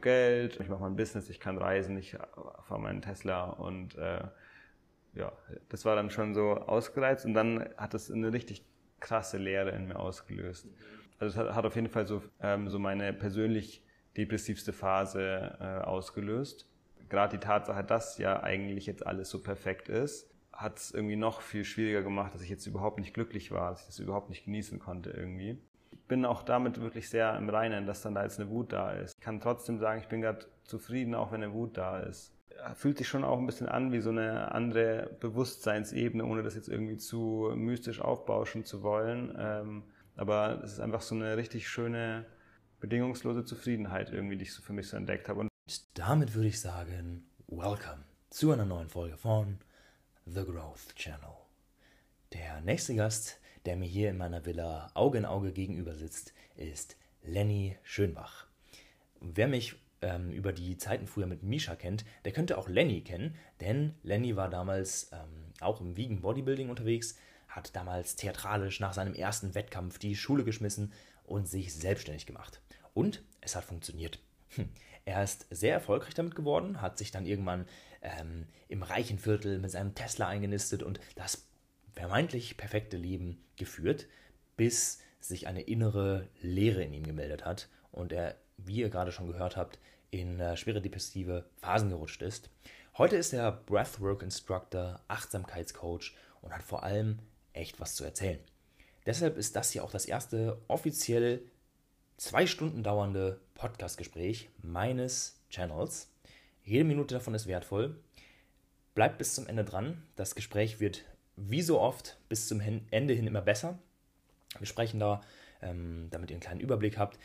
genug Geld, ich mache mein Business, ich kann reisen, ich fahre meinen Tesla und äh, ja, das war dann schon so ausgereizt und dann hat es eine richtig krasse Leere in mir ausgelöst. Also es hat, hat auf jeden Fall so, ähm, so meine persönlich depressivste Phase äh, ausgelöst. Gerade die Tatsache, dass ja eigentlich jetzt alles so perfekt ist, hat es irgendwie noch viel schwieriger gemacht, dass ich jetzt überhaupt nicht glücklich war, dass ich das überhaupt nicht genießen konnte irgendwie. Bin auch damit wirklich sehr im Reinen, dass dann da jetzt eine Wut da ist. Ich kann trotzdem sagen, ich bin gerade zufrieden, auch wenn eine Wut da ist. Fühlt sich schon auch ein bisschen an wie so eine andere Bewusstseinsebene, ohne das jetzt irgendwie zu mystisch aufbauschen zu wollen. Ähm, aber es ist einfach so eine richtig schöne, bedingungslose Zufriedenheit irgendwie, die ich so für mich so entdeckt habe. Und damit würde ich sagen, welcome zu einer neuen Folge von The Growth Channel. Der nächste Gast, der mir hier in meiner Villa Auge in Auge gegenüber sitzt, ist Lenny Schönbach. Wer mich ähm, über die Zeiten früher mit Misha kennt, der könnte auch Lenny kennen, denn Lenny war damals ähm, auch im Vegan Bodybuilding unterwegs, hat damals theatralisch nach seinem ersten Wettkampf die Schule geschmissen und sich selbstständig gemacht. Und es hat funktioniert. Hm. Er ist sehr erfolgreich damit geworden, hat sich dann irgendwann ähm, im reichen Viertel mit seinem Tesla eingenistet und das vermeintlich perfekte Leben geführt, bis sich eine innere Leere in ihm gemeldet hat und er, wie ihr gerade schon gehört habt, in schwere depressive Phasen gerutscht ist. Heute ist er Breathwork Instructor, Achtsamkeitscoach und hat vor allem echt was zu erzählen. Deshalb ist das hier auch das erste offiziell zwei Stunden dauernde Podcast-Gespräch meines Channels. Jede Minute davon ist wertvoll. Bleibt bis zum Ende dran. Das Gespräch wird wie so oft bis zum Ende hin immer besser. Wir sprechen da, ähm, damit ihr einen kleinen Überblick habt,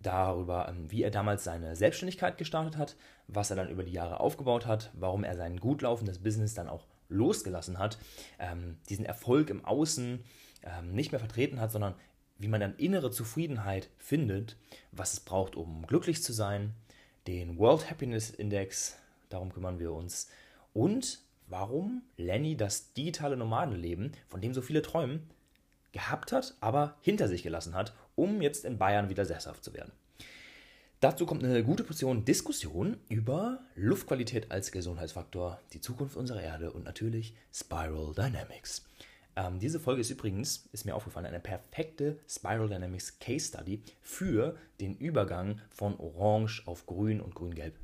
darüber, ähm, wie er damals seine Selbstständigkeit gestartet hat, was er dann über die Jahre aufgebaut hat, warum er sein gut laufendes Business dann auch losgelassen hat, ähm, diesen Erfolg im Außen ähm, nicht mehr vertreten hat, sondern wie man dann innere Zufriedenheit findet, was es braucht, um glücklich zu sein, den World Happiness Index, darum kümmern wir uns, und warum Lenny das digitale Nomadenleben, von dem so viele träumen, gehabt hat, aber hinter sich gelassen hat, um jetzt in Bayern wieder sesshaft zu werden. Dazu kommt eine gute Portion Diskussion über Luftqualität als Gesundheitsfaktor, die Zukunft unserer Erde und natürlich Spiral Dynamics. Ähm, diese Folge ist übrigens, ist mir aufgefallen, eine perfekte Spiral Dynamics Case Study für den Übergang von Orange auf Grün und Grün-Gelb.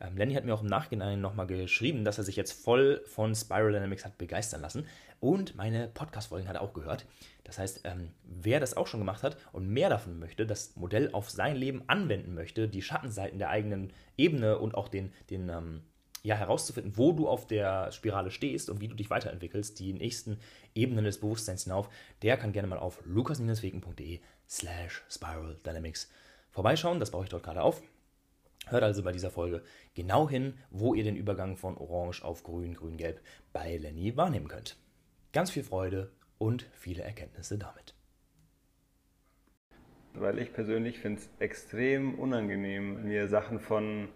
Ähm, Lenny hat mir auch im Nachhinein nochmal geschrieben, dass er sich jetzt voll von Spiral Dynamics hat begeistern lassen und meine Podcast-Folgen hat er auch gehört. Das heißt, ähm, wer das auch schon gemacht hat und mehr davon möchte, das Modell auf sein Leben anwenden möchte, die Schattenseiten der eigenen Ebene und auch den, den ähm, ja, herauszufinden, wo du auf der Spirale stehst und wie du dich weiterentwickelst, die nächsten Ebenen des Bewusstseins hinauf, der kann gerne mal auf lukas-wegen.de slash Spiral Dynamics vorbeischauen. Das baue ich dort gerade auf. Hört also bei dieser Folge genau hin, wo ihr den Übergang von Orange auf Grün, Grün-Gelb bei Lenny wahrnehmen könnt. Ganz viel Freude und viele Erkenntnisse damit. Weil ich persönlich finde es extrem unangenehm, mir Sachen von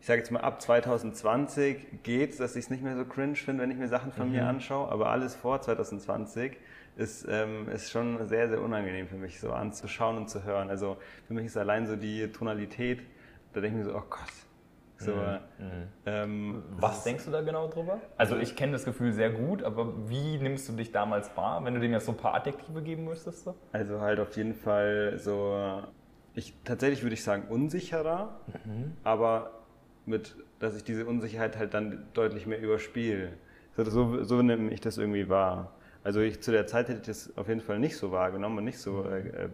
ich sage jetzt mal, ab 2020 geht es, dass ich es nicht mehr so cringe finde, wenn ich mir Sachen von mhm. mir anschaue, aber alles vor 2020 ist, ähm, ist schon sehr, sehr unangenehm für mich, so anzuschauen und zu hören. Also für mich ist allein so die Tonalität, da denke ich mir so, oh Gott. So, mhm. mhm. ähm, Was denkst du da genau drüber? Also ich kenne das Gefühl sehr gut, aber wie nimmst du dich damals wahr, wenn du dem jetzt so ein paar Adjektive geben müsstest? So? Also halt auf jeden Fall so, ich, tatsächlich würde ich sagen unsicherer, mhm. aber mit, dass ich diese Unsicherheit halt dann deutlich mehr überspiele. So, so, so nehme ich das irgendwie wahr. Also ich, zu der Zeit hätte ich das auf jeden Fall nicht so wahrgenommen und nicht so äh, äh,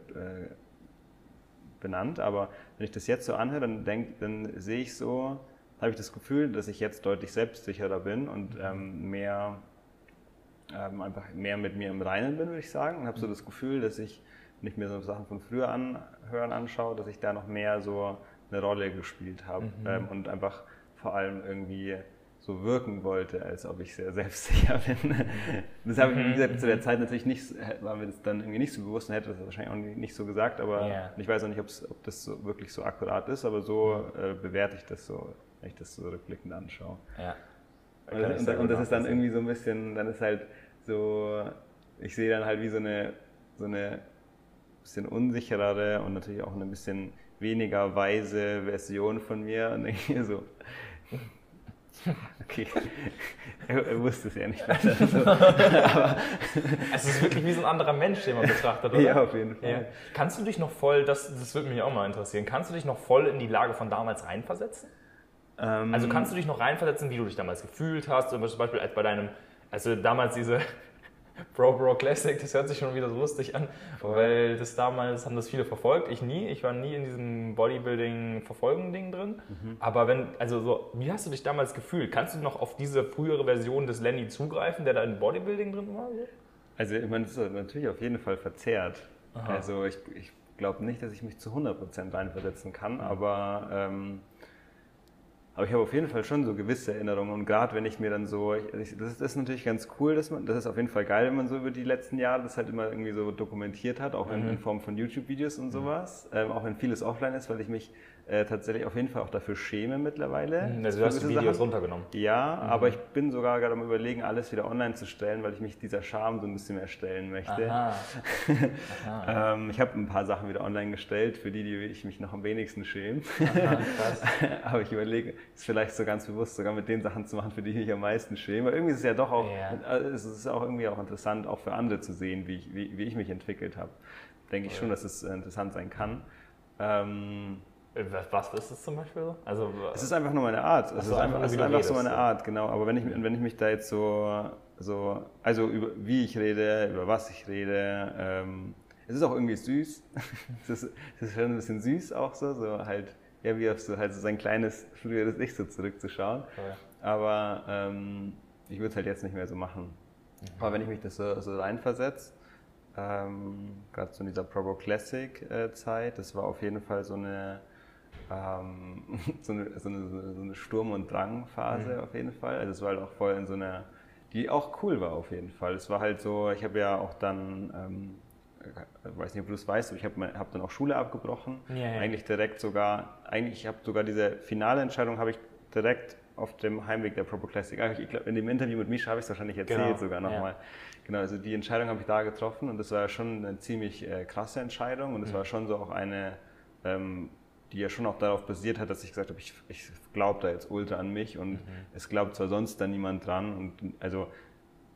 benannt, aber wenn ich das jetzt so anhöre, dann, denk, dann sehe ich so, habe ich das Gefühl, dass ich jetzt deutlich selbstsicherer bin und ähm, mehr ähm, einfach mehr mit mir im Reinen bin, würde ich sagen, und habe so das Gefühl, dass ich nicht mehr so Sachen von früher anhören anschaue, dass ich da noch mehr so eine Rolle gespielt habe mhm. ähm, und einfach vor allem irgendwie so wirken wollte, als ob ich sehr selbstsicher bin. Das habe ich, wie gesagt, zu der mhm. Zeit natürlich nicht, war mir das dann irgendwie nicht so bewusst und hätte das wahrscheinlich auch nicht so gesagt, aber yeah. ich weiß auch nicht, ob das so, wirklich so akkurat ist, aber so äh, bewerte ich das so, wenn ich das so rückblickend anschaue. Ja. Und, und, und, und das ist dann irgendwie so ein bisschen, dann ist halt so, ich sehe dann halt wie so eine, so eine bisschen unsicherere und natürlich auch eine bisschen weniger weise Version von mir und denke so, okay, er, er wusste es ja nicht besser. So. Aber es ist wirklich wie so ein anderer Mensch, den man betrachtet, oder? Ja, auf jeden Fall. Ja. Kannst du dich noch voll, das, das würde mich auch mal interessieren, kannst du dich noch voll in die Lage von damals reinversetzen? Ähm, also kannst du dich noch reinversetzen, wie du dich damals gefühlt hast, zum Beispiel als bei deinem, also damals diese Bro Bro Classic, das hört sich schon wieder so lustig an, weil das damals haben das viele verfolgt, ich nie, ich war nie in diesem Bodybuilding-Verfolgen-Ding drin, mhm. aber wenn, also so, wie hast du dich damals gefühlt? Kannst du noch auf diese frühere Version des Lenny zugreifen, der da in Bodybuilding drin war? Also ich meine, das ist natürlich auf jeden Fall verzerrt. Aha. Also ich, ich glaube nicht, dass ich mich zu 100% reinversetzen kann, mhm. aber... Ähm, aber ich habe auf jeden Fall schon so gewisse Erinnerungen und gerade wenn ich mir dann so, ich, das, ist, das, ist, natürlich ganz cool, dass man, das ist auf jeden Fall geil, wenn man so über die letzten Jahre das halt immer irgendwie so dokumentiert hat, auch in, mhm. in Form von YouTube-Videos und mhm. sowas, ähm, auch wenn vieles offline ist, weil ich mich äh, tatsächlich auf jeden Fall auch dafür schäme mittlerweile. Mhm, also du hast die Videos Sachen. runtergenommen. Ja, mhm. aber ich bin sogar gerade am überlegen, alles wieder online zu stellen, weil ich mich dieser Scham so ein bisschen mehr stellen möchte. Aha. Aha. ähm, ich habe ein paar Sachen wieder online gestellt, für die, die ich mich noch am wenigsten schäme. Aha, aber ich überlege, es vielleicht so ganz bewusst sogar mit den Sachen zu machen, für die ich mich am meisten schäme. Irgendwie ist es ja doch auch, ja. Äh, es ist auch irgendwie auch interessant, auch für andere zu sehen, wie ich, wie, wie ich mich entwickelt habe. Denke ich schon, dass es äh, interessant sein kann. Ähm, was ist das zum Beispiel so? Also, es ist einfach nur meine Art. Es ist einfach, es ist einfach so meine Art, genau. Aber wenn ich, wenn ich mich da jetzt so, so also über wie ich rede, über was ich rede, ähm, es ist auch irgendwie süß. es, ist, es ist schon ein bisschen süß auch so, so halt, ja, wie auf so, halt so sein kleines, früheres Ich so zurückzuschauen. Okay. Aber ähm, ich würde es halt jetzt nicht mehr so machen. Mhm. Aber wenn ich mich das so, so reinversetze, ähm, gerade so in dieser Probo Classic äh, Zeit, das war auf jeden Fall so eine ähm, so, eine, so, eine, so, eine, Sturm- und Drangphase mhm. auf jeden Fall. Also es war halt auch voll in so einer, die auch cool war auf jeden Fall. Es war halt so, ich habe ja auch dann, ähm, ich weiß nicht, ob du es weißt, aber ich habe hab dann auch Schule abgebrochen. Ja. Eigentlich direkt sogar, eigentlich, ich habe sogar diese finale Entscheidung habe ich direkt auf dem Heimweg der Propo Classic. Ah, ich glaube, in dem Interview mit Misha habe ich es wahrscheinlich erzählt genau. sogar nochmal. Ja. Genau, also die Entscheidung habe ich da getroffen und das war schon eine ziemlich äh, krasse Entscheidung und es mhm. war schon so auch eine, ähm, die ja schon auch darauf basiert hat, dass ich gesagt habe, ich, ich glaube da jetzt ultra an mich und mhm. es glaubt zwar sonst da niemand dran und also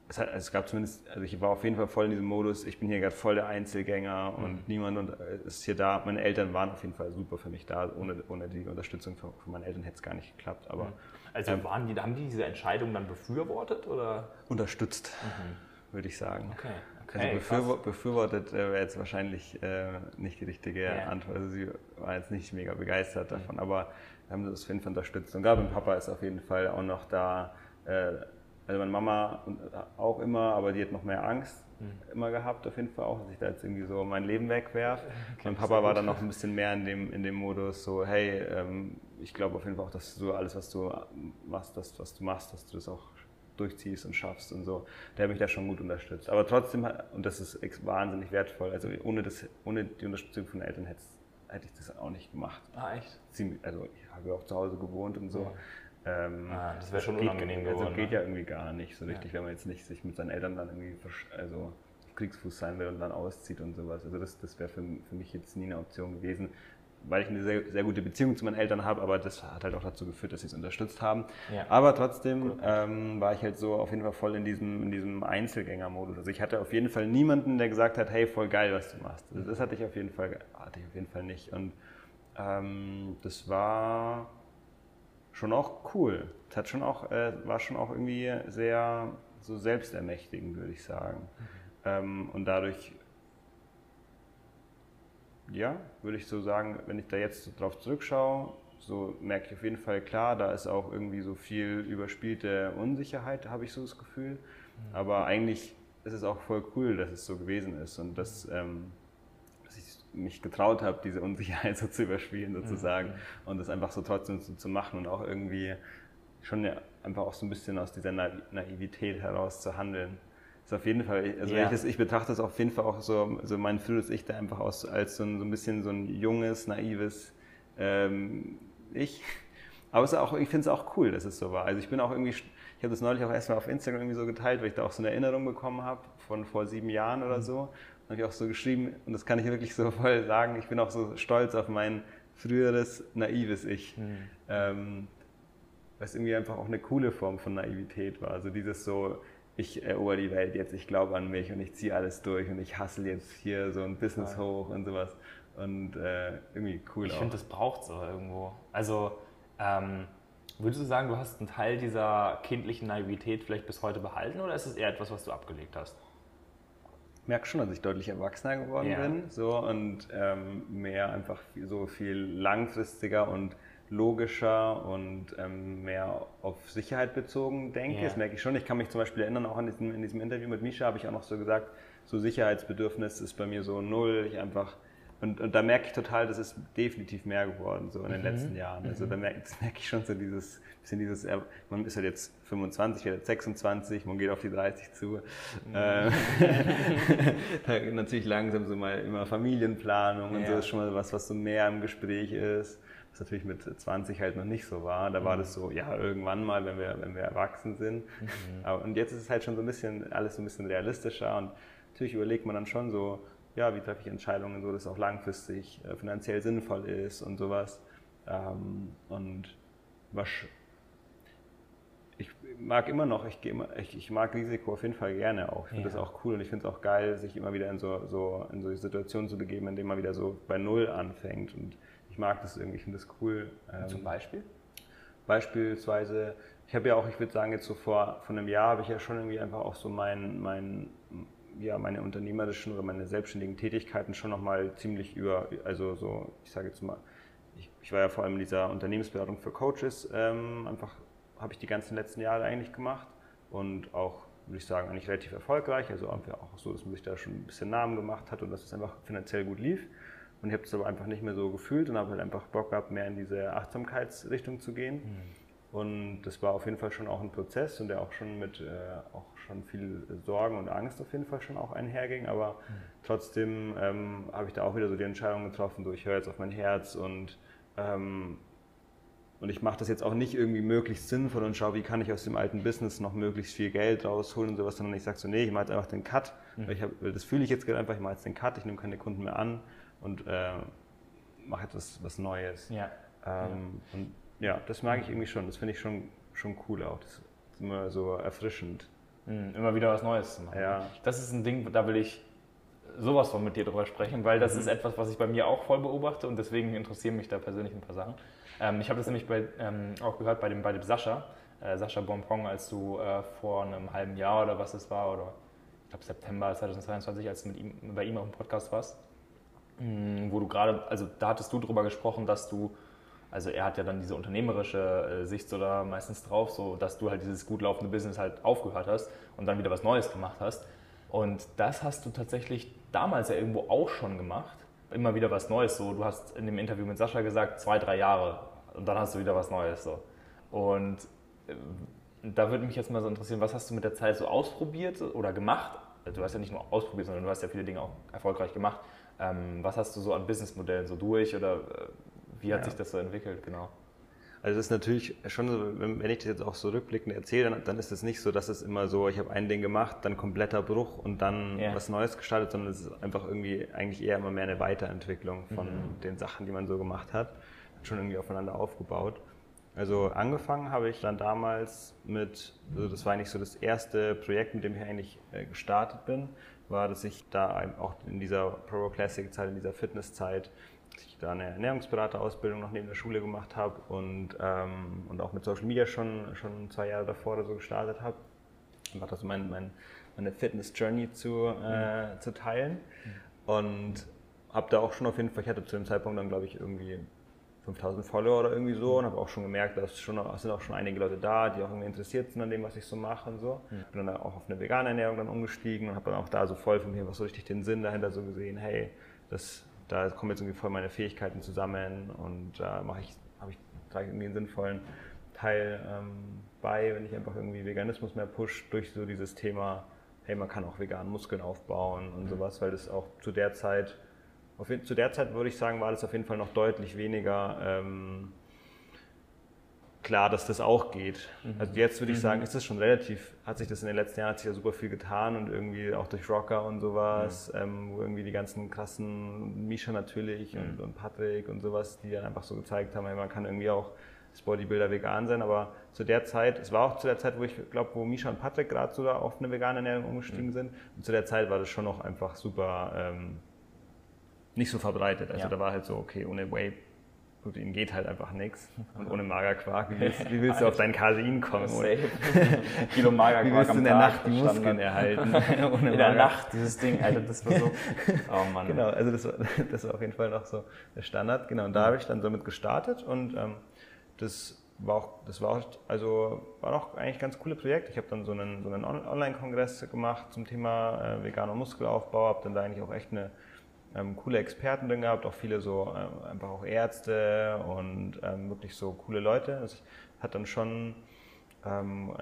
es, hat, es, gab zumindest, also ich war auf jeden Fall voll in diesem Modus, ich bin hier gerade voll der Einzelgänger mhm. und niemand und äh, ist hier da. Meine Eltern waren auf jeden Fall super für mich da. Ohne, ohne die Unterstützung von, von meinen Eltern hätte es gar nicht geklappt. Aber, mhm. also ähm, waren die, haben die diese Entscheidung dann befürwortet oder? Unterstützt, mhm. würde ich sagen. Okay. Also befür befürwortet äh, wäre jetzt wahrscheinlich äh, nicht die richtige yeah. Antwort. Also sie war jetzt nicht mega begeistert mhm. davon, aber wir haben das auf jeden Fall unterstützt. Und Gabi und Papa ist auf jeden Fall auch noch da. Äh, also meine Mama äh, auch immer, aber die hat noch mehr Angst mhm. immer gehabt, auf jeden Fall auch, dass ich da jetzt irgendwie so mein Leben wegwerfe. mein Papa war dann noch ein bisschen mehr in dem, in dem Modus, so hey, ähm, ich glaube auf jeden Fall auch, dass du alles, was du machst, das, was du machst, dass du das auch durchziehst und schaffst und so. Der hat mich da schon gut unterstützt. Aber trotzdem, und das ist wahnsinnig wertvoll, also ohne, das, ohne die Unterstützung von Eltern hätte, hätte ich das auch nicht gemacht. Ah, echt? Also ich habe ja auch zu Hause gewohnt und so. Ja. Ähm, ah, das wäre schon unangenehm geht, geworden. Also geht ne? ja irgendwie gar nicht so richtig, ja. wenn man jetzt nicht sich mit seinen Eltern dann irgendwie also Kriegsfuß sein will und dann auszieht und sowas. Also das, das wäre für, für mich jetzt nie eine Option gewesen weil ich eine sehr, sehr gute Beziehung zu meinen Eltern habe, aber das hat halt auch dazu geführt, dass sie es unterstützt haben. Ja. Aber trotzdem ähm, war ich halt so auf jeden Fall voll in diesem, in diesem Einzelgängermodus. Also ich hatte auf jeden Fall niemanden, der gesagt hat, hey, voll geil, was du machst. Also das hatte ich auf jeden Fall, hatte ich auf jeden Fall nicht. Und ähm, das war schon auch cool. Das hat schon auch, äh, war schon auch irgendwie sehr so selbstermächtigend, würde ich sagen. Mhm. Ähm, und dadurch ja, würde ich so sagen, wenn ich da jetzt drauf zurückschaue, so merke ich auf jeden Fall klar, da ist auch irgendwie so viel überspielte Unsicherheit, habe ich so das Gefühl. Mhm. Aber eigentlich ist es auch voll cool, dass es so gewesen ist und dass, ähm, dass ich mich getraut habe, diese Unsicherheit so zu überspielen sozusagen mhm. und das einfach so trotzdem so zu machen und auch irgendwie schon einfach auch so ein bisschen aus dieser Naivität heraus zu handeln ist auf jeden Fall, also ja. ich, das, ich, betrachte es auf jeden Fall auch so, so mein frühes Ich da einfach aus, als so ein, so ein bisschen so ein junges, naives ähm, Ich. Aber es auch, ich finde es auch cool, dass es so war. Also ich bin auch irgendwie, ich habe das neulich auch erstmal auf Instagram irgendwie so geteilt, weil ich da auch so eine Erinnerung bekommen habe von vor sieben Jahren oder mhm. so. Und habe ich auch so geschrieben, und das kann ich wirklich so voll sagen, ich bin auch so stolz auf mein früheres naives Ich. Mhm. Ähm, was irgendwie einfach auch eine coole Form von Naivität war. Also dieses so, ich erober die Welt jetzt, ich glaube an mich und ich ziehe alles durch und ich hustle jetzt hier so ein Business ja. hoch und sowas. Und äh, irgendwie cool Ich finde, das braucht es aber irgendwo. Also, ähm, würdest du sagen, du hast einen Teil dieser kindlichen Naivität vielleicht bis heute behalten oder ist es eher etwas, was du abgelegt hast? Ich merke schon, dass ich deutlich erwachsener geworden ja. bin so, und ähm, mehr einfach so viel langfristiger und logischer und ähm, mehr auf Sicherheit bezogen denke. Yeah. Das merke ich schon. Ich kann mich zum Beispiel erinnern, auch in diesem, in diesem Interview mit Misha habe ich auch noch so gesagt, so Sicherheitsbedürfnis ist bei mir so null. Ich einfach und, und da merke ich total, das ist definitiv mehr geworden so in den mhm. letzten Jahren. Also da merke, das merke ich schon so dieses bisschen dieses, man ist halt jetzt 25, wird jetzt 26, man geht auf die 30 zu. Mhm. Äh, natürlich langsam so mal immer Familienplanung und ja. so ist schon mal was, was so mehr im Gespräch ist was natürlich mit 20 halt noch nicht so war. Da mhm. war das so, ja, irgendwann mal, wenn wir, wenn wir erwachsen sind. Mhm. und jetzt ist es halt schon so ein bisschen, alles so ein bisschen realistischer und natürlich überlegt man dann schon so, ja, wie treffe ich Entscheidungen, so dass es auch langfristig äh, finanziell sinnvoll ist und sowas. Ähm, und was ich mag immer noch, ich, immer, ich, ich, mag Risiko auf jeden Fall gerne auch. Ich finde ja. das auch cool und ich finde es auch geil, sich immer wieder in so, so, in so Situationen zu begeben, in denen man wieder so bei Null anfängt. Und ich mag das irgendwie, ich finde das cool. Ähm, zum Beispiel? Beispielsweise, ich habe ja auch, ich würde sagen, jetzt so vor, vor einem Jahr habe ich ja schon irgendwie einfach auch so mein, mein, ja, meine unternehmerischen oder meine selbstständigen Tätigkeiten schon nochmal ziemlich über, also so, ich sage jetzt mal, ich, ich, war ja vor allem in dieser Unternehmensberatung für Coaches, ähm, einfach habe ich die ganzen letzten Jahre eigentlich gemacht und auch, würde ich sagen, eigentlich relativ erfolgreich. Also auch so, dass man sich da schon ein bisschen Namen gemacht hat und dass es einfach finanziell gut lief. Und ich habe es aber einfach nicht mehr so gefühlt und habe halt einfach Bock gehabt, mehr in diese Achtsamkeitsrichtung zu gehen. Mhm. Und das war auf jeden Fall schon auch ein Prozess und der auch schon mit äh, auch schon viel Sorgen und Angst auf jeden Fall schon auch einherging. Aber mhm. trotzdem ähm, habe ich da auch wieder so die Entscheidung getroffen, so ich höre jetzt auf mein Herz und ähm, und ich mache das jetzt auch nicht irgendwie möglichst sinnvoll und schaue, wie kann ich aus dem alten Business noch möglichst viel Geld rausholen und sowas, sondern ich sage so, nee, ich mache jetzt einfach den Cut. Mhm. Ich hab, das fühle ich jetzt gerade einfach, ich mache jetzt den Cut, ich nehme keine Kunden mehr an und äh, mache etwas was Neues. Ja. Ähm, ja. Und ja, das mag ich irgendwie schon. Das finde ich schon, schon cool auch. Das ist immer so erfrischend. Mhm, immer wieder was Neues zu machen. Ja. Das ist ein Ding, da will ich sowas von mit dir drüber sprechen, weil das mhm. ist etwas, was ich bei mir auch voll beobachte und deswegen interessieren mich da persönlich ein paar Sachen. Ähm, ich habe das nämlich bei, ähm, auch gehört bei dem, bei dem Sascha, äh, Sascha Bonpong, als du äh, vor einem halben Jahr oder was es war, oder ich glaube September 2022, als du mit ihm, bei ihm auf dem Podcast warst. Mm, wo du gerade, also da hattest du drüber gesprochen, dass du, also er hat ja dann diese unternehmerische äh, Sicht so da meistens drauf, so dass du halt dieses gut laufende Business halt aufgehört hast und dann wieder was Neues gemacht hast. Und das hast du tatsächlich damals ja irgendwo auch schon gemacht. Immer wieder was Neues. So, du hast in dem Interview mit Sascha gesagt, zwei, drei Jahre und dann hast du wieder was Neues. So. Und äh, da würde mich jetzt mal so interessieren, was hast du mit der Zeit so ausprobiert oder gemacht? Du hast ja nicht nur ausprobiert, sondern du hast ja viele Dinge auch erfolgreich gemacht. Ähm, was hast du so an Businessmodellen so durch oder äh, wie hat ja. sich das so entwickelt, genau? Also es ist natürlich schon so, wenn ich das jetzt auch so rückblickend erzähle, dann, dann ist es nicht so, dass es immer so, ich habe ein Ding gemacht, dann kompletter Bruch und dann yeah. was Neues gestartet, sondern es ist einfach irgendwie eigentlich eher immer mehr eine Weiterentwicklung von mhm. den Sachen, die man so gemacht hat, schon irgendwie aufeinander aufgebaut. Also angefangen habe ich dann damals mit, also das war eigentlich so das erste Projekt, mit dem ich eigentlich äh, gestartet bin war, dass ich da auch in dieser Pro Classic Zeit, in dieser Fitnesszeit, dass ich da eine Ernährungsberaterausbildung noch neben der Schule gemacht habe und, ähm, und auch mit Social Media schon, schon zwei Jahre davor oder so gestartet habe. Und war das so mein, mein, meine Fitness-Journey zu, äh, mhm. zu teilen. Und habe da auch schon auf jeden Fall, ich hatte zu dem Zeitpunkt dann glaube ich irgendwie 5000 Follower oder irgendwie so und habe auch schon gemerkt, dass schon, es sind auch schon einige Leute da, die auch irgendwie interessiert sind an dem, was ich so mache und so. Mhm. Bin dann auch auf eine vegane Ernährung dann umgestiegen und habe dann auch da so voll von mir was so richtig den Sinn dahinter so gesehen, hey, das, da kommen jetzt irgendwie voll meine Fähigkeiten zusammen und da mache ich, habe ich, trage irgendwie einen sinnvollen Teil ähm, bei, wenn ich einfach irgendwie Veganismus mehr push durch so dieses Thema, hey, man kann auch vegan Muskeln aufbauen und mhm. sowas, weil das auch zu der Zeit auf, zu der Zeit würde ich sagen, war das auf jeden Fall noch deutlich weniger ähm, klar, dass das auch geht. Mhm. Also jetzt würde ich sagen, ist das schon relativ, hat sich das in den letzten Jahren hat sich ja super viel getan und irgendwie auch durch Rocker und sowas, mhm. ähm, wo irgendwie die ganzen krassen Misha natürlich mhm. und, und, Patrick und sowas, die dann einfach so gezeigt haben, man kann irgendwie auch als Bodybuilder vegan sein, aber zu der Zeit, es war auch zu der Zeit, wo ich glaube, wo Misha und Patrick gerade so da auf eine vegane Ernährung umgestiegen mhm. sind und zu der Zeit war das schon noch einfach super ähm, nicht so verbreitet. Also ja. da war halt so, okay, ohne Whey Protein geht halt einfach nichts. Und ohne Magerquark, wie willst, wie willst du auf dein Casein kommen? Safe. Kilo Magerquark Wie willst du in der Nacht die Muskeln erhalten? ohne in der Nacht, dieses Ding, Alter, das war so... Oh Mann. Genau, also das war, das war auf jeden Fall noch so der Standard. Genau, und da habe ich dann somit gestartet und ähm, das war auch, das war auch, also war auch eigentlich ganz coole Projekt. Ich habe dann so einen, so einen Online-Kongress gemacht zum Thema äh, veganer Muskelaufbau, habe dann da eigentlich auch echt eine ähm, coole Experten drin gehabt, auch viele so ähm, einfach auch Ärzte und ähm, wirklich so coole Leute. Das hat dann schon ähm,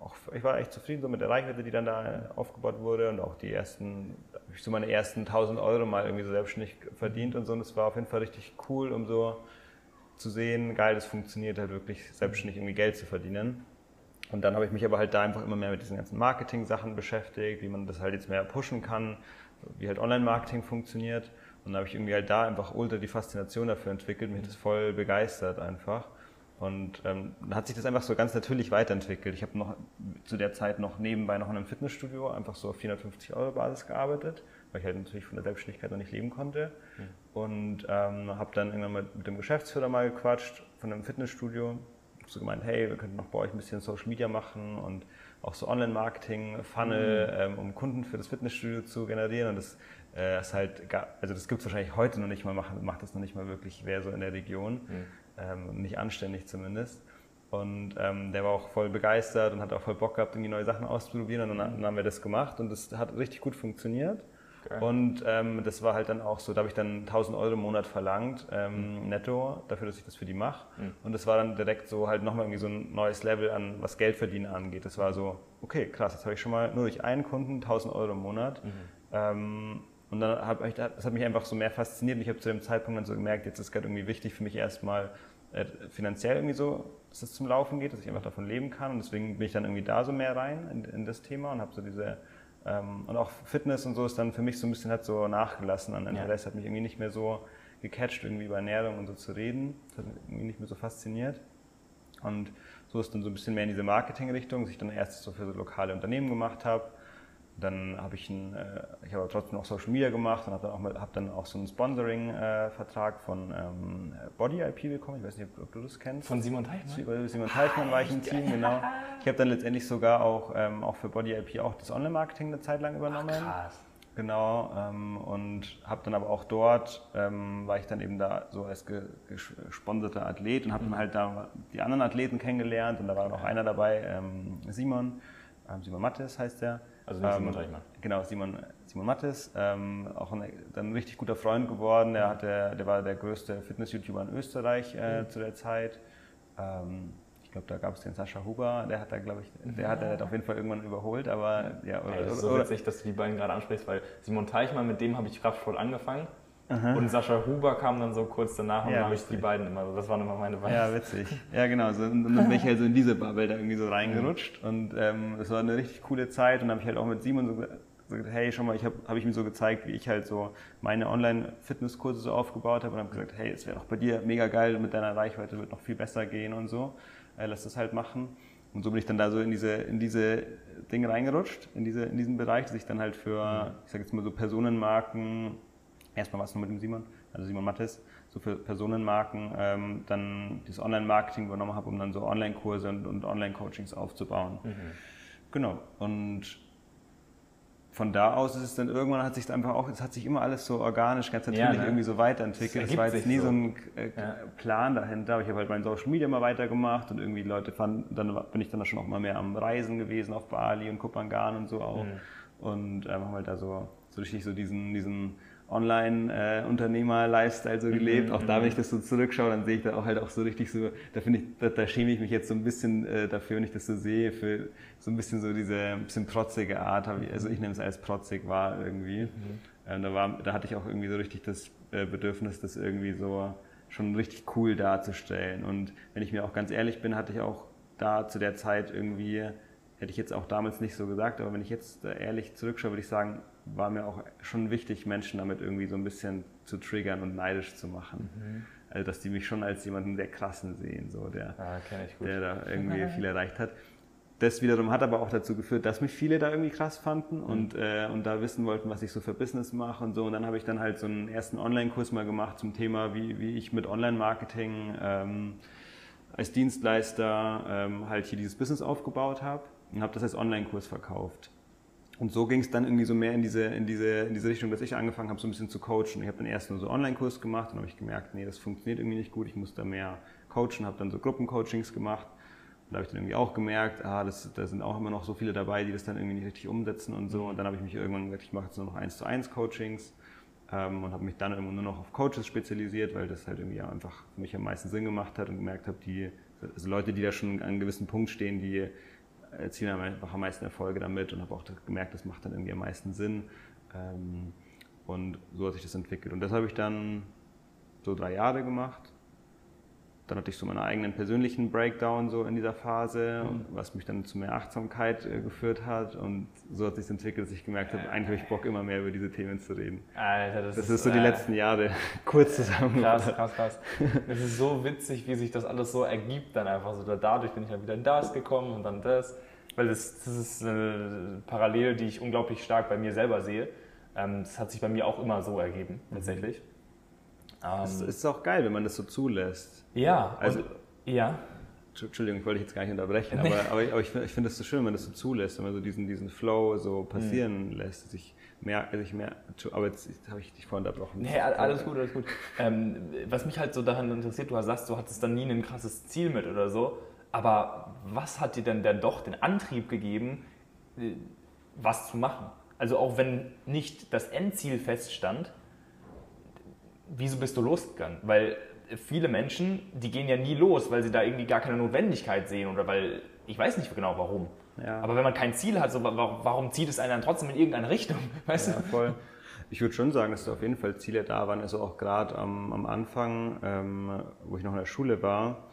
auch, ich war echt zufrieden so mit der Reichweite, die dann da aufgebaut wurde und auch die ersten, ich so meine ersten 1000 Euro mal irgendwie so selbstständig verdient und so. Und das war auf jeden Fall richtig cool, um so zu sehen, geil, das funktioniert halt wirklich selbstständig irgendwie Geld zu verdienen. Und dann habe ich mich aber halt da einfach immer mehr mit diesen ganzen Marketing-Sachen beschäftigt, wie man das halt jetzt mehr pushen kann, wie halt Online-Marketing funktioniert. Und dann habe ich irgendwie halt da einfach ultra die Faszination dafür entwickelt, mich das voll begeistert einfach. Und ähm, dann hat sich das einfach so ganz natürlich weiterentwickelt. Ich habe noch zu der Zeit noch nebenbei noch in einem Fitnessstudio einfach so auf 450 Euro Basis gearbeitet, weil ich halt natürlich von der Selbstständigkeit noch nicht leben konnte. Mhm. Und ähm, habe dann irgendwann mit, mit dem Geschäftsführer mal gequatscht von einem Fitnessstudio. Ich habe so gemeint, hey, wir könnten noch bei euch ein bisschen Social Media machen und auch so Online-Marketing, Funnel, mhm. ähm, um Kunden für das Fitnessstudio zu generieren. Und das äh, ist halt, also das gibt es wahrscheinlich heute noch nicht mal, macht, macht das noch nicht mal wirklich wer so in der Region. Mhm. Ähm, nicht anständig zumindest. Und ähm, der war auch voll begeistert und hat auch voll Bock gehabt, irgendwie neue Sachen auszuprobieren. Und dann, dann haben wir das gemacht und das hat richtig gut funktioniert. Okay. Und ähm, das war halt dann auch so, da habe ich dann 1000 Euro im Monat verlangt, ähm, mhm. netto, dafür, dass ich das für die mache. Mhm. Und das war dann direkt so halt nochmal irgendwie so ein neues Level an, was Geldverdienen angeht. Das war so, okay, krass, jetzt habe ich schon mal nur durch einen Kunden 1000 Euro im Monat. Mhm. Ähm, und dann habe ich, das hat mich einfach so mehr fasziniert. Und ich habe zu dem Zeitpunkt dann so gemerkt, jetzt ist gerade irgendwie wichtig für mich erstmal äh, finanziell irgendwie so, dass es zum Laufen geht, dass ich einfach davon leben kann. Und deswegen bin ich dann irgendwie da so mehr rein in, in das Thema und habe so diese ähm, und auch Fitness und so ist dann für mich so ein bisschen hat so nachgelassen an Interesse, ja. hat mich irgendwie nicht mehr so gecatcht, irgendwie über Ernährung und so zu reden. Das hat mich irgendwie nicht mehr so fasziniert. Und so ist dann so ein bisschen mehr in diese Marketing-Richtung, dass ich dann erst so für so lokale Unternehmen gemacht habe dann habe ich, ein, äh, ich habe trotzdem noch Social Media gemacht und habe dann, auch, hab dann auch so einen Sponsoring-Vertrag von ähm, Body IP bekommen. Ich weiß nicht, ob, du das kennst. Von Simon Teichmann? Simon Teichmann war ich im Team, genau. Ich habe dann letztendlich sogar auch, ähm, auch für Body IP auch das Online-Marketing eine Zeit lang übernommen. Ach, krass. Genau, ähm, und habe dann aber auch dort, ähm, war ich dann eben da so als ge gesponserter Athlet und habe mhm. dann halt da die anderen Athleten kennengelernt und da war noch einer dabei, ähm, Simon, ähm, Simon Mattes heißt der. Also nicht Simon Teichmann. Ähm, genau, Simon, Simon Mattes, ähm, auch ein, dann ein richtig guter Freund geworden. Der, hatte, der war der größte Fitness-YouTuber in Österreich äh, mhm. zu der Zeit. Ähm, ich glaube, da gab es den Sascha Huber, der hat da, glaube ich, der hat er auf jeden Fall irgendwann überholt, aber ja. Oder, ja das ist so witzig, dass du die beiden gerade ansprichst, weil Simon Teichmann, mit dem habe ich Kraftsport angefangen Aha. Und Sascha Huber kam dann so kurz danach und ja, dann habe ich die beiden immer, das waren immer meine beiden. Ja, witzig. Ja, genau. So, und dann bin ich halt so in diese Bubble da irgendwie so reingerutscht. Und ähm, das war eine richtig coole Zeit. Und dann habe ich halt auch mit Simon so gesagt, hey, schon mal, ich habe hab ich ihm so gezeigt, wie ich halt so meine Online-Fitnesskurse so aufgebaut habe und habe gesagt, hey, es wäre doch bei dir mega geil, mit deiner Reichweite wird noch viel besser gehen und so. Äh, lass das halt machen. Und so bin ich dann da so in diese, in diese Dinge reingerutscht, in, diese, in diesen Bereich, dass ich dann halt für, ich sage jetzt mal so Personenmarken, erstmal was nur mit dem Simon, also Simon Mattes, so für Personenmarken, ähm, dann das Online-Marketing übernommen habe, um dann so Online-Kurse und, und Online-Coachings aufzubauen. Mhm. Genau. Und von da aus ist es dann irgendwann hat sich einfach auch, es hat sich immer alles so organisch, ganz natürlich ja, ne? irgendwie so weiterentwickelt. Es war jetzt nie so, so ein äh, ja. Plan dahinter, aber ich habe halt mein Social Media immer weitergemacht und irgendwie Leute fanden, dann bin ich dann schon auch mal mehr am Reisen gewesen auf Bali und Kupangan und so auch. Mhm. Und ähm, haben halt da so, so richtig so diesen, diesen Online-Unternehmer-Lifestyle so gelebt. Mhm, auch da, wenn ich das so zurückschaue, dann sehe ich da auch halt auch so richtig so, da finde ich, da, da, schäme ich mich jetzt so ein bisschen äh, dafür, wenn ich das so sehe, für so ein bisschen so diese bisschen protzige Art, also ich nehme es als protzig wahr irgendwie. Mhm. Ähm, da, war, da hatte ich auch irgendwie so richtig das äh, Bedürfnis, das irgendwie so schon richtig cool darzustellen. Und wenn ich mir auch ganz ehrlich bin, hatte ich auch da zu der Zeit irgendwie, hätte ich jetzt auch damals nicht so gesagt, aber wenn ich jetzt ehrlich zurückschaue, würde ich sagen, war mir auch schon wichtig, Menschen damit irgendwie so ein bisschen zu triggern und neidisch zu machen. Mhm. Also, dass die mich schon als jemanden sehr krassen sehen, so, der, ah, der da irgendwie viel erreicht hat. Das wiederum hat aber auch dazu geführt, dass mich viele da irgendwie krass fanden mhm. und, äh, und da wissen wollten, was ich so für Business mache und so. Und dann habe ich dann halt so einen ersten Online-Kurs mal gemacht zum Thema, wie, wie ich mit Online-Marketing ähm, als Dienstleister ähm, halt hier dieses Business aufgebaut habe und habe das als Online-Kurs verkauft. Und so ging es dann irgendwie so mehr in diese, in, diese, in diese Richtung, dass ich angefangen habe, so ein bisschen zu coachen. Ich habe dann erst nur so Online-Kurs gemacht und habe ich gemerkt, nee, das funktioniert irgendwie nicht gut, ich muss da mehr coachen, habe dann so Gruppencoachings gemacht. Und da habe ich dann irgendwie auch gemerkt, ah, das, da sind auch immer noch so viele dabei, die das dann irgendwie nicht richtig umsetzen und so. Und dann habe ich mich irgendwann gesagt, ich mache jetzt nur noch 1 zu 1 Coachings ähm, und habe mich dann irgendwann nur noch auf Coaches spezialisiert, weil das halt irgendwie einfach für mich am meisten Sinn gemacht hat und gemerkt habe, die, also Leute, die da schon an einem gewissen Punkt stehen, die erzielen einfach am meisten Erfolge damit und habe auch gemerkt, das macht dann irgendwie am meisten Sinn. Ähm, und so hat sich das entwickelt. Und das habe ich dann so drei Jahre gemacht. Dann hatte ich so meinen eigenen persönlichen Breakdown so in dieser Phase, mhm. was mich dann zu mehr Achtsamkeit äh, geführt hat. Und so hat sich entwickelt, dass ich gemerkt habe, eigentlich habe ich Bock, immer mehr über diese Themen zu reden. Alter, das, das ist, so die äh, letzten Jahre kurz zusammen. Krass, krass, krass. Es ist so witzig, wie sich das alles so ergibt dann einfach so. Dadurch bin ich dann wieder in das gekommen und dann das. Weil das, das ist eine Parallele, die ich unglaublich stark bei mir selber sehe. Ähm, das hat sich bei mir auch immer so ergeben, tatsächlich. Es ähm, ist auch geil, wenn man das so zulässt. Ja, also, und, ja. Entschuldigung, ich wollte dich jetzt gar nicht unterbrechen, aber, aber, ich, aber ich, ich finde es so schön, wenn man das so zulässt, wenn man so diesen, diesen Flow so passieren mhm. lässt. Dass ich mehr, also ich aber jetzt habe ich dich vorhin unterbrochen. Nee, alles gut, alles gut. Ähm, was mich halt so daran interessiert, du hast gesagt, du hattest dann nie ein krasses Ziel mit oder so, aber was hat dir denn dann doch den Antrieb gegeben, äh, was zu machen? Also auch wenn nicht das Endziel feststand, wieso bist du losgegangen? Weil viele Menschen, die gehen ja nie los, weil sie da irgendwie gar keine Notwendigkeit sehen oder weil, ich weiß nicht genau warum. Ja. Aber wenn man kein Ziel hat, so, warum zieht es einen dann trotzdem in irgendeine Richtung? Weißt ja, du? voll. Ich würde schon sagen, dass da auf jeden Fall Ziele da waren. Also auch gerade am, am, Anfang, ähm, wo ich noch in der Schule war,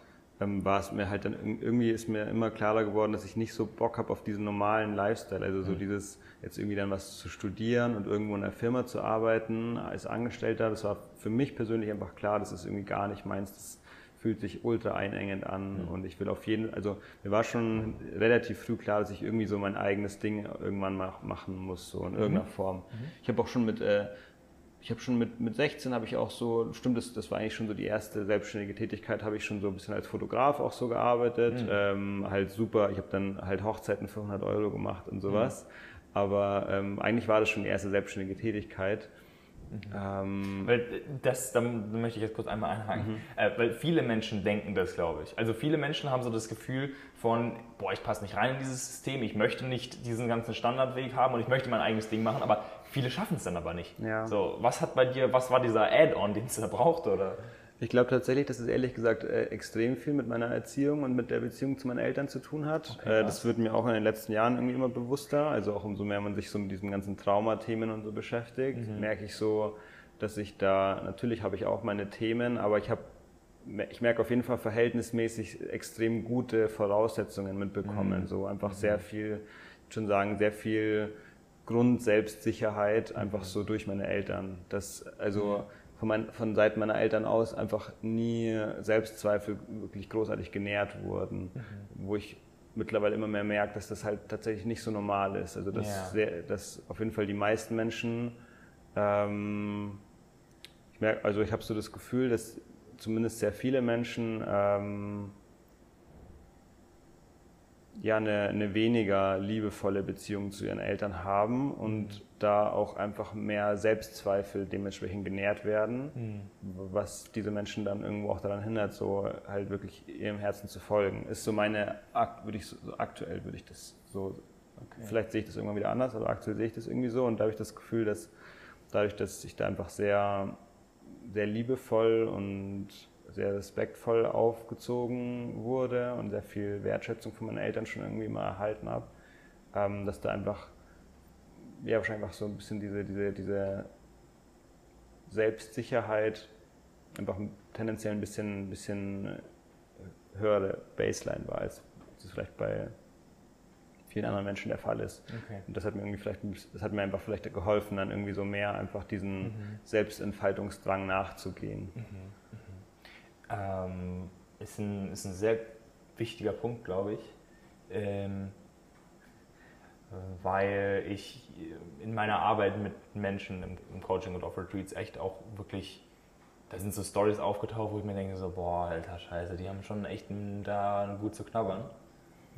ähm, war es mir halt dann irgendwie ist mir immer klarer geworden, dass ich nicht so Bock habe auf diesen normalen Lifestyle. Also so mhm. dieses jetzt irgendwie dann was zu studieren und irgendwo in einer Firma zu arbeiten als Angestellter. Das war für mich persönlich einfach klar, das ist irgendwie gar nicht meins. Das fühlt sich ultra einengend an mhm. und ich will auf jeden, also mir war schon relativ früh klar, dass ich irgendwie so mein eigenes Ding irgendwann mal machen muss, so in mhm. irgendeiner Form. Mhm. Ich habe auch schon mit äh, ich habe schon mit, mit 16 habe ich auch so, stimmt, das, das war eigentlich schon so die erste selbstständige Tätigkeit, habe ich schon so ein bisschen als Fotograf auch so gearbeitet. Mhm. Ähm, halt super, ich habe dann halt Hochzeiten für 100 Euro gemacht und sowas. Mhm. Aber ähm, eigentlich war das schon die erste selbstständige Tätigkeit. Mhm. Ähm, weil das, da möchte ich jetzt kurz einmal einhaken, mhm. äh, weil viele Menschen denken das, glaube ich. Also viele Menschen haben so das Gefühl von, boah, ich passe nicht rein in dieses System, ich möchte nicht diesen ganzen Standardweg haben und ich möchte mein eigenes Ding machen, aber viele schaffen es dann aber nicht. Ja. So, was hat bei dir, was war dieser Add-on, den es da braucht, oder? Ich glaube tatsächlich, dass es ehrlich gesagt äh, extrem viel mit meiner Erziehung und mit der Beziehung zu meinen Eltern zu tun hat. Okay, äh, das wird mir auch in den letzten Jahren irgendwie immer bewusster. Also auch umso mehr man sich so mit diesen ganzen Traumathemen und so beschäftigt, mhm. merke ich so, dass ich da, natürlich habe ich auch meine Themen, aber ich habe ich merke auf jeden Fall verhältnismäßig extrem gute Voraussetzungen mitbekommen. Mhm. So einfach sehr mhm. viel, ich schon sagen, sehr viel Grundselbstsicherheit einfach so durch meine Eltern. Das, also mhm von, mein, von Seiten meiner Eltern aus einfach nie Selbstzweifel wirklich großartig genährt wurden, mhm. wo ich mittlerweile immer mehr merke, dass das halt tatsächlich nicht so normal ist. Also dass, ja. sehr, dass auf jeden Fall die meisten Menschen, ähm, ich merke, also ich habe so das Gefühl, dass zumindest sehr viele Menschen ähm, ja eine, eine, weniger liebevolle Beziehung zu ihren Eltern haben und mhm. da auch einfach mehr Selbstzweifel dementsprechend genährt werden, mhm. was diese Menschen dann irgendwo auch daran hindert, so halt wirklich ihrem Herzen zu folgen. Ist so meine, würde ich so, aktuell würde ich das so, okay. vielleicht sehe ich das irgendwann wieder anders, aber aktuell sehe ich das irgendwie so und da habe ich das Gefühl, dass dadurch, dass ich da einfach sehr, sehr liebevoll und sehr respektvoll aufgezogen wurde und sehr viel Wertschätzung von meinen Eltern schon irgendwie mal erhalten habe, ähm, dass da einfach, ja, wahrscheinlich einfach so ein bisschen diese, diese, diese Selbstsicherheit einfach tendenziell ein bisschen, bisschen höhere Baseline war, als es vielleicht bei vielen anderen Menschen der Fall ist. Okay. Und das hat mir irgendwie vielleicht, das hat mir einfach vielleicht geholfen, dann irgendwie so mehr einfach diesen mhm. Selbstentfaltungsdrang nachzugehen. Mhm. Mhm. Ähm, ist, ein, ist ein sehr wichtiger Punkt, glaube ich. Ähm, weil ich in meiner Arbeit mit Menschen im, im Coaching und Off-Retreats echt auch wirklich, da sind so Stories aufgetaucht, wo ich mir denke so, boah, alter Scheiße, die haben schon echt da gut zu knabbern.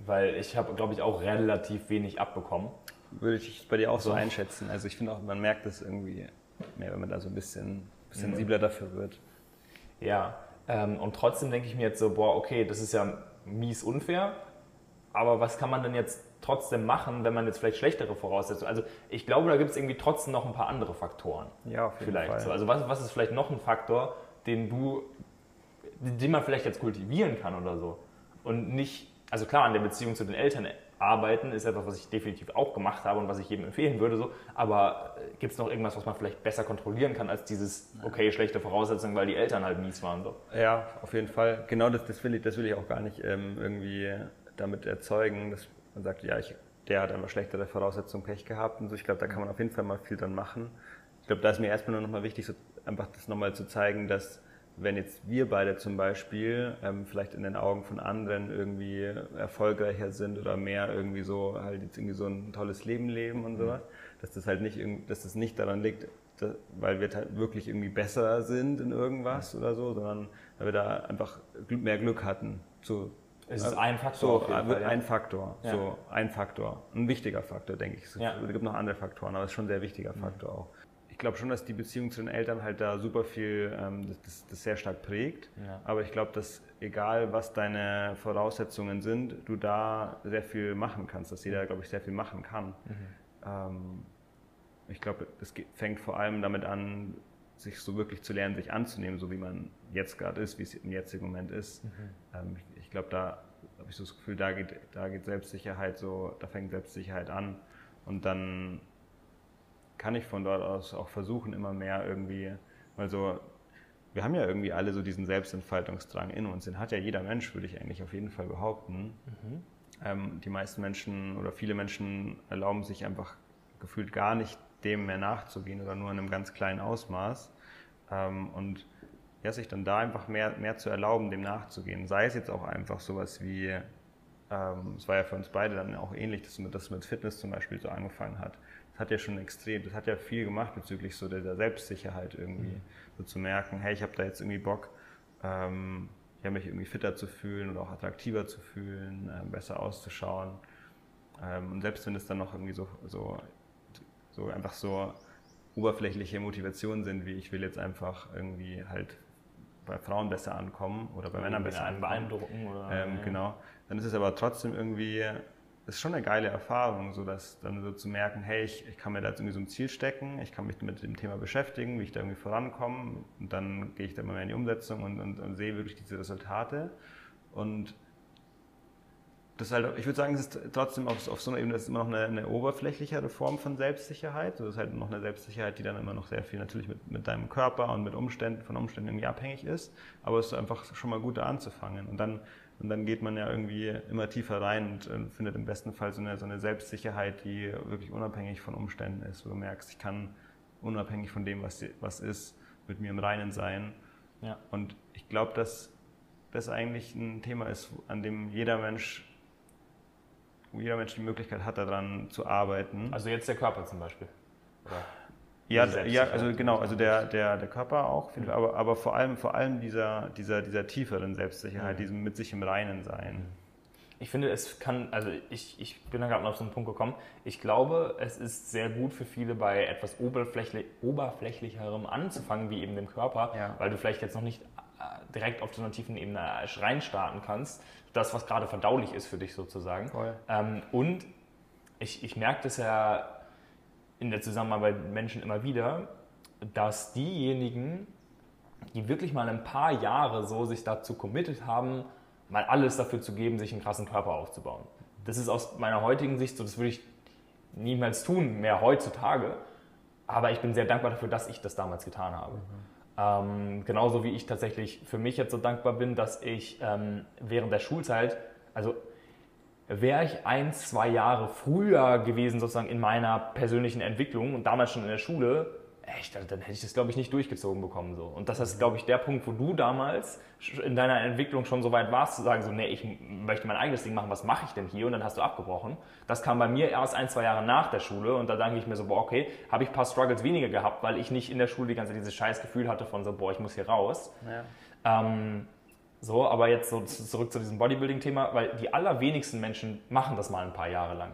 Weil ich habe, glaube ich, auch relativ wenig abbekommen. Würde ich bei dir auch so einschätzen. Also ich finde auch, man merkt es irgendwie mehr, wenn man da so ein bisschen sensibler dafür wird. Ja, ähm, und trotzdem denke ich mir jetzt so, boah, okay, das ist ja mies unfair, aber was kann man denn jetzt trotzdem machen, wenn man jetzt vielleicht schlechtere Voraussetzungen Also ich glaube, da gibt es irgendwie trotzdem noch ein paar andere Faktoren. Ja, auf jeden vielleicht Fall. So. Also was, was ist vielleicht noch ein Faktor, den du, den man vielleicht jetzt kultivieren kann oder so? Und nicht also klar, an der Beziehung zu den Eltern arbeiten ist etwas, was ich definitiv auch gemacht habe und was ich jedem empfehlen würde. So. Aber äh, gibt es noch irgendwas, was man vielleicht besser kontrollieren kann als dieses, okay, schlechte Voraussetzungen, weil die Eltern halt mies waren? So. Ja, auf jeden Fall. Genau das, das, will, ich, das will ich auch gar nicht ähm, irgendwie damit erzeugen, dass man sagt, ja, ich, der hat einfach schlechtere Voraussetzungen, Pech gehabt und so. Ich glaube, da kann man auf jeden Fall mal viel dran machen. Ich glaube, da ist mir erstmal nur nochmal wichtig, so einfach das nochmal zu zeigen, dass wenn jetzt wir beide zum Beispiel ähm, vielleicht in den Augen von anderen irgendwie erfolgreicher sind oder mehr irgendwie so halt jetzt irgendwie so ein tolles Leben leben und sowas, dass das halt nicht, dass das nicht daran liegt, dass, weil wir halt wirklich irgendwie besser sind in irgendwas oder so, sondern weil wir da einfach mehr Glück hatten. Zu, es ist ein Faktor. So, Fall, ein ja. Faktor, ja. so ein Faktor, ein wichtiger Faktor, denke ich. Es ja. gibt noch andere Faktoren, aber es ist schon ein sehr wichtiger Faktor auch glaube schon, dass die Beziehung zu den Eltern halt da super viel, ähm, das, das, sehr stark prägt. Ja. Aber ich glaube, dass egal was deine Voraussetzungen sind, du da sehr viel machen kannst, dass jeder, glaube ich, sehr viel machen kann. Mhm. Ähm, ich glaube, es fängt vor allem damit an, sich so wirklich zu lernen, sich anzunehmen, so wie man jetzt gerade ist, wie es im jetzigen Moment ist. Mhm. Ähm, ich, ich glaube, da habe ich so das Gefühl, da geht, da geht Selbstsicherheit so, da fängt Selbstsicherheit an. Und dann kann ich von dort aus auch versuchen, immer mehr irgendwie, weil so, wir haben ja irgendwie alle so diesen Selbstentfaltungsdrang in uns. Den hat ja jeder Mensch, würde ich eigentlich auf jeden Fall behaupten. Mhm. Ähm, die meisten Menschen oder viele Menschen erlauben sich einfach gefühlt gar nicht dem mehr nachzugehen oder nur in einem ganz kleinen Ausmaß. Ähm, und ja, sich dann da einfach mehr, mehr zu erlauben, dem nachzugehen. Sei es jetzt auch einfach sowas wie, ähm, es war ja für uns beide dann auch ähnlich, dass das mit Fitness zum Beispiel so angefangen hat hat ja schon extrem, das hat ja viel gemacht bezüglich so der, der Selbstsicherheit irgendwie. Mhm. So zu merken, hey, ich habe da jetzt irgendwie Bock, ähm, ja, mich irgendwie fitter zu fühlen oder auch attraktiver zu fühlen, äh, besser auszuschauen. Ähm, und selbst wenn es dann noch irgendwie so, so, so einfach so oberflächliche Motivationen sind, wie ich will jetzt einfach irgendwie halt bei Frauen besser ankommen oder bei Männern besser ankommen. beeindrucken oder ähm, ja. genau. Dann ist es aber trotzdem irgendwie ist schon eine geile Erfahrung, so dass dann so zu merken, hey, ich, ich kann mir da jetzt irgendwie so ein Ziel stecken, ich kann mich mit dem Thema beschäftigen, wie ich da irgendwie vorankomme und dann gehe ich da mal mehr in die Umsetzung und, und, und sehe wirklich diese Resultate und das halt, ich würde sagen, es ist trotzdem auf, auf so einer Ebene, immer noch eine, eine, oberflächlichere Form von Selbstsicherheit. Das ist halt noch eine Selbstsicherheit, die dann immer noch sehr viel natürlich mit, mit deinem Körper und mit Umständen, von Umständen irgendwie abhängig ist. Aber es ist einfach schon mal gut da anzufangen. Und dann und dann geht man ja irgendwie immer tiefer rein und äh, findet im besten Fall so eine, so eine Selbstsicherheit, die wirklich unabhängig von Umständen ist, wo du merkst, ich kann unabhängig von dem, was, was ist, mit mir im Reinen sein. Ja. Und ich glaube, dass das eigentlich ein Thema ist, an dem jeder Mensch, wo jeder Mensch die Möglichkeit hat, daran zu arbeiten. Also jetzt der Körper zum Beispiel. Oder? Ja, ja, also genau, also der, der, der Körper auch, mhm. aber, aber vor allem, vor allem dieser, dieser, dieser tieferen Selbstsicherheit, mhm. diesem mit sich im Reinen sein. Ich finde, es kann, also ich, ich bin da gerade noch auf so einen Punkt gekommen. Ich glaube, es ist sehr gut für viele bei etwas oberflächlich, oberflächlicherem anzufangen, wie eben dem Körper, ja. weil du vielleicht jetzt noch nicht äh, direkt auf so einer tiefen Ebene reinstarten kannst. Das, was gerade verdaulich ist für dich sozusagen. Ähm, und ich, ich merke das ja in der Zusammenarbeit mit Menschen immer wieder, dass diejenigen, die wirklich mal ein paar Jahre so sich dazu committed haben, mal alles dafür zu geben, sich einen krassen Körper aufzubauen. Das ist aus meiner heutigen Sicht so, das würde ich niemals tun, mehr heutzutage. Aber ich bin sehr dankbar dafür, dass ich das damals getan habe. Mhm. Ähm, genauso wie ich tatsächlich für mich jetzt so dankbar bin, dass ich ähm, während der Schulzeit, also wäre ich ein, zwei Jahre früher gewesen sozusagen in meiner persönlichen Entwicklung und damals schon in der Schule, echt, dann hätte ich das, glaube ich, nicht durchgezogen bekommen. So. Und das ist, glaube ich, der Punkt, wo du damals in deiner Entwicklung schon so weit warst, zu sagen, so, nee, ich möchte mein eigenes Ding machen, was mache ich denn hier? Und dann hast du abgebrochen. Das kam bei mir erst ein, zwei Jahre nach der Schule und da denke ich mir so, boah, okay, habe ich ein paar Struggles weniger gehabt, weil ich nicht in der Schule die ganze Zeit dieses scheiß Gefühl hatte von so, boah, ich muss hier raus. Ja. Ähm, so, aber jetzt so zurück zu diesem Bodybuilding-Thema, weil die allerwenigsten Menschen machen das mal ein paar Jahre lang.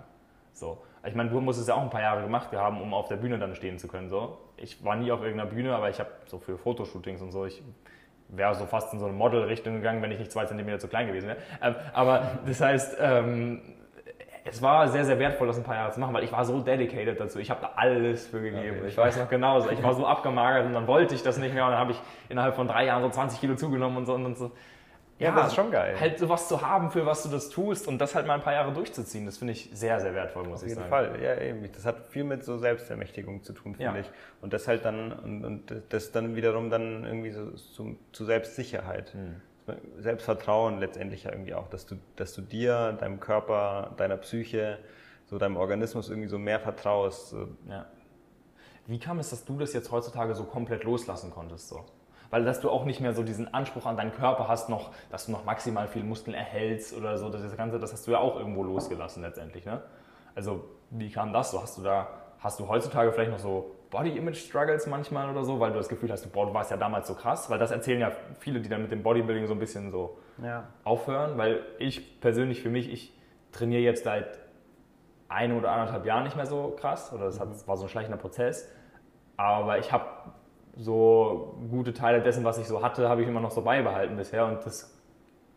So. Ich meine, du musst es ja auch ein paar Jahre gemacht haben, um auf der Bühne dann stehen zu können. So. Ich war nie auf irgendeiner Bühne, aber ich habe so für Fotoshootings und so, ich wäre so fast in so eine Model-Richtung gegangen, wenn ich nicht zwei Zentimeter zu klein gewesen wäre. Ähm, aber das heißt, ähm, es war sehr, sehr wertvoll, das ein paar Jahre zu machen, weil ich war so dedicated dazu. Ich habe da alles für gegeben. Okay. Ich weiß noch genauso. Ich war so abgemagert und dann wollte ich das nicht mehr und dann habe ich innerhalb von drei Jahren so 20 Kilo zugenommen und so. Und so. Ja, das ist schon geil. Halt sowas zu haben, für was du das tust und das halt mal ein paar Jahre durchzuziehen, das finde ich sehr, sehr wertvoll, muss Auf ich sagen. Auf jeden Fall, ja eben. Das hat viel mit so Selbstermächtigung zu tun, finde ja. ich. Und das halt dann, und, und, das dann wiederum dann irgendwie so zu, zu Selbstsicherheit. Hm. Selbstvertrauen letztendlich ja irgendwie auch, dass du, dass du dir, deinem Körper, deiner Psyche, so deinem Organismus irgendwie so mehr vertraust. Ja. Wie kam es, dass du das jetzt heutzutage so komplett loslassen konntest? So? Weil dass du auch nicht mehr so diesen Anspruch an deinen Körper hast, noch, dass du noch maximal viel Muskeln erhältst oder so. Das Ganze, das hast du ja auch irgendwo losgelassen letztendlich. Ne? Also wie kam das so? Hast du da, hast du heutzutage vielleicht noch so Body-Image-Struggles manchmal oder so, weil du das Gefühl hast, boah, du warst ja damals so krass, weil das erzählen ja viele, die dann mit dem Bodybuilding so ein bisschen so ja. aufhören, weil ich persönlich für mich, ich trainiere jetzt seit ein oder anderthalb Jahren nicht mehr so krass oder das, hat, das war so ein schleichender Prozess, aber ich habe so gute Teile dessen, was ich so hatte, habe ich immer noch so beibehalten bisher. Und das,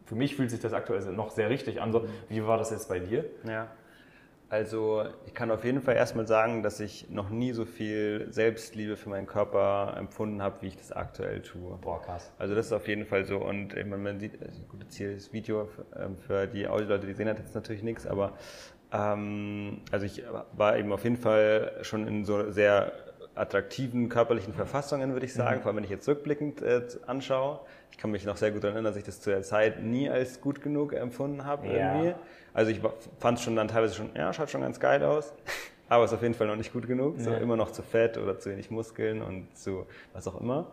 für mich fühlt sich das aktuell noch sehr richtig an. So, wie war das jetzt bei dir? Ja. Also ich kann auf jeden Fall erstmal sagen, dass ich noch nie so viel Selbstliebe für meinen Körper empfunden habe, wie ich das aktuell tue. Boah, krass. Also das ist auf jeden Fall so. Und man, sieht, also gut, jetzt hier das Video ähm, für die Audioleute, die sehen das jetzt natürlich nichts, aber ähm, also ich war eben auf jeden Fall schon in so sehr attraktiven körperlichen Verfassungen, würde ich sagen, mhm. vor allem wenn ich jetzt rückblickend äh, anschaue. Ich kann mich noch sehr gut daran erinnern, dass ich das zu der Zeit nie als gut genug empfunden habe ja. irgendwie. Also ich fand es schon dann teilweise schon, ja, schaut schon ganz geil aus, aber ist auf jeden Fall noch nicht gut genug. Ja. So immer noch zu fett oder zu wenig Muskeln und zu was auch immer.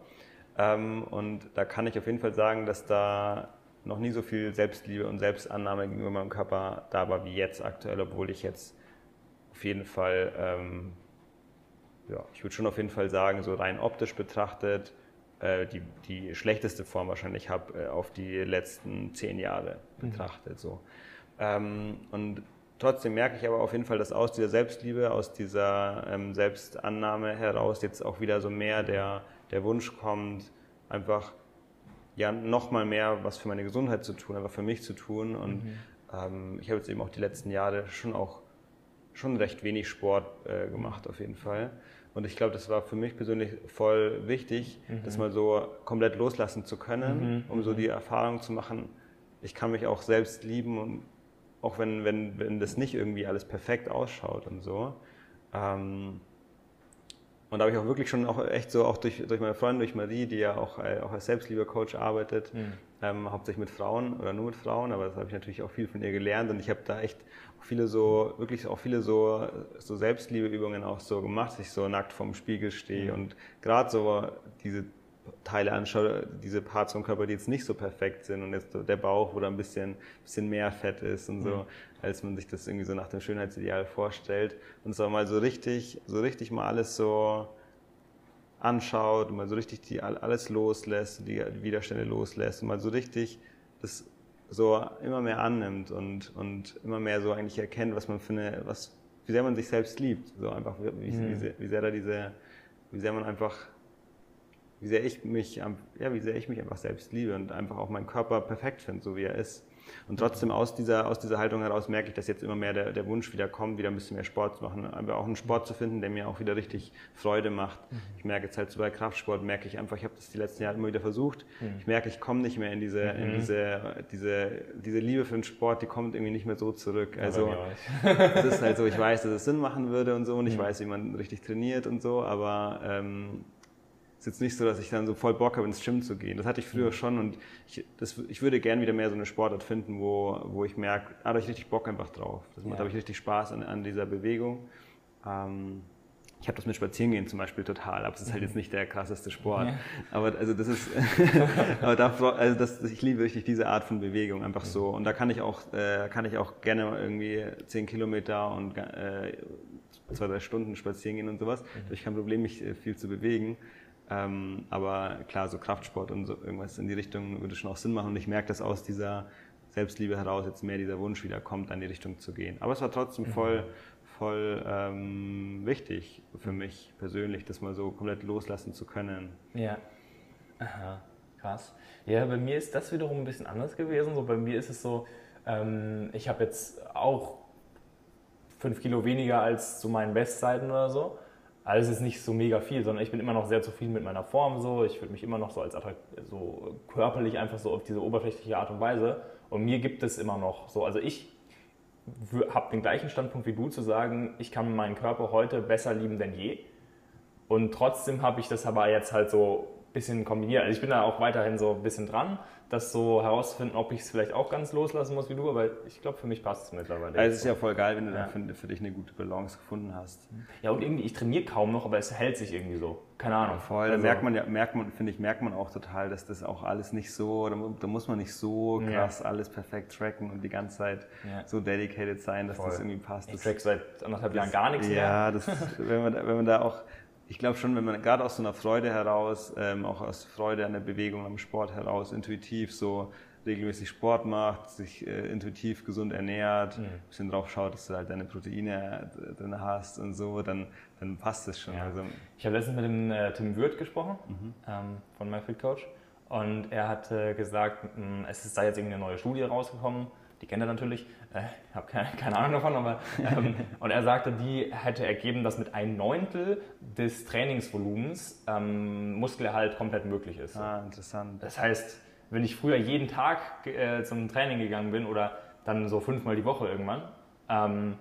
Ähm, und da kann ich auf jeden Fall sagen, dass da noch nie so viel Selbstliebe und Selbstannahme gegenüber meinem Körper da war wie jetzt aktuell, obwohl ich jetzt auf jeden Fall ähm, ja, ich würde schon auf jeden Fall sagen, so rein optisch betrachtet, äh, die, die schlechteste Form wahrscheinlich habe äh, auf die letzten zehn Jahre mhm. betrachtet. Mhm. So. Ähm, und trotzdem merke ich aber auf jeden Fall, dass aus dieser Selbstliebe, aus dieser ähm, Selbstannahme heraus jetzt auch wieder so mehr der, der Wunsch kommt, einfach ja nochmal mehr was für meine Gesundheit zu tun, einfach für mich zu tun. Und mhm. ähm, ich habe jetzt eben auch die letzten Jahre schon auch schon recht wenig Sport äh, gemacht auf jeden Fall. Und ich glaube, das war für mich persönlich voll wichtig, mhm. das mal so komplett loslassen zu können, mhm. um so mhm. die Erfahrung zu machen, ich kann mich auch selbst lieben und auch wenn, wenn, wenn das nicht irgendwie alles perfekt ausschaut und so. Ähm, und da habe ich auch wirklich schon auch echt so, auch durch, durch meine Freundin, durch Marie, die ja auch, äh, auch als Selbstliebecoach arbeitet, mhm. ähm, hauptsächlich mit Frauen oder nur mit Frauen, aber das habe ich natürlich auch viel von ihr gelernt und ich habe da echt viele so, wirklich auch viele so, so Selbstliebeübungen auch so gemacht, dass ich so nackt vorm Spiegel stehe mhm. und gerade so diese Teile anschaue, diese Parts vom Körper, die jetzt nicht so perfekt sind und jetzt der Bauch, wo da ein bisschen, bisschen mehr Fett ist und so, mhm. als man sich das irgendwie so nach dem Schönheitsideal vorstellt. Und auch mal so richtig, so richtig mal alles so anschaut, mal so richtig die, alles loslässt, die Widerstände loslässt mal so richtig das so immer mehr annimmt und, und immer mehr so eigentlich erkennt, was man für eine, was, wie sehr man sich selbst liebt. So einfach, wie, mhm. wie, sehr, wie sehr da diese, wie sehr man einfach, wie sehr ich mich, ja, wie sehr ich mich einfach selbst liebe und einfach auch meinen Körper perfekt finde, so wie er ist. Und trotzdem aus dieser, aus dieser Haltung heraus merke ich, dass jetzt immer mehr der, der Wunsch wieder kommt, wieder ein bisschen mehr Sport zu machen, aber auch einen Sport zu finden, der mir auch wieder richtig Freude macht. Mhm. Ich merke jetzt halt so bei Kraftsport, merke ich einfach, ich habe das die letzten Jahre immer wieder versucht. Mhm. Ich merke, ich komme nicht mehr in diese, in mhm. diese, diese, diese Liebe für den Sport, die kommt irgendwie nicht mehr so zurück. Also es ist halt so, ich weiß, dass es Sinn machen würde und so und ich weiß, wie man richtig trainiert und so, aber ähm, jetzt nicht so, dass ich dann so voll Bock habe, ins Gym zu gehen. Das hatte ich früher mhm. schon und ich, das, ich würde gern wieder mehr so eine Sportart finden, wo, wo ich merke, ah, da habe ich richtig Bock einfach drauf. Das ja. da habe ich richtig Spaß an, an dieser Bewegung. Ähm, ich habe das mit Spazierengehen zum Beispiel total, aber es ist halt jetzt nicht der krasseste Sport. Ja. Aber also das ist, aber da, also das, ich liebe richtig diese Art von Bewegung einfach so. Und da kann ich auch, äh, kann ich auch gerne irgendwie zehn Kilometer und äh, zwei, drei Stunden spazieren gehen und sowas. Mhm. Da habe ich kein Problem, mich äh, viel zu bewegen. Ähm, aber klar, so Kraftsport und so irgendwas in die Richtung würde schon auch Sinn machen. Und ich merke, dass aus dieser Selbstliebe heraus jetzt mehr dieser Wunsch wieder kommt, an die Richtung zu gehen. Aber es war trotzdem mhm. voll, voll ähm, wichtig für mich persönlich, das mal so komplett loslassen zu können. Ja. Aha, krass. Ja, bei mir ist das wiederum ein bisschen anders gewesen. So bei mir ist es so, ähm, ich habe jetzt auch fünf Kilo weniger als zu meinen Bestzeiten oder so. Also es ist nicht so mega viel, sondern ich bin immer noch sehr zufrieden mit meiner Form so. Ich würde mich immer noch so als so körperlich einfach so auf diese oberflächliche Art und Weise. Und mir gibt es immer noch so, also ich habe den gleichen Standpunkt wie du zu sagen, ich kann meinen Körper heute besser lieben denn je. Und trotzdem habe ich das aber jetzt halt so bisschen kombiniert. Also ich bin da auch weiterhin so ein bisschen dran, das so herauszufinden, ob ich es vielleicht auch ganz loslassen muss wie du, aber ich glaube, für mich passt es mittlerweile. Also es ist ja voll geil, wenn du ja. dann für, für, dich eine gute Balance gefunden hast. Ja, und irgendwie, ich trainiere kaum noch, aber es hält sich irgendwie so. Keine Ahnung. Ja, voll, also, da merkt man ja, merkt man, finde ich, merkt man auch total, dass das auch alles nicht so, da, da muss man nicht so krass ja. alles perfekt tracken und die ganze Zeit so dedicated sein, dass voll. das irgendwie passt. Ich track seit anderthalb Jahren gar nichts mehr. Ja, das, wenn, man, wenn man da auch ich glaube schon, wenn man gerade aus so einer Freude heraus, ähm, auch aus Freude an der Bewegung, am Sport heraus, intuitiv so regelmäßig Sport macht, sich äh, intuitiv gesund ernährt, mhm. ein bisschen drauf schaut, dass du halt deine Proteine äh, drin hast und so, dann, dann passt es schon. Ja. Also, ich habe letztens mit dem äh, Tim Würth gesprochen mhm. ähm, von MyFit Coach und er hat äh, gesagt, mh, es ist da jetzt irgendwie eine neue Studie rausgekommen, die kennt er natürlich, äh, ich habe keine, keine, Ahnung davon, aber ähm, und er sagte, die hätte ergeben, dass mit ein Neuntel des Trainingsvolumens ähm, Muskelerhalt komplett möglich ist. Ah, interessant. Das heißt, wenn ich früher jeden Tag äh, zum Training gegangen bin oder dann so fünfmal die Woche irgendwann, ähm,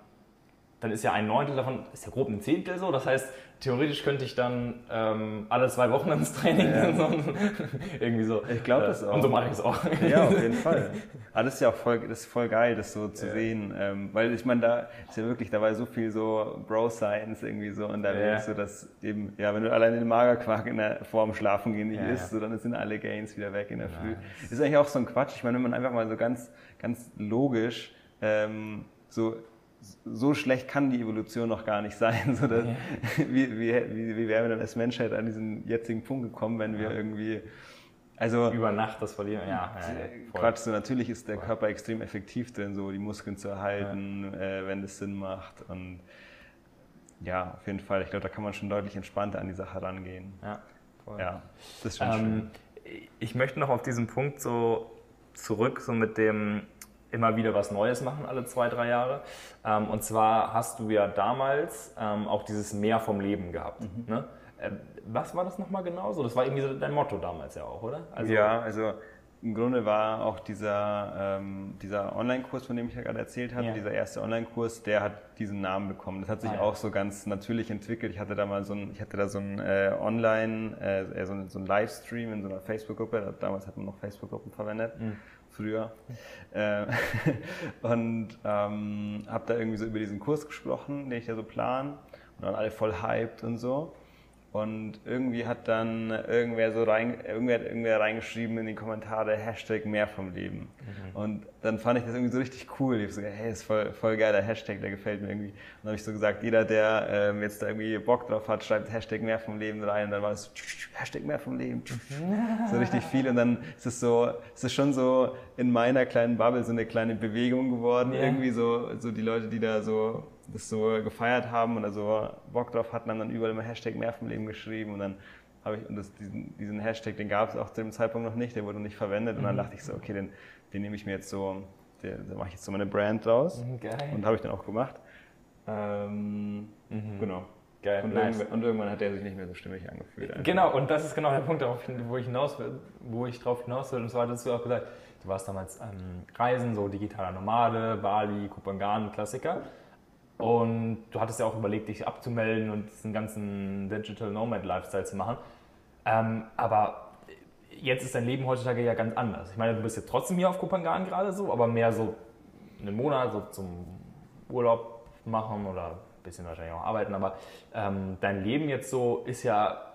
dann ist ja ein Neuntel davon, ist ja grob ein Zehntel so. Das heißt, theoretisch könnte ich dann ähm, alle zwei Wochen ins Training ja. irgendwie so. Ich glaube das auch. Und so mache ich es auch. Ja, auf jeden Fall. Aber das ist ja auch voll, das ist voll geil, das so zu ja. sehen. Ähm, weil ich meine, da ist ja wirklich, da war so viel so Bro-Science irgendwie so unterwegs, ja. so dass eben, ja, wenn du alleine den Magerquark in der Form schlafen gehen nicht ja, isst, so, dann sind alle Gains wieder weg in der Früh. Das ist eigentlich auch so ein Quatsch. Ich meine, wenn man einfach mal so ganz, ganz logisch ähm, so so schlecht kann die Evolution noch gar nicht sein. So dass, ja. wie, wie, wie, wie wären wir dann als Menschheit an diesen jetzigen Punkt gekommen, wenn wir ja. irgendwie. Also, Über Nacht das verlieren, ja. ja Quatsch, so natürlich ist der voll. Körper extrem effektiv drin, so die Muskeln zu erhalten, äh, wenn das Sinn macht. Und ja, auf jeden Fall. Ich glaube, da kann man schon deutlich entspannter an die Sache rangehen. Ja, voll. Ja, das ist schon ähm, schön. Ich möchte noch auf diesen Punkt so zurück, so mit dem, immer wieder was Neues machen, alle zwei, drei Jahre. Ähm, und zwar hast du ja damals ähm, auch dieses Mehr vom Leben gehabt. Mhm. Ne? Äh, was war das nochmal genau so? Das war irgendwie so dein Motto damals ja auch, oder? Also, ja, also im Grunde war auch dieser, ähm, dieser Online-Kurs, von dem ich ja gerade erzählt hatte, ja. dieser erste Online-Kurs, der hat diesen Namen bekommen. Das hat sich ah, ja. auch so ganz natürlich entwickelt. Ich hatte da mal so ein, ich hatte da so ein äh, Online, äh, so, ein, so ein Livestream in so einer Facebook-Gruppe. Damals hat man noch Facebook-Gruppen verwendet. Mhm früher. Äh, und ähm, habe da irgendwie so über diesen Kurs gesprochen, den ich ja so plan. Und dann alle voll hyped und so. Und irgendwie hat dann irgendwer so rein, irgendwer, irgendwer reingeschrieben in die Kommentare Hashtag mehr vom Leben. Mhm. Und dann fand ich das irgendwie so richtig cool. Ich habe so gesagt, hey, ist voll, voll geiler Hashtag, der gefällt mir irgendwie. Und dann habe ich so gesagt, jeder, der ähm, jetzt da irgendwie Bock drauf hat, schreibt Hashtag mehr vom Leben rein. Und dann war es Hashtag mehr vom Leben. so richtig viel. Und dann ist es so, ist es schon so in meiner kleinen Bubble so eine kleine Bewegung geworden. Ja. Irgendwie so, so die Leute, die da so das so gefeiert haben oder so Bock drauf hatten, haben dann überall immer Hashtag mehr vom Leben geschrieben und dann habe ich, und das, diesen, diesen Hashtag, den gab es auch zu dem Zeitpunkt noch nicht, der wurde nicht verwendet und dann mhm. dachte ich so, okay, den, den nehme ich mir jetzt so, da mache ich jetzt so meine Brand draus mhm, Geil. und habe ich dann auch gemacht. Ähm, mhm. Genau. Geil. Und, nice. irgendwann, und, irgendwann, hat der sich nicht mehr so stimmig angefühlt. Einfach. Genau, und das ist genau der Punkt, wo ich, hinaus will, wo ich drauf hinaus will. Und zwar hattest du auch gesagt, du warst damals ähm, Reisen, so digitaler Nomade, Bali, Kupangan, Klassiker. Und du hattest ja auch überlegt, dich abzumelden und diesen ganzen Digital Nomad Lifestyle zu machen. Ähm, aber jetzt ist dein Leben heutzutage ja ganz anders. Ich meine, du bist jetzt trotzdem hier auf Kopangan gerade so, aber mehr so einen Monat so zum Urlaub machen oder ein bisschen wahrscheinlich auch arbeiten. Aber ähm, dein Leben jetzt so ist ja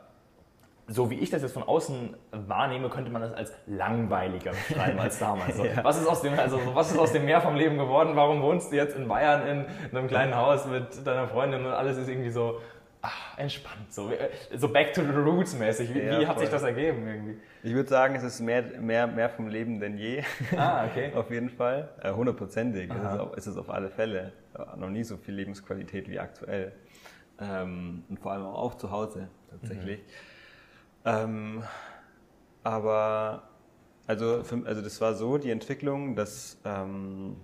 so wie ich das jetzt von außen wahrnehme, könnte man das als langweiliger beschreiben als damals. So, ja. was, ist aus dem, also, was ist aus dem Meer vom Leben geworden? Warum wohnst du jetzt in Bayern in einem kleinen Haus mit deiner Freundin und alles ist irgendwie so ach, entspannt, so, so back to the roots mäßig. Wie, ja, wie hat sich das ergeben irgendwie? Ich würde sagen, es ist mehr, mehr, mehr vom Leben denn je. Ah, okay. auf jeden Fall. Äh, hundertprozentig äh, ist, ist es auf alle Fälle. Noch nie so viel Lebensqualität wie aktuell. Ähm, und vor allem auch zu Hause tatsächlich. Mhm. Ähm, aber also, für, also das war so die Entwicklung, dass ähm,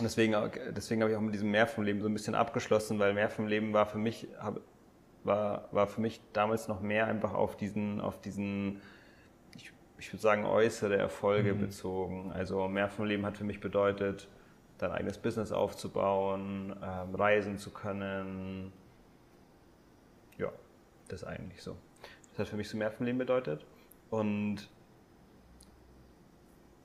deswegen, deswegen habe ich auch mit diesem Mehr vom Leben so ein bisschen abgeschlossen, weil Mehr vom Leben war für mich hab, war, war für mich damals noch mehr einfach auf diesen auf diesen ich, ich würde sagen äußere Erfolge mhm. bezogen. Also Mehr vom Leben hat für mich bedeutet, dein eigenes Business aufzubauen, ähm, reisen zu können. Ja, das eigentlich so. Das hat für mich so mehr vom Leben bedeutet. Und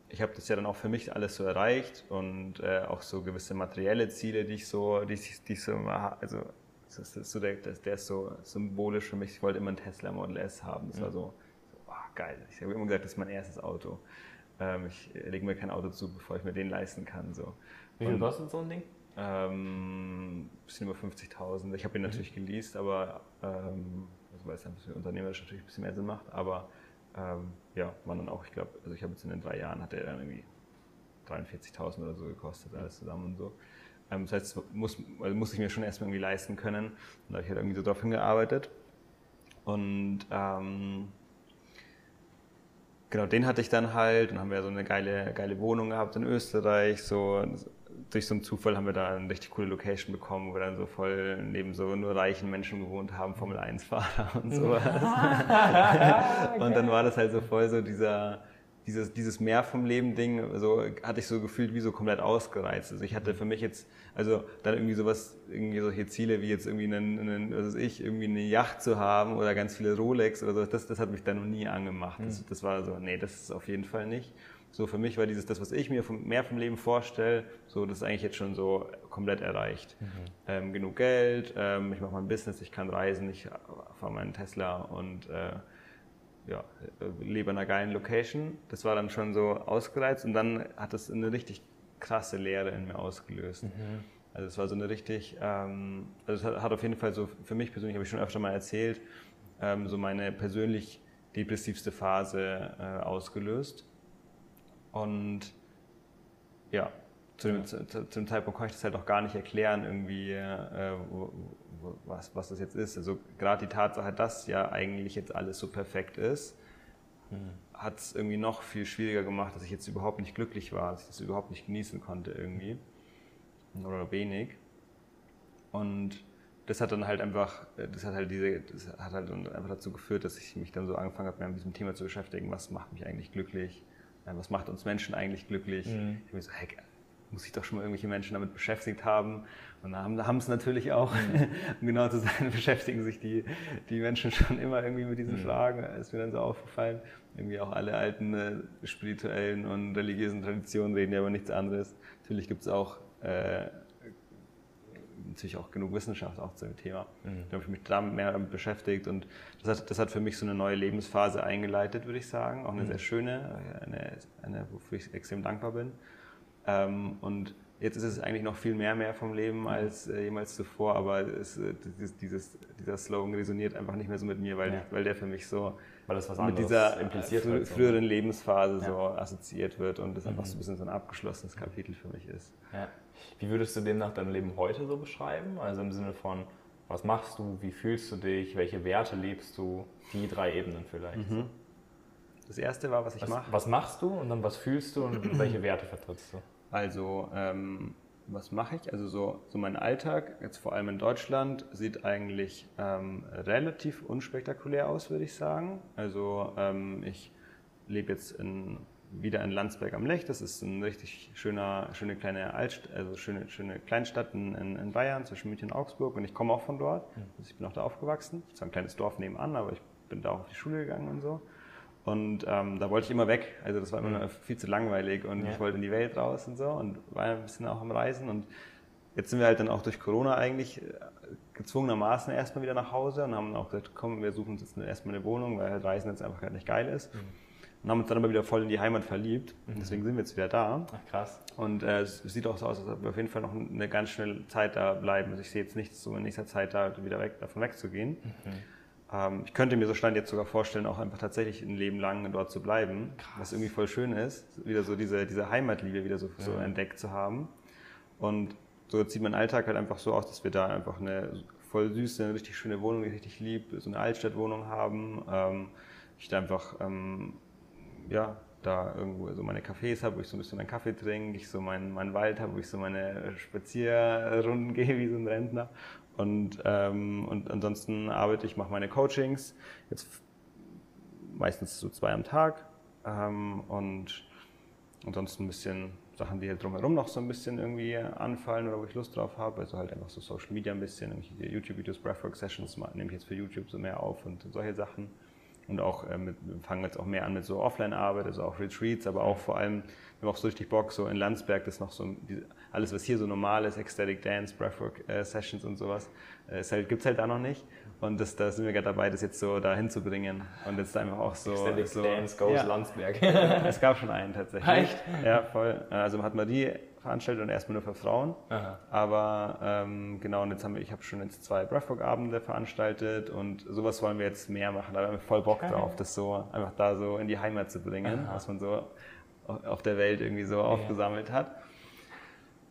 ich habe das ja dann auch für mich alles so erreicht und äh, auch so gewisse materielle Ziele, die ich so, die ich, die ich so also das ist so der, das, der ist so symbolisch für mich. Ich wollte immer ein Tesla Model S haben. Das war mhm. so, so oh, geil. Ich habe immer gesagt, das ist mein erstes Auto. Ähm, ich lege mir kein Auto zu, bevor ich mir den leisten kann. So. Wie viel kostet so ein Ding? Ähm, bisschen über 50.000. Ich habe ihn mhm. natürlich geleast, aber ähm, weil es dann für unternehmerisch natürlich ein bisschen mehr Sinn macht, aber ähm, ja, man dann auch, ich glaube, also ich habe jetzt in den drei Jahren, hat er dann irgendwie 43.000 oder so gekostet, alles zusammen und so. Ähm, das heißt, muss, also muss ich mir schon erstmal irgendwie leisten können. Und da habe ich halt irgendwie so drauf hingearbeitet. Und ähm, genau, den hatte ich dann halt. Und haben wir so eine geile, geile Wohnung gehabt in Österreich, so durch so einen Zufall haben wir da eine richtig coole Location bekommen, wo wir dann so voll neben so nur reichen Menschen gewohnt haben, Formel 1-Fahrer und sowas. und dann war das halt so voll so dieser, dieses, dieses Mehr vom Leben Ding, so hatte ich so gefühlt wie so komplett ausgereizt. Also ich hatte für mich jetzt, also dann irgendwie sowas, irgendwie solche Ziele wie jetzt irgendwie einen, einen was weiß ich, irgendwie eine Yacht zu haben oder ganz viele Rolex oder so, das, das hat mich dann noch nie angemacht. Das, mhm. das war so, nee, das ist auf jeden Fall nicht. So für mich war dieses, das, was ich mir vom, mehr vom Leben vorstelle, so das ist eigentlich jetzt schon so komplett erreicht. Mhm. Ähm, genug Geld, ähm, ich mache mein Business, ich kann reisen, ich fahre meinen Tesla und äh, ja, lebe in einer geilen Location. Das war dann schon so ausgereizt und dann hat das eine richtig krasse Lehre in mir ausgelöst. Mhm. Also es war so eine richtig, ähm, also es hat, auf jeden Fall so, für mich persönlich habe ich schon öfter mal erzählt, ähm, so meine persönlich depressivste Phase äh, ausgelöst. Und ja, zu dem, zu, zu dem, Zeitpunkt konnte ich das halt auch gar nicht erklären, irgendwie, äh, was, was das jetzt ist. Also gerade die Tatsache, dass ja eigentlich jetzt alles so perfekt ist, hm. hat es irgendwie noch viel schwieriger gemacht, dass ich jetzt überhaupt nicht glücklich war, dass ich das überhaupt nicht genießen konnte irgendwie. Oder wenig. Und das hat dann halt einfach, das hat halt diese, das hat halt einfach dazu geführt, dass ich mich dann so angefangen habe, mit diesem Thema zu beschäftigen, was macht mich eigentlich glücklich was macht uns Menschen eigentlich glücklich? Mhm. Ich habe mir so, hey, muss ich doch schon mal irgendwelche Menschen damit beschäftigt haben. Und da haben, haben es natürlich auch, mhm. um genau zu sein, beschäftigen sich die, die Menschen schon immer irgendwie mit diesen mhm. Fragen. Ist mir dann so aufgefallen. Irgendwie auch alle alten äh, spirituellen und religiösen Traditionen reden ja über nichts anderes. Natürlich gibt es auch äh, natürlich auch genug Wissenschaft auch zu dem Thema. Mhm. Da habe ich mich damit mehr damit beschäftigt und das hat, das hat für mich so eine neue Lebensphase eingeleitet, würde ich sagen. Auch eine mhm. sehr schöne, eine, eine, wofür ich extrem dankbar bin. Ähm, und jetzt ist es eigentlich noch viel mehr mehr vom Leben als äh, jemals zuvor, aber es, äh, dieses, dieses, dieser Slogan resoniert einfach nicht mehr so mit mir, weil, ja. weil der für mich so mit dieser impliziert fr früheren Lebensphase ja. so assoziiert wird und das mhm. einfach so ein bisschen so ein abgeschlossenes Kapitel für mich ist. Ja. Wie würdest du demnach dein Leben heute so beschreiben? Also im Sinne von, was machst du, wie fühlst du dich, welche Werte lebst du? Die drei Ebenen vielleicht. Mhm. Das erste war, was ich mache. Was machst du und dann was fühlst du und welche Werte vertrittst du? Also, ähm, was mache ich? Also so, so mein Alltag, jetzt vor allem in Deutschland, sieht eigentlich ähm, relativ unspektakulär aus, würde ich sagen. Also ähm, ich lebe jetzt in wieder in Landsberg am Lech. Das ist ein richtig schöner, schöne kleine Altst also schöne, schöne Kleinstadt in, in, Bayern zwischen München und Augsburg und ich komme auch von dort. Also ich bin auch da aufgewachsen. Zwar ein kleines Dorf nebenan, aber ich bin da auch auf die Schule gegangen und so. Und ähm, da wollte ich immer weg. Also das war immer mhm. viel zu langweilig und ja. ich wollte in die Welt raus und so und war ein bisschen auch am Reisen. Und jetzt sind wir halt dann auch durch Corona eigentlich äh, gezwungenermaßen erstmal wieder nach Hause und haben auch gesagt, komm, wir suchen uns jetzt erstmal eine Wohnung, weil halt Reisen jetzt einfach gar nicht geil ist. Mhm. Und haben uns dann aber wieder voll in die Heimat verliebt. Mhm. Deswegen sind wir jetzt wieder da. Ach krass. Und äh, es sieht auch so aus, als ob wir auf jeden Fall noch eine ganz schnelle Zeit da bleiben. Also ich sehe jetzt nicht so in nächster Zeit da wieder weg, davon wegzugehen. Mhm. Ähm, ich könnte mir so Stand jetzt sogar vorstellen, auch einfach tatsächlich ein Leben lang dort zu bleiben. Krass. Was irgendwie voll schön ist, wieder so diese, diese Heimatliebe wieder so, so entdeckt zu haben. Und so sieht mein Alltag halt einfach so aus, dass wir da einfach eine voll süße, eine richtig schöne Wohnung, die ich richtig lieb, so eine Altstadtwohnung haben. Ähm, ich da einfach ähm, ja, da irgendwo so meine Cafés habe, wo ich so ein bisschen meinen Kaffee trinke, ich so meinen, meinen Wald habe, wo ich so meine Spazierrunden gehe wie so ein Rentner. Und, ähm, und ansonsten arbeite ich, mache meine Coachings, jetzt meistens so zwei am Tag. Ähm, und ansonsten ein bisschen Sachen, die halt drumherum noch so ein bisschen irgendwie anfallen oder wo ich Lust drauf habe. Also halt einfach so Social Media ein bisschen, YouTube-Videos, Breathwork-Sessions nehme ich jetzt für YouTube so mehr auf und solche Sachen. Und auch äh, mit, wir fangen jetzt auch mehr an mit so Offline-Arbeit, also auch Retreats, aber auch vor allem, wir haben auch so richtig Bock, so in Landsberg, das noch so, die, alles was hier so normal ist, Ecstatic Dance, Breathwork-Sessions äh, und sowas, äh, halt, gibt es halt da noch nicht. Und das, da sind wir gerade dabei, das jetzt so da hinzubringen. Und jetzt einfach auch so. Ecstatic so, Dance Goes ja. Landsberg. es gab schon einen tatsächlich. Echt? Ja, voll. Also hat man die veranstaltet und erstmal nur für Frauen. Aha. Aber ähm, genau, und jetzt haben wir, ich habe schon jetzt zwei Breathwork-Abende veranstaltet und sowas wollen wir jetzt mehr machen. Da haben wir voll Bock okay. drauf, das so einfach da so in die Heimat zu bringen, Aha. was man so auf der Welt irgendwie so ja. aufgesammelt hat.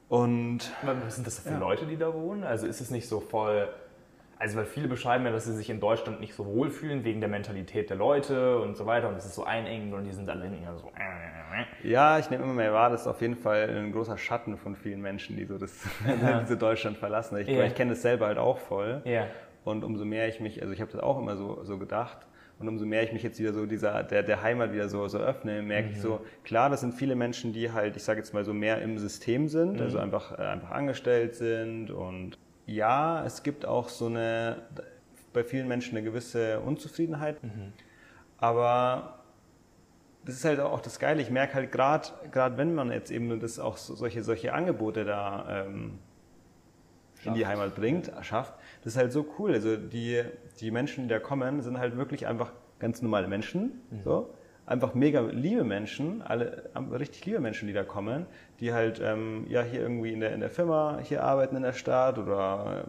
Und was sind das für ja. Leute, die da wohnen? Also ist es nicht so voll also weil viele beschreiben ja, dass sie sich in Deutschland nicht so wohlfühlen wegen der Mentalität der Leute und so weiter und es ist so einengend und die sind dann immer so. Äh, ja, ich nehme immer mehr wahr, das ist auf jeden Fall ein großer Schatten von vielen Menschen, die so das, ja. diese Deutschland verlassen. Ich, ja. ich kenne das selber halt auch voll. Ja. Und umso mehr ich mich, also ich habe das auch immer so, so gedacht, und umso mehr ich mich jetzt wieder so dieser, der, der Heimat wieder so, so öffne, merke mhm. ich so, klar, das sind viele Menschen, die halt, ich sage jetzt mal so mehr im System sind, mhm. also einfach, äh, einfach angestellt sind und ja, es gibt auch so eine, bei vielen Menschen eine gewisse Unzufriedenheit. Mhm. Aber das ist halt auch das Geile. Ich merke halt gerade, gerade wenn man jetzt eben das auch so, solche, solche Angebote da ähm, in die Heimat bringt, schafft, das ist halt so cool. Also die, die Menschen, die da kommen, sind halt wirklich einfach ganz normale Menschen. Mhm. So einfach mega liebe Menschen, alle richtig liebe Menschen, die da kommen, die halt ähm, ja hier irgendwie in der, in der Firma hier arbeiten in der Stadt oder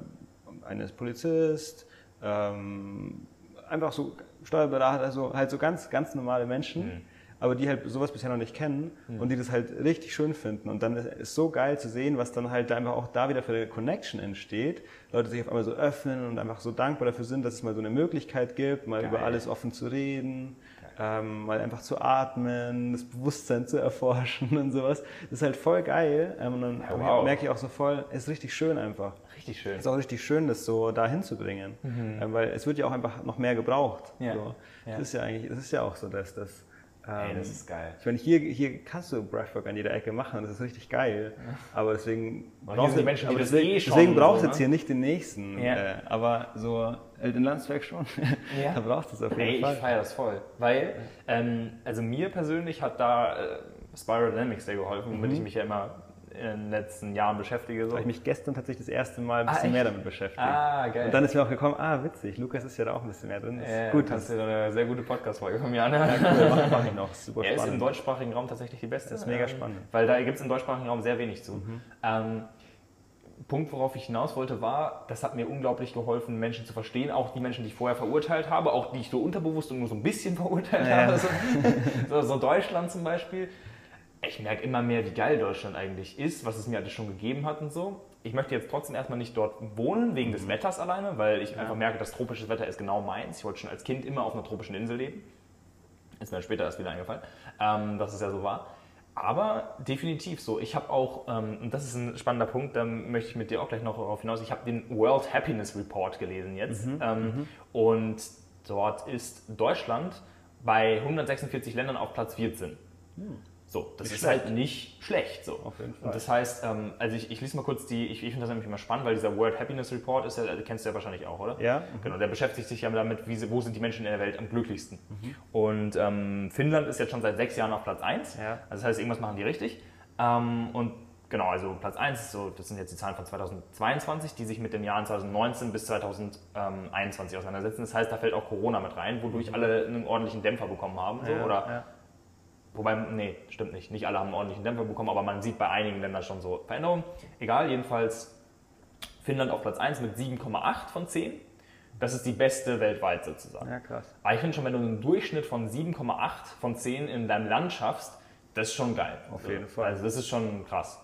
äh, eines Polizist, ähm, einfach so Steuerberater, also halt so ganz, ganz normale Menschen. Mhm. Aber die halt sowas bisher noch nicht kennen mhm. und die das halt richtig schön finden. Und dann ist es so geil zu sehen, was dann halt einfach auch da wieder für eine Connection entsteht. Leute sich auf einmal so öffnen und einfach so dankbar dafür sind, dass es mal so eine Möglichkeit gibt, mal geil. über alles offen zu reden ähm, mal einfach zu atmen, das Bewusstsein zu erforschen und sowas. Das ist halt voll geil. Ähm, und dann ja, wow. merke ich auch so voll, es ist richtig schön einfach. Richtig schön. Es ist auch richtig schön, das so da hinzubringen. Mhm. Ähm, weil es wird ja auch einfach noch mehr gebraucht. Ja. So. Ja. Das ist ja eigentlich, das ist ja auch so, dass das Ey, das ähm, ist geil. Ich meine, hier, hier kannst du Breathwork an jeder Ecke machen, das ist richtig geil. Aber deswegen brauchst du Menschen, das deswegen, eh deswegen brauchst so, jetzt ne? hier nicht den nächsten. Ja. Äh, aber so den Landsberg schon. Ja. da brauchst du es auf jeden Ey, Fall. Ich feiere das voll. Weil, ähm, also mir persönlich hat da äh, Spiral Dynamics sehr geholfen, womit mhm. ich mich ja immer in den letzten Jahren beschäftige. So. Habe ich mich gestern tatsächlich das erste Mal ein bisschen ah, mehr damit beschäftigt. Ah, geil. Und dann ist mir auch gekommen, ah, witzig, Lukas ist ja da auch ein bisschen mehr drin. Äh, gut, kannst du eine sehr gute Podcast-Folge von mir an. Ja, cool, mach, ich noch. Super er ist im deutschsprachigen Raum tatsächlich die beste. Das ist mega spannend. Weil da gibt es im deutschsprachigen Raum sehr wenig zu. Mhm. Ähm, Punkt, worauf ich hinaus wollte, war, das hat mir unglaublich geholfen, Menschen zu verstehen, auch die Menschen, die ich vorher verurteilt habe, auch die ich so unterbewusst und nur so ein bisschen verurteilt ja. habe, so, so, Deutschland zum Beispiel ich merke immer mehr, wie geil Deutschland eigentlich ist, was es mir alles schon gegeben hat und so. Ich möchte jetzt trotzdem erstmal nicht dort wohnen, wegen des mhm. Wetters alleine, weil ich ja. einfach merke, das tropische Wetter ist genau meins. Ich wollte schon als Kind immer auf einer tropischen Insel leben. Ist mir später erst wieder eingefallen, ähm, dass es ja so war. Aber definitiv so. Ich habe auch, ähm, und das ist ein spannender Punkt, da möchte ich mit dir auch gleich noch darauf hinaus, ich habe den World Happiness Report gelesen jetzt. Mhm. Ähm, mhm. Und dort ist Deutschland bei 146 Ländern auf Platz 14. Mhm. So, das Nicht ist schlecht. halt nicht schlecht. So. Auf jeden Fall. Und das heißt, ähm, also ich, ich lese mal kurz die, ich, ich finde das nämlich immer spannend, weil dieser World Happiness Report ist ja, also kennst du ja wahrscheinlich auch, oder? Ja. Genau, der beschäftigt sich ja damit, wie, wo sind die Menschen in der Welt am glücklichsten. Mhm. Und ähm, Finnland ist jetzt schon seit sechs Jahren auf Platz 1. Ja. Also das heißt, irgendwas machen die richtig. Ähm, und genau, also Platz 1, ist so, das sind jetzt die Zahlen von 2022, die sich mit den Jahren 2019 bis 2021 auseinandersetzen. Das heißt, da fällt auch Corona mit rein, wodurch alle einen ordentlichen Dämpfer bekommen haben. So, Mhm. Ja, oder ja. Wobei, nee, stimmt nicht. Nicht alle haben einen ordentlichen Dämpfer bekommen, aber man sieht bei einigen Ländern schon so Veränderungen. Egal, jedenfalls Finnland auf Platz 1 mit 7,8 von 10. Das ist die beste weltweit sozusagen. ja, krass. Aber ich finde schon, wenn du einen Durchschnitt von 7,8 von 10 in deinem Land schaffst, das ist schon geil. Auf jeden Fall. Also das ist schon krass.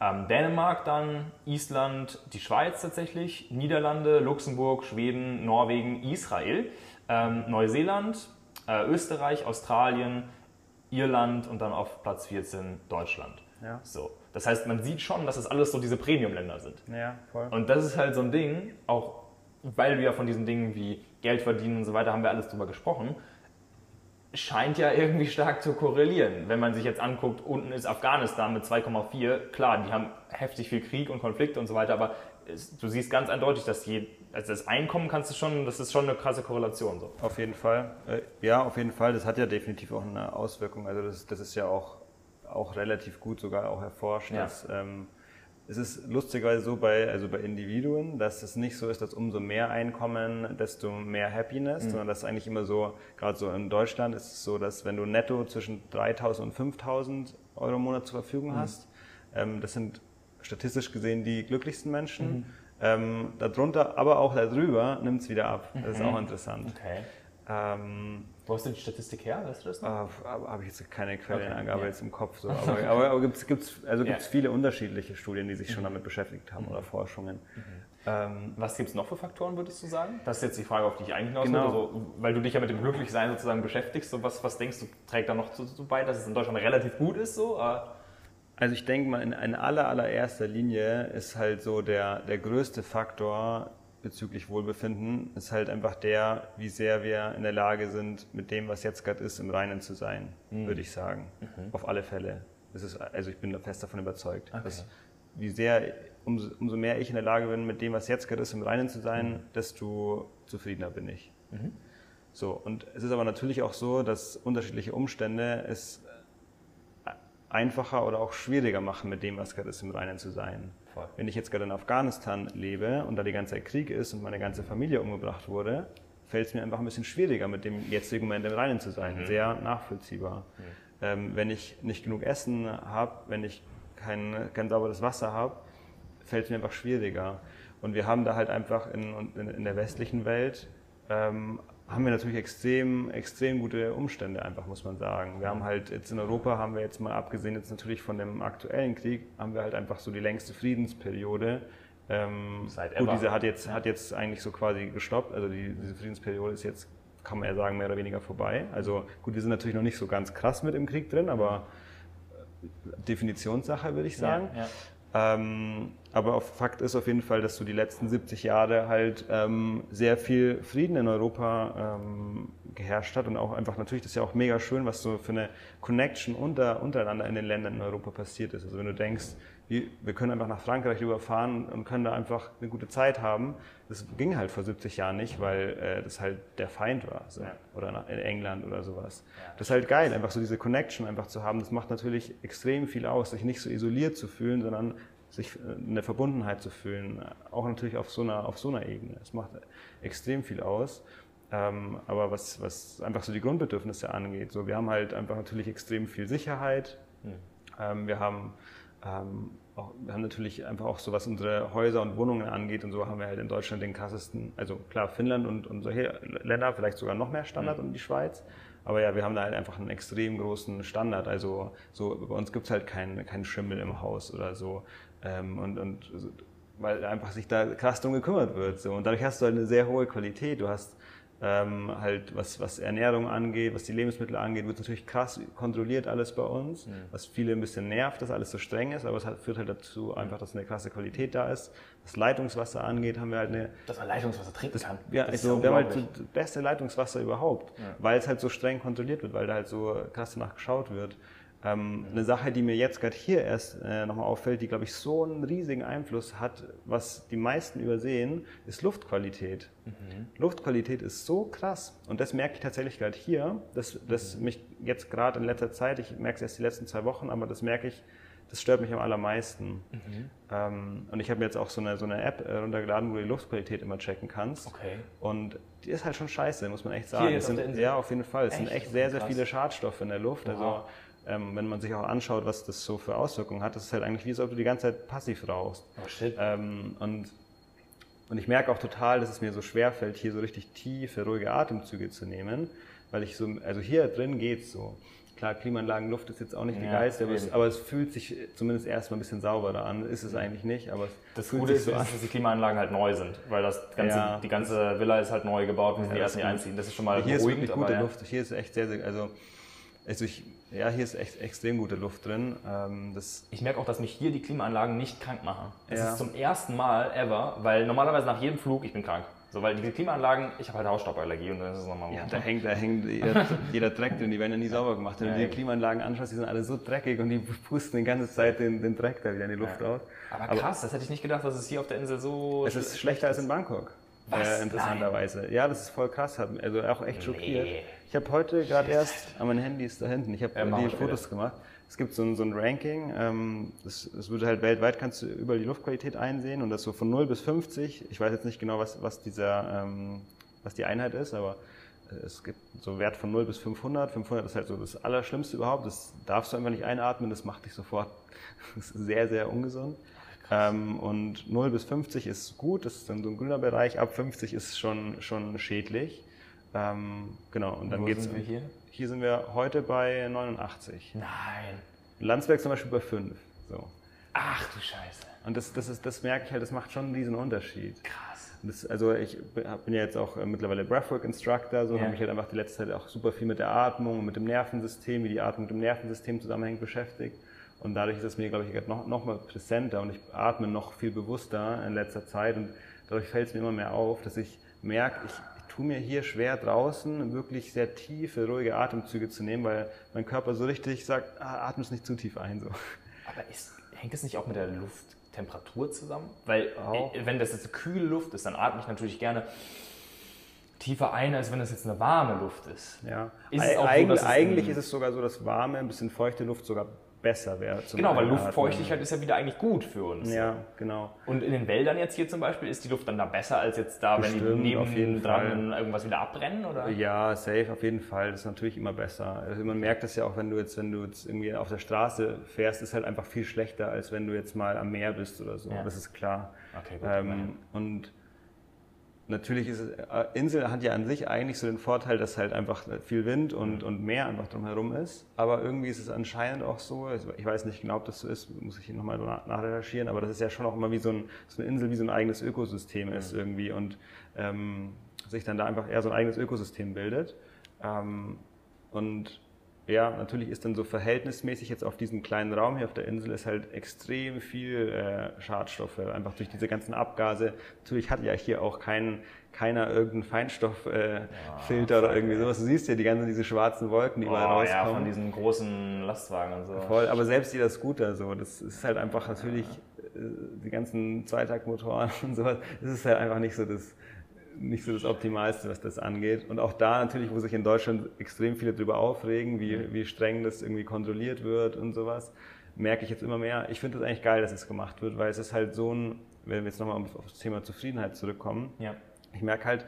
Ähm, Dänemark dann, Island, die Schweiz tatsächlich, Niederlande, Luxemburg, Schweden, Norwegen, Israel, ähm, Neuseeland, äh, Österreich, Australien, Irland und dann auf Platz 14 Deutschland. Ja. So. Das heißt, man sieht schon, dass es alles so diese Premium-Länder sind. Ja, voll. Und das ist halt so ein Ding, auch weil wir von diesen Dingen wie Geld verdienen und so weiter, haben wir alles drüber gesprochen, scheint ja irgendwie stark zu korrelieren. Wenn man sich jetzt anguckt, unten ist Afghanistan mit 2,4, klar, die haben heftig viel Krieg und Konflikte und so weiter, aber es, du siehst ganz eindeutig, dass je, also das Einkommen kannst du schon, das ist schon eine krasse Korrelation so. Auf jeden Fall. Äh, Ja, auf jeden Fall. Das hat ja definitiv auch eine Auswirkung. Also das, das ist ja auch, auch relativ gut sogar auch erforscht. Ja. Dass, ähm, es ist lustigerweise so bei, also bei Individuen, dass es nicht so ist, dass umso mehr Einkommen, desto mehr Happiness, sondern das ist eigentlich immer so, gerade so in Deutschland ist es so, dass wenn du netto zwischen 3.000 und 5.000 Euro im Monat zur Verfügung hast, ähm, das sind statistisch gesehen die glücklichsten Menschen. Ähm, darunter, aber auch darüber nimmt es wieder ab. Das ist auch interessant. Okay. Ähm, Wo hast du die Statistik her? Weißt du das noch? Ah, Habe ich jetzt keine Quellenangabe ja. jetzt im Kopf. So. Aber, aber, aber gibt es gibt's, also gibt's Ja. viele unterschiedliche Studien, die sich schon damit beschäftigt haben oder Forschungen. Ähm, Was gibt es noch für Faktoren, würdest du sagen? Das ist jetzt die Frage, auf die ich eigentlich hinaus Genau. Also, weil du dich ja mit dem Glücklichsein sozusagen beschäftigst. So was, was denkst du, trägt da noch zu, zu bei, dass es in Deutschland relativ gut ist? So? Äh, also ich denke mal, in, in aller, allererster Linie ist halt so der, der größte Faktor bezüglich Wohlbefinden, ist halt einfach der, wie sehr wir in der Lage sind, mit dem, was jetzt gerade ist, im Reinen zu sein, würde ich sagen. Auf alle Fälle. Ist, also ich bin fest davon überzeugt. Dass, wie sehr, umso, umso mehr ich in der Lage bin, mit dem, was jetzt gerade ist, im Reinen zu sein, desto zufriedener bin ich. So, und es ist aber natürlich auch so, dass unterschiedliche Umstände es einfacher oder auch schwieriger machen, mit dem, was gerade ist, im Reinen zu sein. Voll. Wenn ich jetzt gerade in Afghanistan lebe und da die ganze Zeit Krieg ist und meine ganze Familie umgebracht wurde, fällt es mir einfach ein bisschen schwieriger, mit dem jetzigen Moment im Reinen zu sein. Sehr nachvollziehbar. Ähm, wenn ich nicht genug Essen habe, wenn ich kein, kein sauberes Wasser habe, fällt es mir einfach schwieriger. Und wir haben da halt einfach in, in, in der westlichen Welt ähm, haben wir natürlich extrem, extrem gute Umstände einfach, muss man sagen. Wir haben halt jetzt in Europa, haben wir jetzt mal abgesehen jetzt natürlich von dem aktuellen Krieg, haben wir halt einfach so die längste Friedensperiode. Ähm, Seit gut, diese hat jetzt, hat jetzt eigentlich so quasi gestoppt. Also die, diese Friedensperiode ist jetzt, kann man ja sagen, mehr oder weniger vorbei. Also gut, wir sind natürlich noch nicht so ganz krass mit im Krieg drin, aber äh, Definitionssache würde ich sagen. Ja, ja. Ähm, aber Fakt ist auf jeden Fall, dass so die letzten 70 Jahre halt ähm, sehr viel Frieden in Europa ähm, geherrscht hat und auch einfach natürlich, das ist ja auch mega schön, was so für eine Connection unter, untereinander in den Ländern in Europa passiert ist. Also wenn du denkst, wir, wir können einfach nach Frankreich rüberfahren und können da einfach eine gute Zeit haben, das ging halt vor 70 Jahren nicht, weil äh, das halt der Feind war. So. Ja. Oder nach, in England oder sowas. Ja. Das ist halt geil, einfach so diese Connection einfach zu haben. Das macht natürlich extrem viel aus, sich nicht so isoliert zu fühlen, sondern sich äh, eine Verbundenheit zu fühlen. Auch natürlich auf so einer, auf so einer Ebene. Es macht extrem viel aus. Ähm, aber was, was einfach so die Grundbedürfnisse angeht, so wir haben halt einfach natürlich extrem viel Sicherheit. Ähm, wir haben ähm, auch, wir haben natürlich einfach auch so, was unsere Häuser und Wohnungen angeht und so haben wir halt in Deutschland den krassesten, also klar Finnland und, und solche Länder, vielleicht sogar noch mehr Standard und die Schweiz. Aber ja, wir haben da halt einfach einen extrem großen Standard. Also so bei uns gibt es halt keinen keinen Schimmel im Haus oder so. Ähm, und, und weil einfach sich da krass drum gekümmert wird. So. Und dadurch hast du halt eine sehr hohe Qualität. Du hast ähm, halt, was, was Ernährung angeht, was die Lebensmittel angeht, wird natürlich krass kontrolliert alles bei uns, was viele ein bisschen nervt, dass alles so streng ist, aber es hat, führt halt dazu einfach, dass eine krasse Qualität da ist. Was Leitungswasser angeht, haben wir halt eine Dass man Leitungswasser trinken kann. ja, Das ist also wir haben halt so das beste Leitungswasser überhaupt, weil es halt so streng kontrolliert wird, weil da halt so krass danach geschaut wird. Ähm, eine Sache, die mir jetzt gerade hier erst äh, nochmal auffällt, die, glaube ich, so einen riesigen Einfluss hat, was die meisten übersehen, ist Luftqualität. Mhm. Luftqualität ist so krass. Und das merke ich tatsächlich gerade hier, dass, dass mhm. mich jetzt gerade in letzter Zeit, ich merke es erst die letzten zwei Wochen, aber das merke ich, das stört mich am allermeisten. Mhm. Ähm, und ich habe mir jetzt auch so eine, so eine App äh, runtergeladen, wo du die Luftqualität immer checken kannst. Okay. Und die ist halt schon scheiße, muss man echt sagen. Hier sind, ja, auf jeden Fall. Es echt? sind echt sehr, sehr viele Schadstoffe in der Luft. Also, wow. Also ähm, wenn man sich auch anschaut, was das so für Auswirkungen hat, das ist halt eigentlich wie, als ob du die ganze Zeit passiv rauchst. Oh shit. Ähm, und, und ich merke auch total, dass es mir so schwer fällt, hier so richtig tiefe, ruhige Atemzüge zu nehmen, weil ich so, also hier drin geht's so. Klar, Klimaanlagenluft ist jetzt auch nicht die ja, geilste, aber es, aber es, fühlt sich zumindest erstmal ein bisschen sauberer an. Ist es eigentlich nicht, aber Das Gute ist, so ist, dass die Klimaanlagen halt neu sind, weil das ganze, ja. die ganze Villa ist halt neu gebaut, wir sind ja, die ersten, die einziehen. Das ist schon mal Hier beruhigend, ist wirklich gute Luft. Hier ist echt sehr, sehr, also also ich, ja, hier ist echt extrem gute Luft drin. Ähm, das ich merke auch, dass mich hier die Klimaanlagen nicht krank machen. Das ja. ist zum ersten Mal ever, weil normalerweise nach jedem Flug ich bin krank. So, weil die Klimaanlagen, ich habe halt Hausstauballergie und dann ist es nochmal Ja, da hängt, da hängt jeder, jeder Dreck drin, die werden ja nie sauber gemacht. Wenn ja, du die Klimaanlagen anschaust, die sind alle so dreckig und die pusten die ganze Zeit den, den Dreck da wieder in die Luft ja. raus. Aber krass, Aber das hätte ich nicht gedacht, dass es hier auf der Insel so. Es ist schlechter als in Bangkok. Was? Äh, interessanterweise. Nein. Ja, das ist voll krass, also auch echt schockiert. Nee. Ich habe heute gerade erst, an mein Handy ist da hinten, ich habe die Fotos gemacht. Es gibt so ein, so ein Ranking, ähm, das, das wird halt weltweit, kannst du überall die Luftqualität einsehen und das so von 0 bis 50. Ich weiß jetzt nicht genau, was, was, dieser, ähm, was die Einheit ist, aber äh, es gibt so Wert von 0 bis 500. 500 ist halt so das Allerschlimmste überhaupt. Das darfst du einfach nicht einatmen, das macht dich sofort sehr, sehr ungesund. Ähm, und 0 bis 50 ist gut, das ist dann so ein grüner Bereich. Ab 50 ist schon, schon schädlich. Ähm, genau, und dann Wo geht's. Sind wir hier? Hier sind wir heute bei 89. Nein. Landsberg zum Beispiel bei 5. So. Ach du Scheiße. Und das, das, ist, das merke ich halt, das macht schon diesen Unterschied. Krass. Das, also ich bin ja jetzt auch äh, mittlerweile Breathwork Instructor, so ja. habe mich halt einfach die letzte Zeit auch super viel mit der Atmung und mit dem Nervensystem, wie die Atmung mit dem Nervensystem zusammenhängt, beschäftigt. Und dadurch ist es mir, glaube ich, noch, noch mal präsenter und ich atme noch viel bewusster in letzter Zeit. Und dadurch fällt es mir immer mehr auf, dass ich merke, ich, ich tue mir hier schwer draußen wirklich sehr tiefe, ruhige Atemzüge zu nehmen, weil mein Körper so richtig sagt, ah, atme es nicht zu tief ein. So. Aber ist, hängt das nicht auch mit der Lufttemperatur zusammen? Weil auch. wenn das jetzt kühle Luft ist, dann atme ich natürlich gerne tiefer ein, als wenn das jetzt eine warme Luft ist. Ja. Ist Eig so, eigentlich ist es sogar so, dass warme, ein bisschen feuchte Luft sogar besser wäre. Genau, weil Luftfeuchtigkeit ist ja wieder eigentlich gut für uns. Ja, genau. Und in den Wäldern jetzt hier zum Beispiel, ist die Luft dann da besser als jetzt da, Bestimmt, wenn die neben dran irgendwas wieder abbrennen? Oder? Ja, safe, auf jeden Fall. Das ist natürlich immer besser. Also man merkt das ja auch, wenn du jetzt, wenn du jetzt irgendwie auf der Straße fährst, ist halt einfach viel schlechter, als wenn du jetzt mal am Meer bist oder so. Ja. Das ist klar. Okay, gut. Ähm, und natürlich ist es, äh, Insel hat ja an sich eigentlich so den Vorteil, dass halt einfach viel Wind und, und Meer einfach drumherum ist. Aber irgendwie ist es anscheinend auch so, ich weiß nicht genau, ob das so ist, muss ich nochmal nachrecherchieren, aber das ist ja schon auch immer wie so, ein, so eine Insel, wie so ein eigenes Ökosystem ist mhm. irgendwie und ähm, sich dann da einfach eher so ein eigenes Ökosystem bildet. Ähm, und ja, natürlich ist dann so verhältnismäßig jetzt auf diesem kleinen Raum hier auf der Insel ist halt extrem viel äh, Schadstoffe, einfach durch diese ganzen Abgase. Natürlich hat ja hier auch kein, keiner irgendeinen Feinstofffilter äh, ja, oder irgendwie sowas. Du siehst ja die ganzen diese schwarzen Wolken, die oh, überall rauskommen. Ja, von diesen großen Lastwagen und so. Voll, aber selbst jeder Scooter so, das ist halt einfach natürlich, äh, die ganzen Zweitaktmotoren und sowas, das ist halt einfach nicht so das nicht so das Optimalste, was das angeht. Und auch da natürlich, wo sich in Deutschland extrem viele darüber aufregen, wie, wie streng das irgendwie kontrolliert wird und sowas, merke ich jetzt immer mehr. Ich finde es eigentlich geil, dass es gemacht wird, weil es ist halt so ein, wenn wir jetzt nochmal auf das Thema Zufriedenheit zurückkommen, ja. ich merke halt,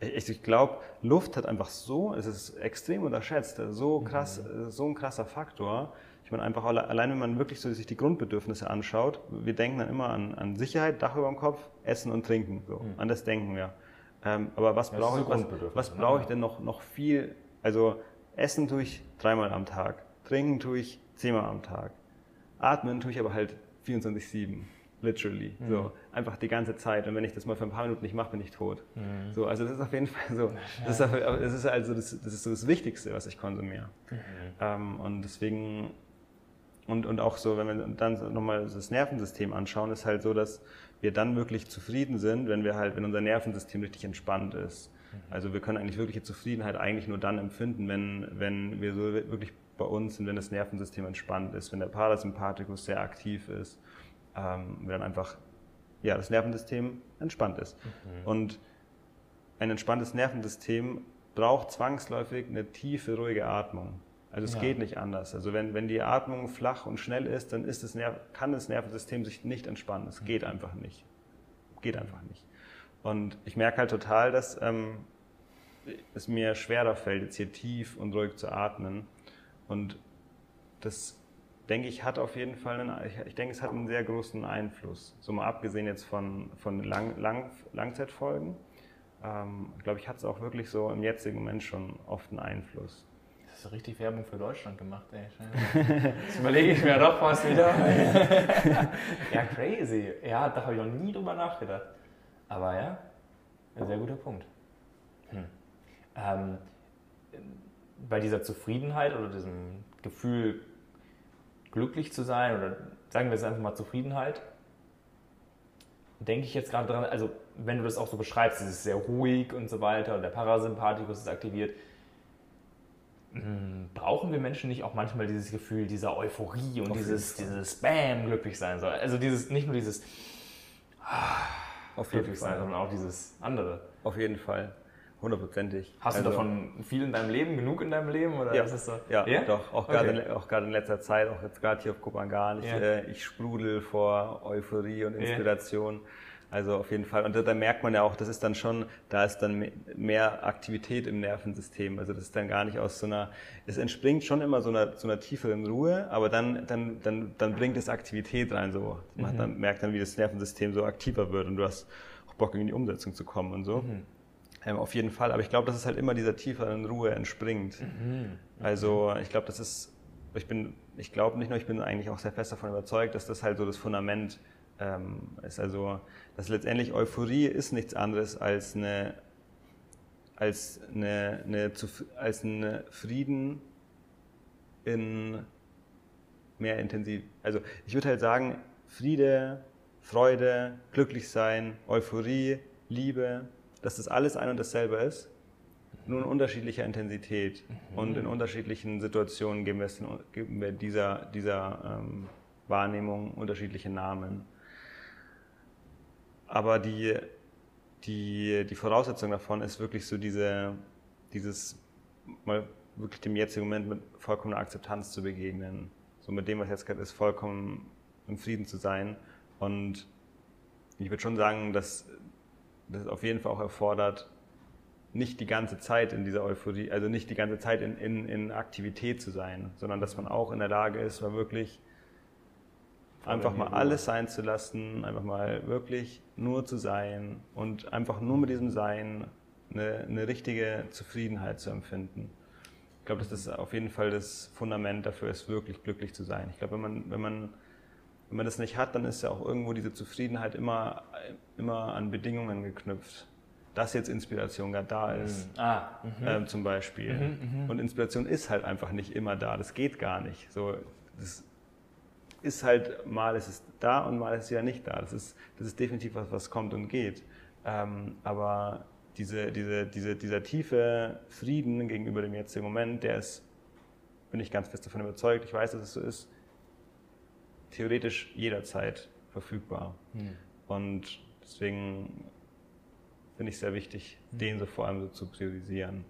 ich, ich glaube, Luft hat einfach so, es ist extrem unterschätzt, so krass, mhm. so ein krasser Faktor. Ich meine, einfach allein, wenn man wirklich so sich die Grundbedürfnisse anschaut, wir denken dann immer an, an Sicherheit, Dach über dem Kopf, Essen und Trinken. So. Mhm. An das denken wir. Ähm, aber was brauche ich, was, was brauche ich ne? denn noch, noch viel? Also Essen tue ich dreimal am Tag, Trinken tue ich zehnmal am Tag, Atmen tue ich aber halt 24-7. Literally. Mhm. So, einfach die ganze Zeit. Und wenn ich das mal für ein paar Minuten nicht mache, bin ich tot. Mhm. So, also das ist auf jeden Fall so. Das ist, das ist also das, das, ist so das Wichtigste, was ich konsumiere. Mhm. Ähm, und deswegen und, und auch so, wenn wir dann nochmal das Nervensystem anschauen, ist halt so, dass wir dann wirklich zufrieden sind, wenn wir halt, wenn unser Nervensystem richtig entspannt ist. Mhm. Also wir können eigentlich wirkliche Zufriedenheit eigentlich nur dann empfinden, wenn, wenn wir so wirklich bei uns sind, wenn das Nervensystem entspannt ist, wenn der Parasympathikus sehr aktiv ist, ähm, wenn dann einfach ja, das Nervensystem entspannt ist. Mhm. Und ein entspanntes Nervensystem braucht zwangsläufig eine tiefe, ruhige Atmung. Also es ja. geht nicht anders. Also wenn, wenn die Atmung flach und schnell ist, dann ist das Nerv kann das Nervensystem sich nicht entspannen. Es geht mhm. einfach nicht. Geht einfach nicht. Und ich merke halt total, dass ähm, es mir schwerer fällt, jetzt hier tief und ruhig zu atmen. Und das, denke ich, hat auf jeden Fall einen, ich, ich denke, es hat einen sehr großen Einfluss. So mal abgesehen jetzt von, von Lang, Lang, Langzeitfolgen. Ähm, glaube ich, hat es auch wirklich so im jetzigen Moment schon oft einen Einfluss. Das ist richtig Werbung für Deutschland gemacht, ey. Das überlege ich mir doch fast wieder. ja, crazy. Ja, da habe ich noch nie drüber nachgedacht. Aber ja, ein sehr guter Punkt. Hm. Ähm, bei dieser Zufriedenheit oder diesem Gefühl, glücklich zu sein, oder sagen wir es einfach mal Zufriedenheit, denke ich jetzt gerade dran, also wenn du das auch so beschreibst, es ist sehr ruhig und so weiter und der Parasympathikus ist aktiviert, brauchen wir Menschen nicht auch manchmal dieses Gefühl dieser Euphorie und dieses, dieses Bam, glücklich sein soll? Also dieses, nicht nur dieses auf glücklich sein, sondern auch dieses andere. Auf jeden Fall. Hundertprozentig. Hast also, du davon viel in deinem Leben, genug in deinem Leben? Oder ja, ist es so? ja, ja? doch. Auch gerade okay. in letzter Zeit, auch jetzt gerade hier auf Kopangan. Ich, ja. äh, ich sprudel vor Euphorie und Inspiration. Ja. Also auf jeden Fall. Und da, da, merkt man ja auch, das ist dann schon, da ist dann mehr Aktivität im Nervensystem. Also das ist dann gar nicht aus so einer, es entspringt schon immer so einer, so einer tieferen Ruhe, aber dann, dann, dann, dann bringt es Aktivität rein. So. Man mhm. dann, merkt dann, wie das Nervensystem so aktiver wird und du hast auch Bock, in die Umsetzung zu kommen und so. Mhm. Ähm, auf jeden Fall. Aber ich glaube, dass es halt immer dieser tieferen Ruhe entspringt. Mhm. Also ich glaube, das ist, ich bin, ich glaube nicht nur, ich bin eigentlich auch sehr fest davon überzeugt, dass das halt so das Fundament ähm, ist. Also, dass letztendlich Euphorie ist nichts anderes als eine, als eine, eine als ein Frieden in mehr intensiv. Also ich würde halt sagen, Friede, Freude, glücklich sein, Euphorie, Liebe, dass das alles ein und dasselbe ist, nur in unterschiedlicher Intensität mhm. und in unterschiedlichen Situationen geben wir, es, geben wir dieser, dieser ähm, Wahrnehmung unterschiedliche Namen. Aber die, die, die Voraussetzung davon ist wirklich so diese, dieses mal wirklich dem jetzigen Moment mit vollkommener Akzeptanz zu begegnen. So mit dem, was jetzt gerade ist, vollkommen im Frieden zu sein. Und ich würde schon sagen, dass das auf jeden Fall auch erfordert, nicht die ganze Zeit in dieser Euphorie, also nicht die ganze Zeit in, in, in Aktivität zu sein, sondern dass man auch in der Lage ist, mal wirklich einfach mal alles sein zu lassen, einfach mal wirklich nur zu sein und einfach nur mit diesem Sein eine, eine richtige Zufriedenheit zu empfinden. Ich glaube, dass das auf jeden Fall das Fundament dafür ist, wirklich glücklich zu sein. Ich glaube, wenn man, wenn man wenn man das nicht hat, dann ist ja auch irgendwo diese Zufriedenheit immer, immer an Bedingungen geknüpft. Dass jetzt Inspiration gerade da mhm. ist, mhm. ah, ähm, zum Beispiel. Mhm, mh. Und Inspiration ist halt einfach nicht immer da. Das geht gar nicht. So, das ist halt, mal ist es da und mal ist es ja nicht da. Das ist, das ist definitiv was, was kommt und geht. Ähm, aber diese, diese, diese, dieser tiefe Frieden gegenüber dem jetzigen Moment, der ist, bin ich ganz fest davon überzeugt, ich weiß, dass es so ist, theoretisch jederzeit verfügbar. Hm. Und deswegen finde ich es sehr wichtig, hm. den so vor allem so zu priorisieren.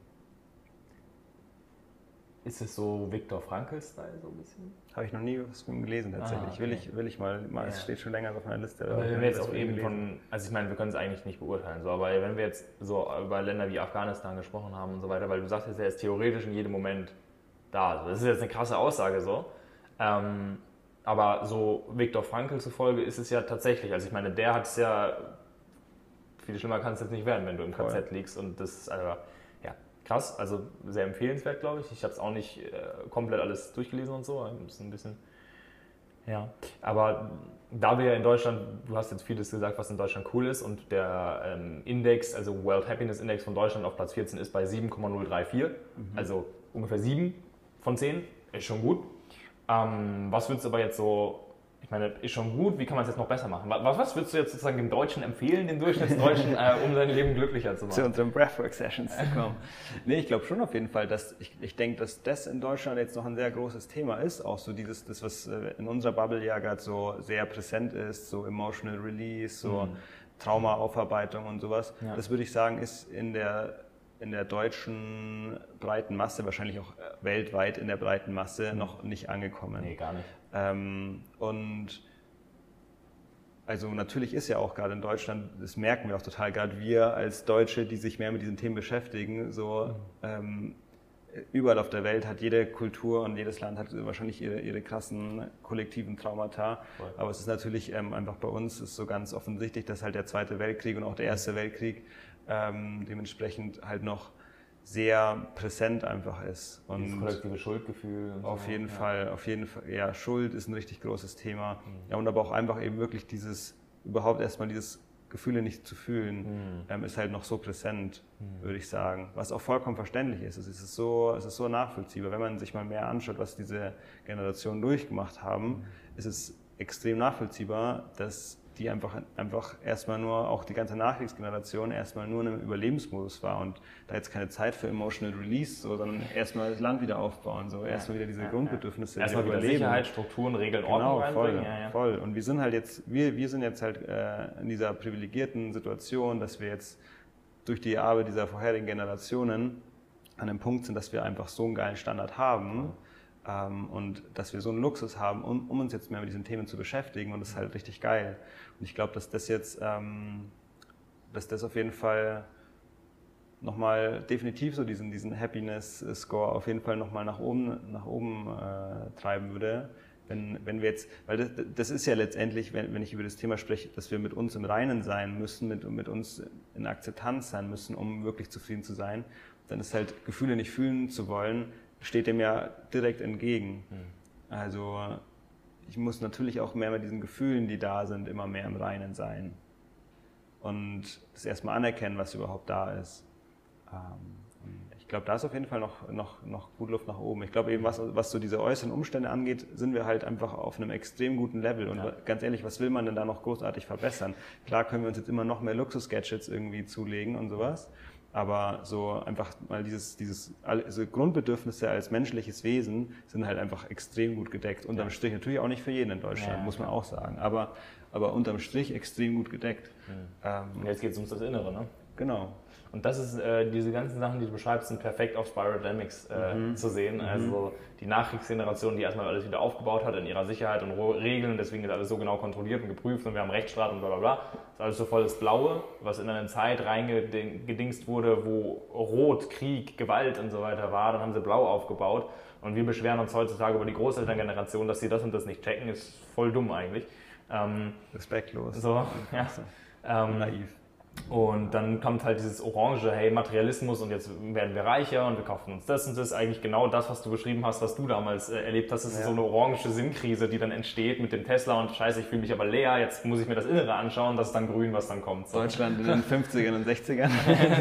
Ist es so Viktor Frankl-Style so ein bisschen? Habe ich noch nie was von ihm gelesen tatsächlich. Ah, okay. will, ich, will ich mal, mal ja. es steht schon länger auf meiner Liste. Aber wenn wir jetzt auch eben von, also ich meine, wir können es eigentlich nicht beurteilen, so, aber wenn wir jetzt so über Länder wie Afghanistan gesprochen haben und so weiter, weil du sagst jetzt, er ist theoretisch in jedem Moment da. Also das ist jetzt eine krasse Aussage so. Ähm, aber so Viktor Frankl zufolge ist es ja tatsächlich. Also ich meine, der hat es ja, viel schlimmer kann es jetzt nicht werden, wenn du im KZ liegst. Und das ist also, krass, also sehr empfehlenswert, glaube ich. Ich habe es auch nicht äh, komplett alles durchgelesen und so. Ist ein bisschen, ja. Aber da wir ja in Deutschland, du hast jetzt vieles gesagt, was in Deutschland cool ist und der ähm, Index, also World Happiness Index von Deutschland auf Platz 14 ist bei 7,034, mhm. also ungefähr 7 von 10, ist schon gut. Ähm, was würdest du aber jetzt so ich meine, ist schon gut, wie kann man es jetzt noch besser machen? Was, was würdest du jetzt sozusagen dem Deutschen empfehlen, dem Durchschnittsdeutschen, äh, um sein Leben glücklicher zu machen? Zu unseren Breathwork-Sessions zu kommen. nee, ich glaube schon auf jeden Fall, dass ich, ich denke, dass das in Deutschland jetzt noch ein sehr großes Thema ist. Auch so dieses, das, was äh, in unserer Bubble ja gerade so sehr präsent ist, so Emotional Release, so mhm. Traumaaufarbeitung und sowas. Ja. Das würde ich sagen, ist in der in der deutschen breiten Masse, wahrscheinlich auch äh, weltweit in der breiten Masse, mhm. noch nicht angekommen. Nee, gar nicht. Ähm, und also natürlich ist ja auch gerade in Deutschland, das merken wir auch total, gerade wir als Deutsche, die sich mehr mit diesen Themen beschäftigen, so mhm. ähm, überall auf der Welt hat jede Kultur und jedes Land hat wahrscheinlich ihre, ihre krassen kollektiven Traumata. Voll. Aber es ist natürlich ähm, einfach bei uns ist so ganz offensichtlich, dass halt der Zweite Weltkrieg und auch der Erste Weltkrieg ähm, dementsprechend halt noch sehr präsent einfach ist. Und das kollektive Schuldgefühl. auf so. jeden ja. Fall, auf jeden Fall. Ja, Schuld ist ein richtig großes Thema. Mhm. Ja, und aber auch einfach eben wirklich dieses, überhaupt erstmal dieses Gefühle nicht zu fühlen, mhm. ähm, ist halt noch so präsent, mhm. würde ich sagen. Was auch vollkommen verständlich ist. Es ist so, es ist so nachvollziehbar. Wenn man sich mal mehr anschaut, was diese Generationen durchgemacht haben, mhm. ist es extrem nachvollziehbar, dass die einfach, einfach erstmal nur, auch die ganze Nachkriegsgeneration erstmal nur in einem Überlebensmodus war und da jetzt keine Zeit für Emotional Release, so, sondern erstmal das Land wieder aufbauen, so erstmal wieder diese ja, Grundbedürfnisse. Ja. Erstmal wieder Sicherheit, Strukturen, Regeln, genau, Ordnung voll, ja, voll. Und wir sind halt jetzt, wir, wir sind jetzt halt äh, in dieser privilegierten Situation, dass wir jetzt durch die Arbeit dieser vorherigen Generationen an einem Punkt sind, dass wir einfach so einen geilen Standard haben ähm, und dass wir so einen Luxus haben, um, um, uns jetzt mehr mit diesen Themen zu beschäftigen und das ist halt richtig geil. Und ich glaube, dass das jetzt, ähm, dass das auf jeden Fall nochmal definitiv so diesen, diesen Happiness-Score auf jeden Fall nochmal nach oben, nach oben äh, treiben würde. Wenn, wenn wir jetzt, weil das, das ist ja letztendlich, wenn, wenn ich über das Thema spreche, dass wir mit uns im Reinen sein müssen, mit, mit uns in Akzeptanz sein müssen, um wirklich zufrieden zu sein, dann ist halt Gefühle nicht fühlen zu wollen, steht dem ja direkt entgegen. Hm. Also ich muss natürlich auch mehr mit diesen Gefühlen, die da sind, immer mehr im Reinen sein. Und das erstmal anerkennen, was überhaupt da ist. Ähm, ich glaube, da ist auf jeden Fall noch, noch, noch gut Luft nach oben. Ich glaube eben, was, was so diese äußeren Umstände angeht, sind wir halt einfach auf einem extrem guten Level. Und ja. ganz ehrlich, was will man denn da noch großartig verbessern? Klar können wir uns jetzt immer noch mehr Luxus-Gadgets irgendwie zulegen und sowas. Aber so einfach mal dieses, dieses also Grundbedürfnisse als menschliches Wesen sind halt einfach extrem gut gedeckt. Unterm ja. Strich natürlich auch nicht für jeden in Deutschland, ja, muss man auch sagen. Aber, aber unterm Strich extrem gut gedeckt. Ja. Ähm, jetzt geht es ums das Innere, ne? Genau. Und das ist, äh, diese ganzen Sachen, die du beschreibst, sind perfekt auf Spiral Dynamics äh, mhm. zu sehen. Mhm. Also die Nachkriegsgeneration, die erstmal alles wieder aufgebaut hat in ihrer Sicherheit und Regeln, deswegen ist alles so genau kontrolliert und geprüft und wir haben Rechtsstaat und bla bla bla. Das ist alles so voll das Blaue, was in eine Zeit reingedingst wurde, wo Rot, Krieg, Gewalt und so weiter war. Dann haben sie Blau aufgebaut. Und wir beschweren uns heutzutage über die Großelterngeneration, dass sie das und das nicht checken. Ist voll dumm eigentlich. Ähm, Respektlos. So, ja. Ähm, Naiv. Und dann kommt halt dieses Orange, hey, Materialismus und jetzt werden wir reicher und wir kaufen uns das und das. Eigentlich genau das, was du beschrieben hast, was du damals äh, erlebt hast. Das ist ja. so eine orange Sinnkrise, die dann entsteht mit dem Tesla und scheiße, ich fühle mich aber leer, jetzt muss ich mir das Innere anschauen, das ist dann grün, was dann kommt. So. Deutschland in den 50ern und 60ern.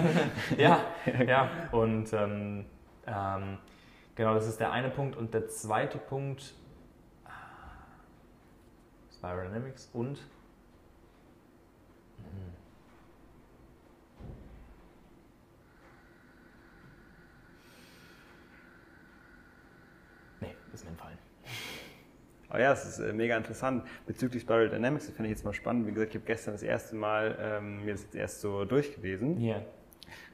ja, ja. Und ähm, ähm, genau, das ist der eine Punkt. Und der zweite Punkt, ah, Spiral Dynamics und ist mir entfallen. Oh ja, es ist äh, mega interessant. Bezüglich Spiral Dynamics, das finde ich jetzt mal spannend. Wie gesagt, ich habe gestern das erste Mal ähm, mir das jetzt erst so durchgelesen. Yeah.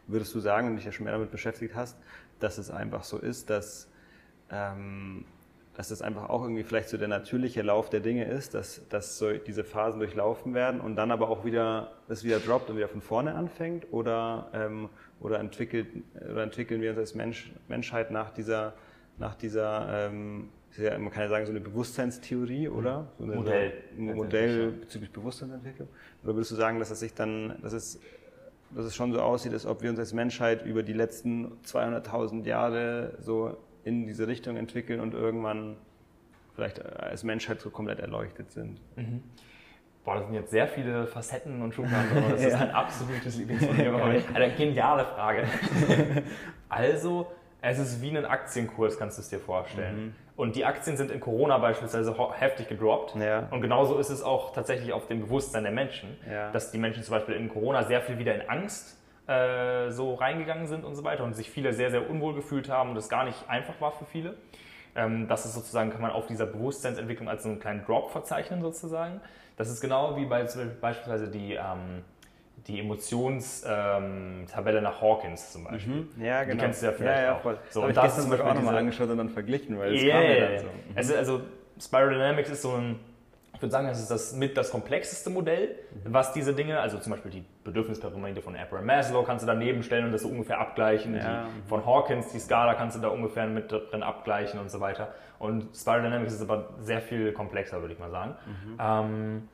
Würdest du sagen, wenn du dich ja schon mehr damit beschäftigt hast, dass es einfach so ist, dass, ähm, dass das einfach auch irgendwie vielleicht so der natürliche Lauf der Dinge ist, dass, dass so diese Phasen durchlaufen werden und dann aber auch wieder es wieder droppt und wieder von vorne anfängt? Oder, ähm, oder, entwickelt, oder entwickeln wir uns als Mensch, Menschheit nach dieser nach dieser, ähm, ja, man kann ja sagen, so eine Bewusstseinstheorie, oder? So ein Modell. Modell bezüglich Bewusstseinsentwicklung. Oder würdest du sagen, dass es sich dann, dass es, dass es schon so aussieht, als ob wir uns als Menschheit über die letzten 200.000 Jahre so in diese Richtung entwickeln und irgendwann vielleicht als Menschheit so komplett erleuchtet sind? Mhm. Boah, das sind jetzt sehr viele Facetten und Schubladen. Das ist ja. ein absolutes Lieblingsthema. Eine geniale Frage. also, Es ist wie ein Aktienkurs, kannst du es dir vorstellen. Mhm. Und die Aktien sind in Corona beispielsweise heftig gedroppt. Ja. Und genauso ist es auch tatsächlich auf dem Bewusstsein der Menschen, Ja. dass die Menschen zum Beispiel in Corona sehr viel wieder in Angst äh, so reingegangen sind und so weiter und sich viele sehr, sehr unwohl gefühlt haben und es gar nicht einfach war für viele. Ähm, das ist sozusagen, kann man auf dieser Bewusstseinsentwicklung als einen kleinen Drop verzeichnen sozusagen. Das ist genau wie bei, beispielsweise die, ähm, die Emotionstabelle nach Hawkins zum Beispiel. Ja, genau. Die kennst du ja vielleicht ja, ja, auch. Voll. So, Habe und ich das gestern ist zum sogar auch Beispiel nochmal diese- angeschaut und dann verglichen, weil es Ja, kam ja, dann ja. so. Also, also Spiral Dynamics ist so ein, ich würde sagen, das ist das mit das komplexeste Modell, was diese Dinge, also zum Beispiel die Bedürfnispyramide von Abraham Maslow kannst du daneben stellen und das so ungefähr abgleichen. Ja. Die von Hawkins, die Skala kannst du da ungefähr mit drin abgleichen und so weiter. Und Spiral Dynamics ist aber sehr viel komplexer, würde ich mal sagen. Ähm,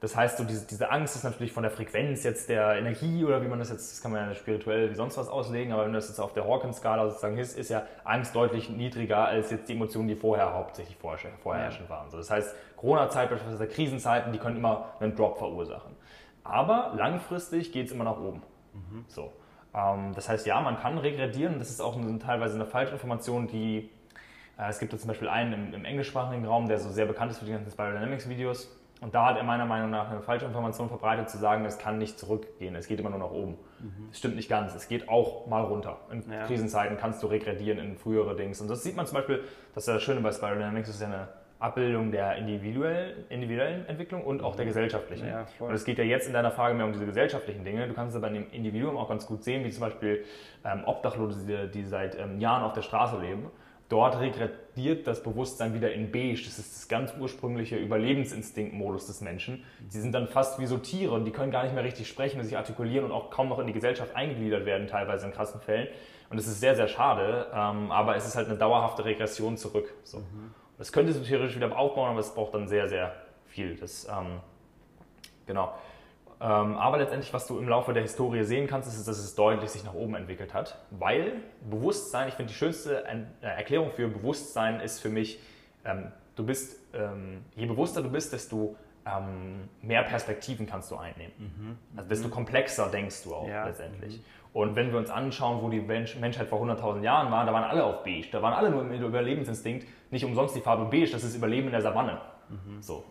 das heißt, so diese, diese Angst ist natürlich von der Frequenz jetzt der Energie oder wie man das jetzt, das kann man ja spirituell wie sonst was auslegen, aber wenn du das jetzt auf der Hawkins-Skala sozusagen ist, ist ja Angst deutlich niedriger als jetzt die Emotionen, die vorher hauptsächlich vorher- vorherrschend waren. So, das heißt, Corona-Zeit, beispielsweise Krisenzeiten, die können immer einen Drop verursachen. Aber langfristig geht es immer nach oben. So. Ähm, das heißt, ja, man kann regredieren. Das ist auch eine, teilweise eine Falschinformation, die äh, es gibt da zum Beispiel einen im, im englischsprachigen Raum, der so sehr bekannt ist für die ganzen Spiral Dynamics Videos. Und da hat er meiner Meinung nach eine falsche Information verbreitet, zu sagen, es kann nicht zurückgehen, es geht immer nur nach oben. Das stimmt nicht ganz. Es geht auch mal runter. In Ja. Krisenzeiten kannst du regredieren in frühere Dings. Und das sieht man zum Beispiel, das ist ja das Schöne bei Spiral Dynamics, das ist ja eine Abbildung der individuellen, individuellen Entwicklung und auch der gesellschaftlichen. Ja, und es geht ja jetzt in deiner Frage mehr um diese gesellschaftlichen Dinge. Du kannst es aber dem Individuum auch ganz gut sehen, wie zum Beispiel ähm, Obdachlose, die, die seit ähm, Jahren auf der Straße leben. Dort regrediert das Bewusstsein wieder in Beige. Das ist das ganz ursprüngliche Überlebensinstinktmodus des Menschen. Sie sind dann fast wie so Tiere und die können gar nicht mehr richtig sprechen und sich artikulieren und auch kaum noch in die Gesellschaft eingegliedert werden, teilweise in krassen Fällen. Und das ist sehr, sehr schade, ähm, aber es ist halt eine dauerhafte Regression zurück. So. Das könnte sich theoretisch wieder aufbauen, aber es braucht dann sehr, sehr viel. Das, ähm, genau. Ähm, aber letztendlich, was du im Laufe der Historie sehen kannst, ist, dass es deutlich sich nach oben entwickelt hat. Weil Bewusstsein, ich finde, die schönste äh, Erklärung für Bewusstsein ist für mich, ähm, du bist, ähm, je bewusster du bist, desto mehr Perspektiven kannst du einnehmen. Also desto komplexer denkst du auch Ja. letztendlich. Und wenn wir uns anschauen, wo die Mensch, Menschheit vor 100.000 Jahren war, da waren alle auf beige. Da waren alle nur im Überlebensinstinkt. Nicht umsonst die Farbe beige, das ist Überleben in der Savanne. So.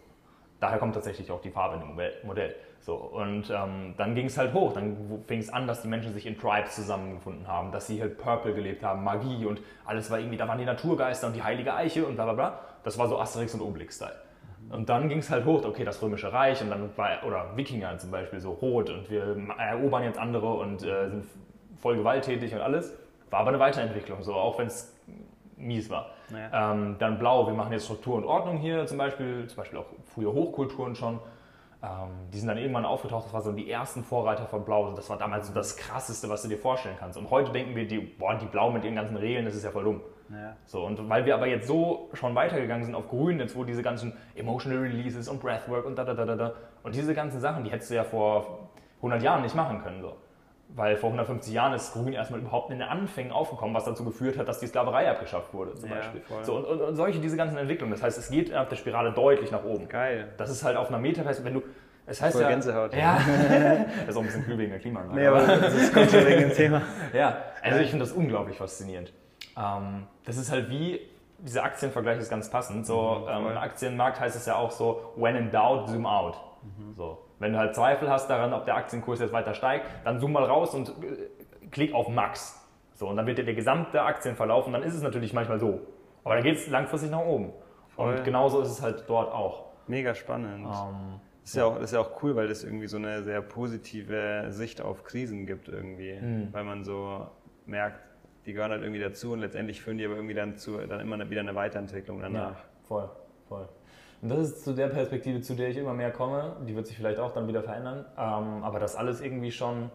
Daher kommt tatsächlich auch die Farbe in dem Modell. So, und ähm, dann ging es halt hoch. Dann fing es an, dass die Menschen sich in Tribes zusammengefunden haben, dass sie halt Purple gelebt haben, Magie und alles war irgendwie, da waren die Naturgeister und die heilige Eiche und bla bla bla. Das war so Asterix und Obelix-Style. Und dann ging es halt hoch, okay, das Römische Reich und dann war, oder Wikinger zum Beispiel, so rot und wir erobern jetzt andere und äh, sind voll gewalttätig und alles. War aber eine Weiterentwicklung, so auch wenn es mies war. Ja. Ähm, dann blau, wir machen jetzt Struktur und Ordnung hier zum Beispiel, zum Beispiel auch frühe Hochkulturen schon. Ähm, die sind dann irgendwann aufgetaucht, das waren so die ersten Vorreiter von Blau. Das war damals so das Krasseste, was du dir vorstellen kannst. Und heute denken wir, die, boah, die Blau mit ihren ganzen Regeln, das ist ja voll dumm. Ja. So, und weil wir aber jetzt so schon weitergegangen sind auf Grün, jetzt wo diese ganzen Emotional Releases und Breathwork und da da da da da und diese ganzen Sachen, die hättest du ja vor 100 Jahren nicht machen können. So. Weil vor 150 Jahren ist Grün erstmal überhaupt in den Anfängen aufgekommen, was dazu geführt hat, dass die Sklaverei abgeschafft wurde, zum Ja, Beispiel. voll. So, und, und, und solche, diese ganzen Entwicklungen. Das heißt, es geht auf der Spirale deutlich nach oben. Geil. Das ist halt auf einer Metaperspektive, wenn du. Es heißt Voll ja. Gänsehaut. Ja. das ist auch ein bisschen kühl wegen der Klimaanlage. Nee, aber das kommt schon wegen dem Thema. Ja, also ich finde das unglaublich faszinierend. Ähm, das ist halt wie, dieser Aktienvergleich ist ganz passend. So, Mhm, ähm. Im Aktienmarkt heißt es ja auch so, when in doubt, zoom out. Mhm. So, wenn du halt Zweifel hast daran, ob der Aktienkurs jetzt weiter steigt, dann zoom mal raus und äh, klick auf Max. So, und dann wird dir der gesamte Aktienverlauf und dann ist es natürlich manchmal so. Aber dann geht es langfristig nach oben. Voll. Und genauso ist es halt dort auch. Mega spannend. Ähm, Das ist, ja auch, das ist ja auch cool, weil das irgendwie so eine sehr positive Sicht auf Krisen gibt irgendwie. Mhm. Weil man so merkt, die gehören halt irgendwie dazu und letztendlich führen die aber irgendwie dann zu dann immer wieder eine Weiterentwicklung danach. Ja, voll, voll. Und das ist zu der Perspektive, zu der ich immer mehr komme. Die wird sich vielleicht auch dann wieder verändern. Ähm, aber das alles irgendwie schon.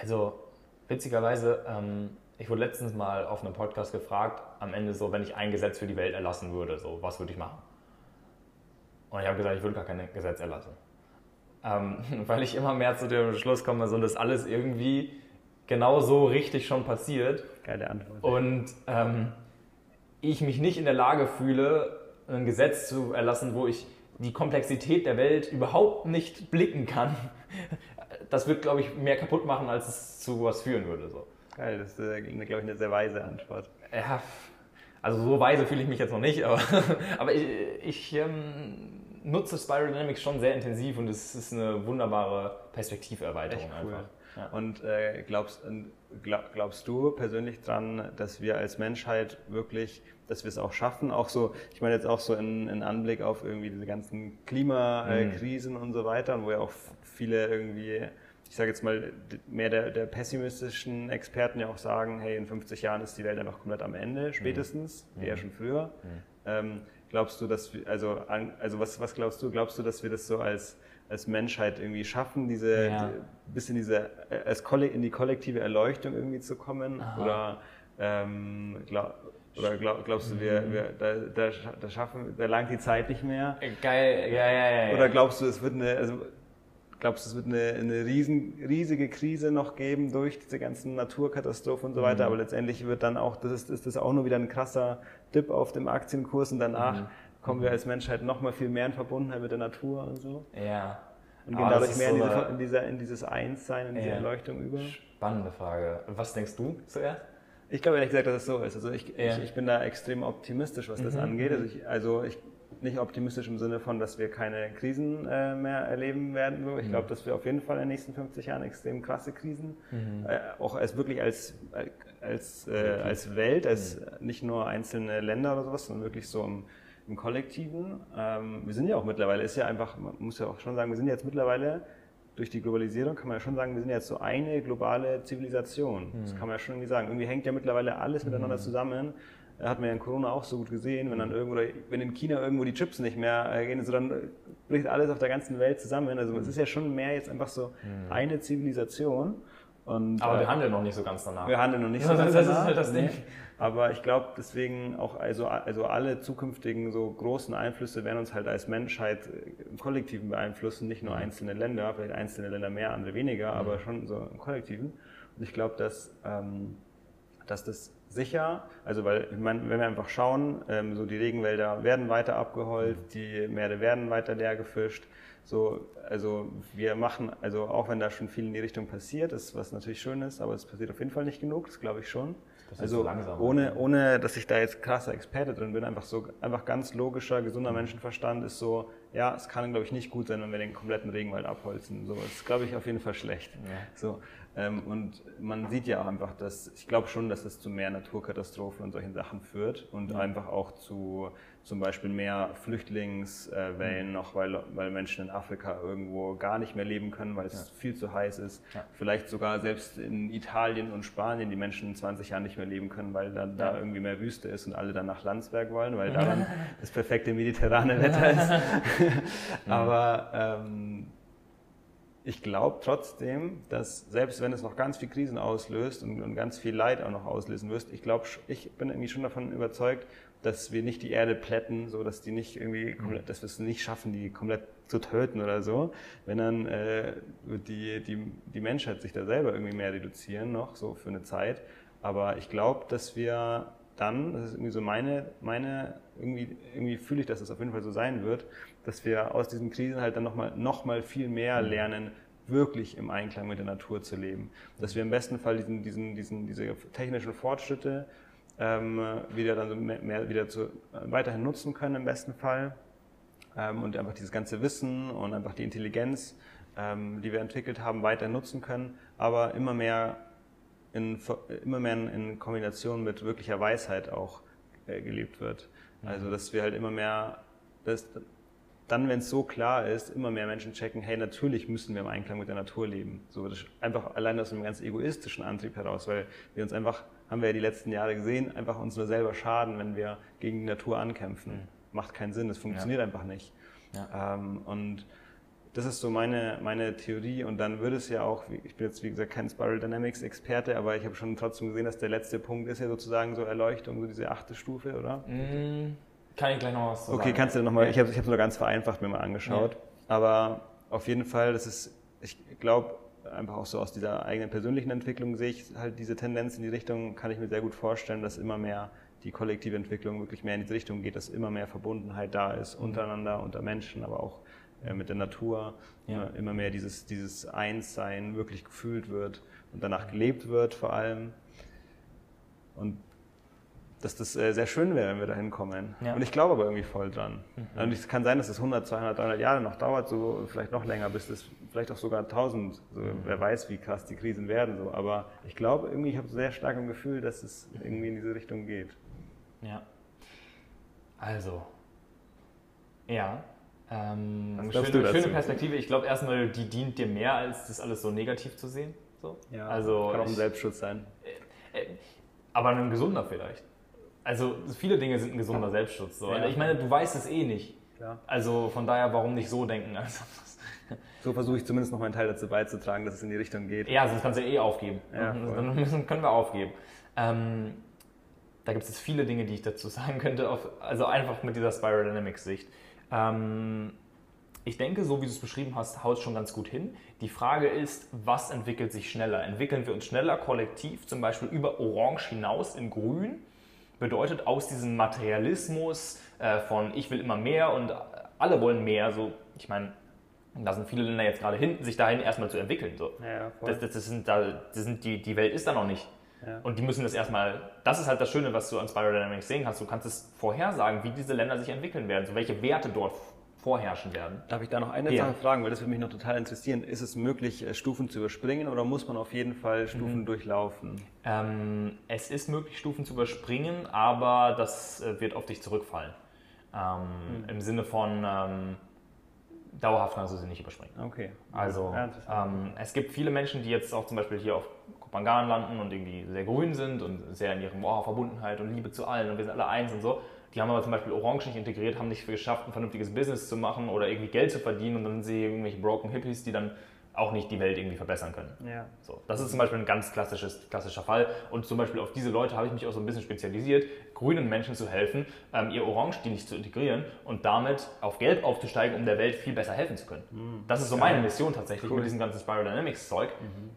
Also, witzigerweise, ähm, ich wurde letztens mal auf einem Podcast gefragt, am Ende so, wenn ich ein Gesetz für die Welt erlassen würde, so, was würde ich machen? Und ich habe gesagt, ich würde gar kein Gesetz erlassen. Ähm, weil ich immer mehr zu dem Schluss komme, so, dass alles irgendwie genau so richtig schon passiert. Geile Antwort. Und ähm, ich mich nicht in der Lage fühle, ein Gesetz zu erlassen, wo ich die Komplexität der Welt überhaupt nicht blicken kann, das wird, glaube ich, mehr kaputt machen, als es zu was führen würde. So. Geil, das ist, äh, glaube ich, eine sehr weise Antwort. Ja, also so weise fühle ich mich jetzt noch nicht, aber, aber ich, ich ähm, nutze Spiral Dynamics schon sehr intensiv und es ist eine wunderbare Perspektiverweiterung Echt cool. einfach. Ja. Und äh, glaubst, glaub, glaubst du persönlich dran, dass wir als Menschheit wirklich, dass wir es auch schaffen, auch so, ich meine jetzt auch so in, in Anblick auf irgendwie diese ganzen Klimakrisen mhm. und so weiter, wo ja auch viele irgendwie ich sage jetzt mal, mehr der, der, pessimistischen Experten ja auch sagen, hey, in 50 Jahren ist die Welt einfach komplett am Ende, mhm. spätestens, mhm. eher schon früher. Mhm. Ähm, glaubst du, dass wir, also, also was, was glaubst du, glaubst du, dass wir das so als, als Menschheit irgendwie schaffen, diese, ja. die, bis in diese, als in die kollektive Erleuchtung irgendwie zu kommen? Aha. Oder, ähm, glaub, oder glaub, glaubst du, wir, wir da, da, da, schaffen, da langt die Zeit nicht mehr? Geil, ja, ja, ja. Oder glaubst du, es wird eine, also Glaubst du, es wird eine, eine riesen, riesige Krise noch geben durch diese ganzen Naturkatastrophen und so weiter? Mhm. Aber letztendlich wird dann auch, das ist, ist das auch nur wieder ein krasser Dip auf dem Aktienkurs und danach mhm. kommen wir als Menschheit noch mal viel mehr in Verbundenheit mit der Natur und so. Ja. Und gehen dadurch mehr so in, diese, in, dieser, in dieses Einssein, in diese ja. Erleuchtung über. Spannende Frage. Was denkst du zuerst? Ich glaube ehrlich gesagt, dass es so ist. Also ich, ja. ich, ich, bin da extrem optimistisch, was das mhm. angeht. Also ich, also ich nicht optimistisch im Sinne von, dass wir keine Krisen äh, mehr erleben werden. Ich mhm. glaube, dass wir auf jeden Fall in den nächsten 50 Jahren extrem krasse Krisen, mhm. äh, auch als wirklich als, als, äh, als Welt, als mhm. nicht nur einzelne Länder oder sowas, sondern wirklich so im, im Kollektiven. Ähm, wir sind ja auch mittlerweile, ist ja einfach, man muss ja auch schon sagen, wir sind jetzt mittlerweile durch die Globalisierung kann man ja schon sagen, wir sind jetzt so eine globale Zivilisation. Das mhm. kann man ja schon irgendwie sagen. Irgendwie hängt ja mittlerweile alles miteinander mhm. zusammen hat man ja in Corona auch so gut gesehen, wenn dann mhm. irgendwo, wenn in China irgendwo die Chips nicht mehr äh, gehen, so dann bricht alles auf der ganzen Welt zusammen. Also es ist ja schon mehr jetzt einfach so eine Zivilisation. Und, aber wir äh, handeln noch nicht so ganz danach. Wir handeln noch nicht so ganz danach. Das ist halt das Ding. Aber ich glaube deswegen auch, also, also alle zukünftigen so großen Einflüsse werden uns halt als Menschheit im Kollektiven beeinflussen, nicht nur einzelne Länder, vielleicht einzelne Länder mehr, andere weniger, aber schon so im Kollektiven. Und ich glaube, dass, ähm, dass das sicher. Also weil, ich meine, wenn wir einfach schauen, ähm, so die Regenwälder werden weiter abgeholzt, die Meere werden weiter leer gefischt. So, also wir machen, also auch wenn da schon viel in die Richtung passiert, ist was natürlich schön ist, aber es passiert auf jeden Fall nicht genug, das glaube ich schon. also so ohne, ohne, dass ich da jetzt krasser Experte drin bin, einfach so, einfach ganz logischer, gesunder Menschenverstand ist so, ja, es kann glaube ich nicht gut sein, wenn wir den kompletten Regenwald abholzen. So, das ist glaube ich auf jeden Fall schlecht. Ja. So, ähm, und man sieht ja auch einfach, dass ich glaube schon, dass es zu mehr Naturkatastrophen und solchen Sachen führt und ja. einfach auch zu zum Beispiel mehr Flüchtlingswellen mhm. noch, weil, weil Menschen in Afrika irgendwo gar nicht mehr leben können, weil es ja. viel zu heiß ist. Ja. Vielleicht sogar selbst in Italien und Spanien die Menschen in 20 Jahren nicht mehr leben können, weil dann da irgendwie mehr Wüste ist und alle dann nach Landsberg wollen, weil da dann das perfekte mediterrane Wetter ist. Aber ähm, ich glaube trotzdem, dass selbst wenn es noch ganz viel Krisen auslöst und, und ganz viel Leid auch noch auslösen wirst, ich glaube, ich bin irgendwie schon davon überzeugt, dass wir nicht die Erde plätten, so dass die nicht irgendwie komplett, dass wir es nicht schaffen, die komplett zu töten oder so, wenn dann äh, die, die, die Menschheit sich da selber irgendwie mehr reduzieren noch, so für eine Zeit. Aber ich glaube, dass wir dann, das ist irgendwie so meine, meine irgendwie, irgendwie fühle ich, dass es das auf jeden Fall so sein wird, dass wir aus diesen Krisen halt dann nochmal noch mal viel mehr mhm. lernen, wirklich im Einklang mit der Natur zu leben. Dass wir im besten Fall diesen, diesen, diesen, diese technischen Fortschritte ähm, wieder dann so mehr, mehr wieder zu, äh, weiterhin nutzen können im besten Fall ähm, und einfach dieses ganze Wissen und einfach die Intelligenz, ähm, die wir entwickelt haben, weiter nutzen können, aber immer mehr in, immer mehr in Kombination mit wirklicher Weisheit auch äh, gelebt wird. Also dass wir halt immer mehr das, dann, wenn es so klar ist, immer mehr Menschen checken, hey, natürlich müssen wir im Einklang mit der Natur leben. So, einfach allein aus einem ganz egoistischen Antrieb heraus, weil wir uns einfach, haben wir ja die letzten Jahre gesehen, einfach uns nur selber schaden, wenn wir gegen die Natur ankämpfen. Mhm. Macht keinen Sinn, das funktioniert ja. einfach nicht. Ja. Ähm, und das ist so meine, meine Theorie und dann würde es ja auch, ich bin jetzt wie gesagt kein Spiral Dynamics Experte, aber ich habe schon trotzdem gesehen, dass der letzte Punkt ist ja sozusagen so Erleuchtung, so diese achte Stufe, oder? Mm. Kann ich gleich noch was zu Okay, sagen. kannst du nochmal, ich habe es nur ganz vereinfacht mir mal angeschaut. Ja. Aber auf jeden Fall, das ist, ich glaube, einfach auch so aus dieser eigenen persönlichen Entwicklung sehe ich halt diese Tendenz in die Richtung, kann ich mir sehr gut vorstellen, dass immer mehr die kollektive Entwicklung wirklich mehr in diese Richtung geht, dass immer mehr Verbundenheit da ist, mhm. untereinander, unter Menschen, aber auch äh, mit der Natur. Ja. Äh, immer mehr dieses, dieses Einssein wirklich gefühlt wird und danach gelebt wird vor allem. Und dass das äh, sehr schön wäre, wenn wir da hinkommen. Ja. Und ich glaube aber irgendwie voll dran. Mhm. Und es kann sein, dass es 100, 200, 300 Jahre noch dauert, so vielleicht noch länger, bis das vielleicht auch sogar 1000. So, mhm. Wer weiß, wie krass die Krisen werden. So. Aber ich glaube irgendwie, ich habe sehr stark im Gefühl, dass es irgendwie in diese Richtung geht. Ja. Also. Ja. Ähm, schöne, du schöne dazu? Perspektive. Ich glaube erstmal, die dient dir mehr, als das alles so negativ zu sehen. So. Ja, also kann auch ein Selbstschutz sein. Aber ein gesunder vielleicht. Also viele Dinge sind ein gesunder Selbstschutz. So. Ja. Ich meine, du weißt es eh nicht. Klar. Also von daher, warum nicht so denken? Also, So versuche ich zumindest noch meinen Teil dazu beizutragen, dass es in die Richtung geht. ja, sonst kannst du ja eh aufgeben. Ja. Dann müssen, können wir aufgeben. Ähm, da gibt es jetzt viele Dinge, die ich dazu sagen könnte. Auf, also einfach mit dieser Spiral Dynamics Sicht. Ähm, ich denke, so wie du es beschrieben hast, haut es schon ganz gut hin. Die Frage ist, was entwickelt sich schneller? Entwickeln wir uns schneller kollektiv, zum Beispiel über Orange hinaus in Grün? Bedeutet aus diesem Materialismus äh, von ich will immer mehr und alle wollen mehr, so ich meine, da sind viele Länder jetzt gerade hinten, sich dahin erstmal zu entwickeln. So. Ja. Das, das, das sind da, das sind die, die Welt ist da noch nicht. Ja. Und die müssen das erstmal, das ist halt das Schöne, was du an Spiral Dynamics sehen kannst. Du kannst es vorhersagen, wie diese Länder sich entwickeln werden, so welche Werte dort vorherrschen werden. Darf ich da noch eine Ja. Sache fragen, weil das würde mich noch total interessieren. Ist es möglich, äh, Stufen zu überspringen oder muss man auf jeden Fall Stufen durchlaufen? Ähm, es ist möglich, Stufen zu überspringen, aber das äh, wird auf dich zurückfallen. Ähm, Im Sinne von ähm, dauerhaft kannst du sie nicht überspringen. Okay. Also Ja, ähm, es gibt viele Menschen, die jetzt auch zum Beispiel hier auf Kopangan landen und irgendwie sehr grün sind und sehr in ihrem oh, Verbundenheit und Liebe zu allen und wir sind alle eins und so. Die haben aber zum Beispiel Orange nicht integriert, haben nicht geschafft, ein vernünftiges Business zu machen oder irgendwie Geld zu verdienen und dann sind sie irgendwelche broken Hippies, die dann auch nicht die Welt irgendwie verbessern können. Ja. So, das ist zum Beispiel ein ganz klassisches, klassischer Fall. Und zum Beispiel auf diese Leute habe ich mich auch so ein bisschen spezialisiert, grünen Menschen zu helfen, ähm, ihr Orange dienlich zu integrieren und damit auf Gelb aufzusteigen, um der Welt viel besser helfen zu können. Das ist so meine Mission tatsächlich mit diesem ganzen Spiral Dynamics Zeug.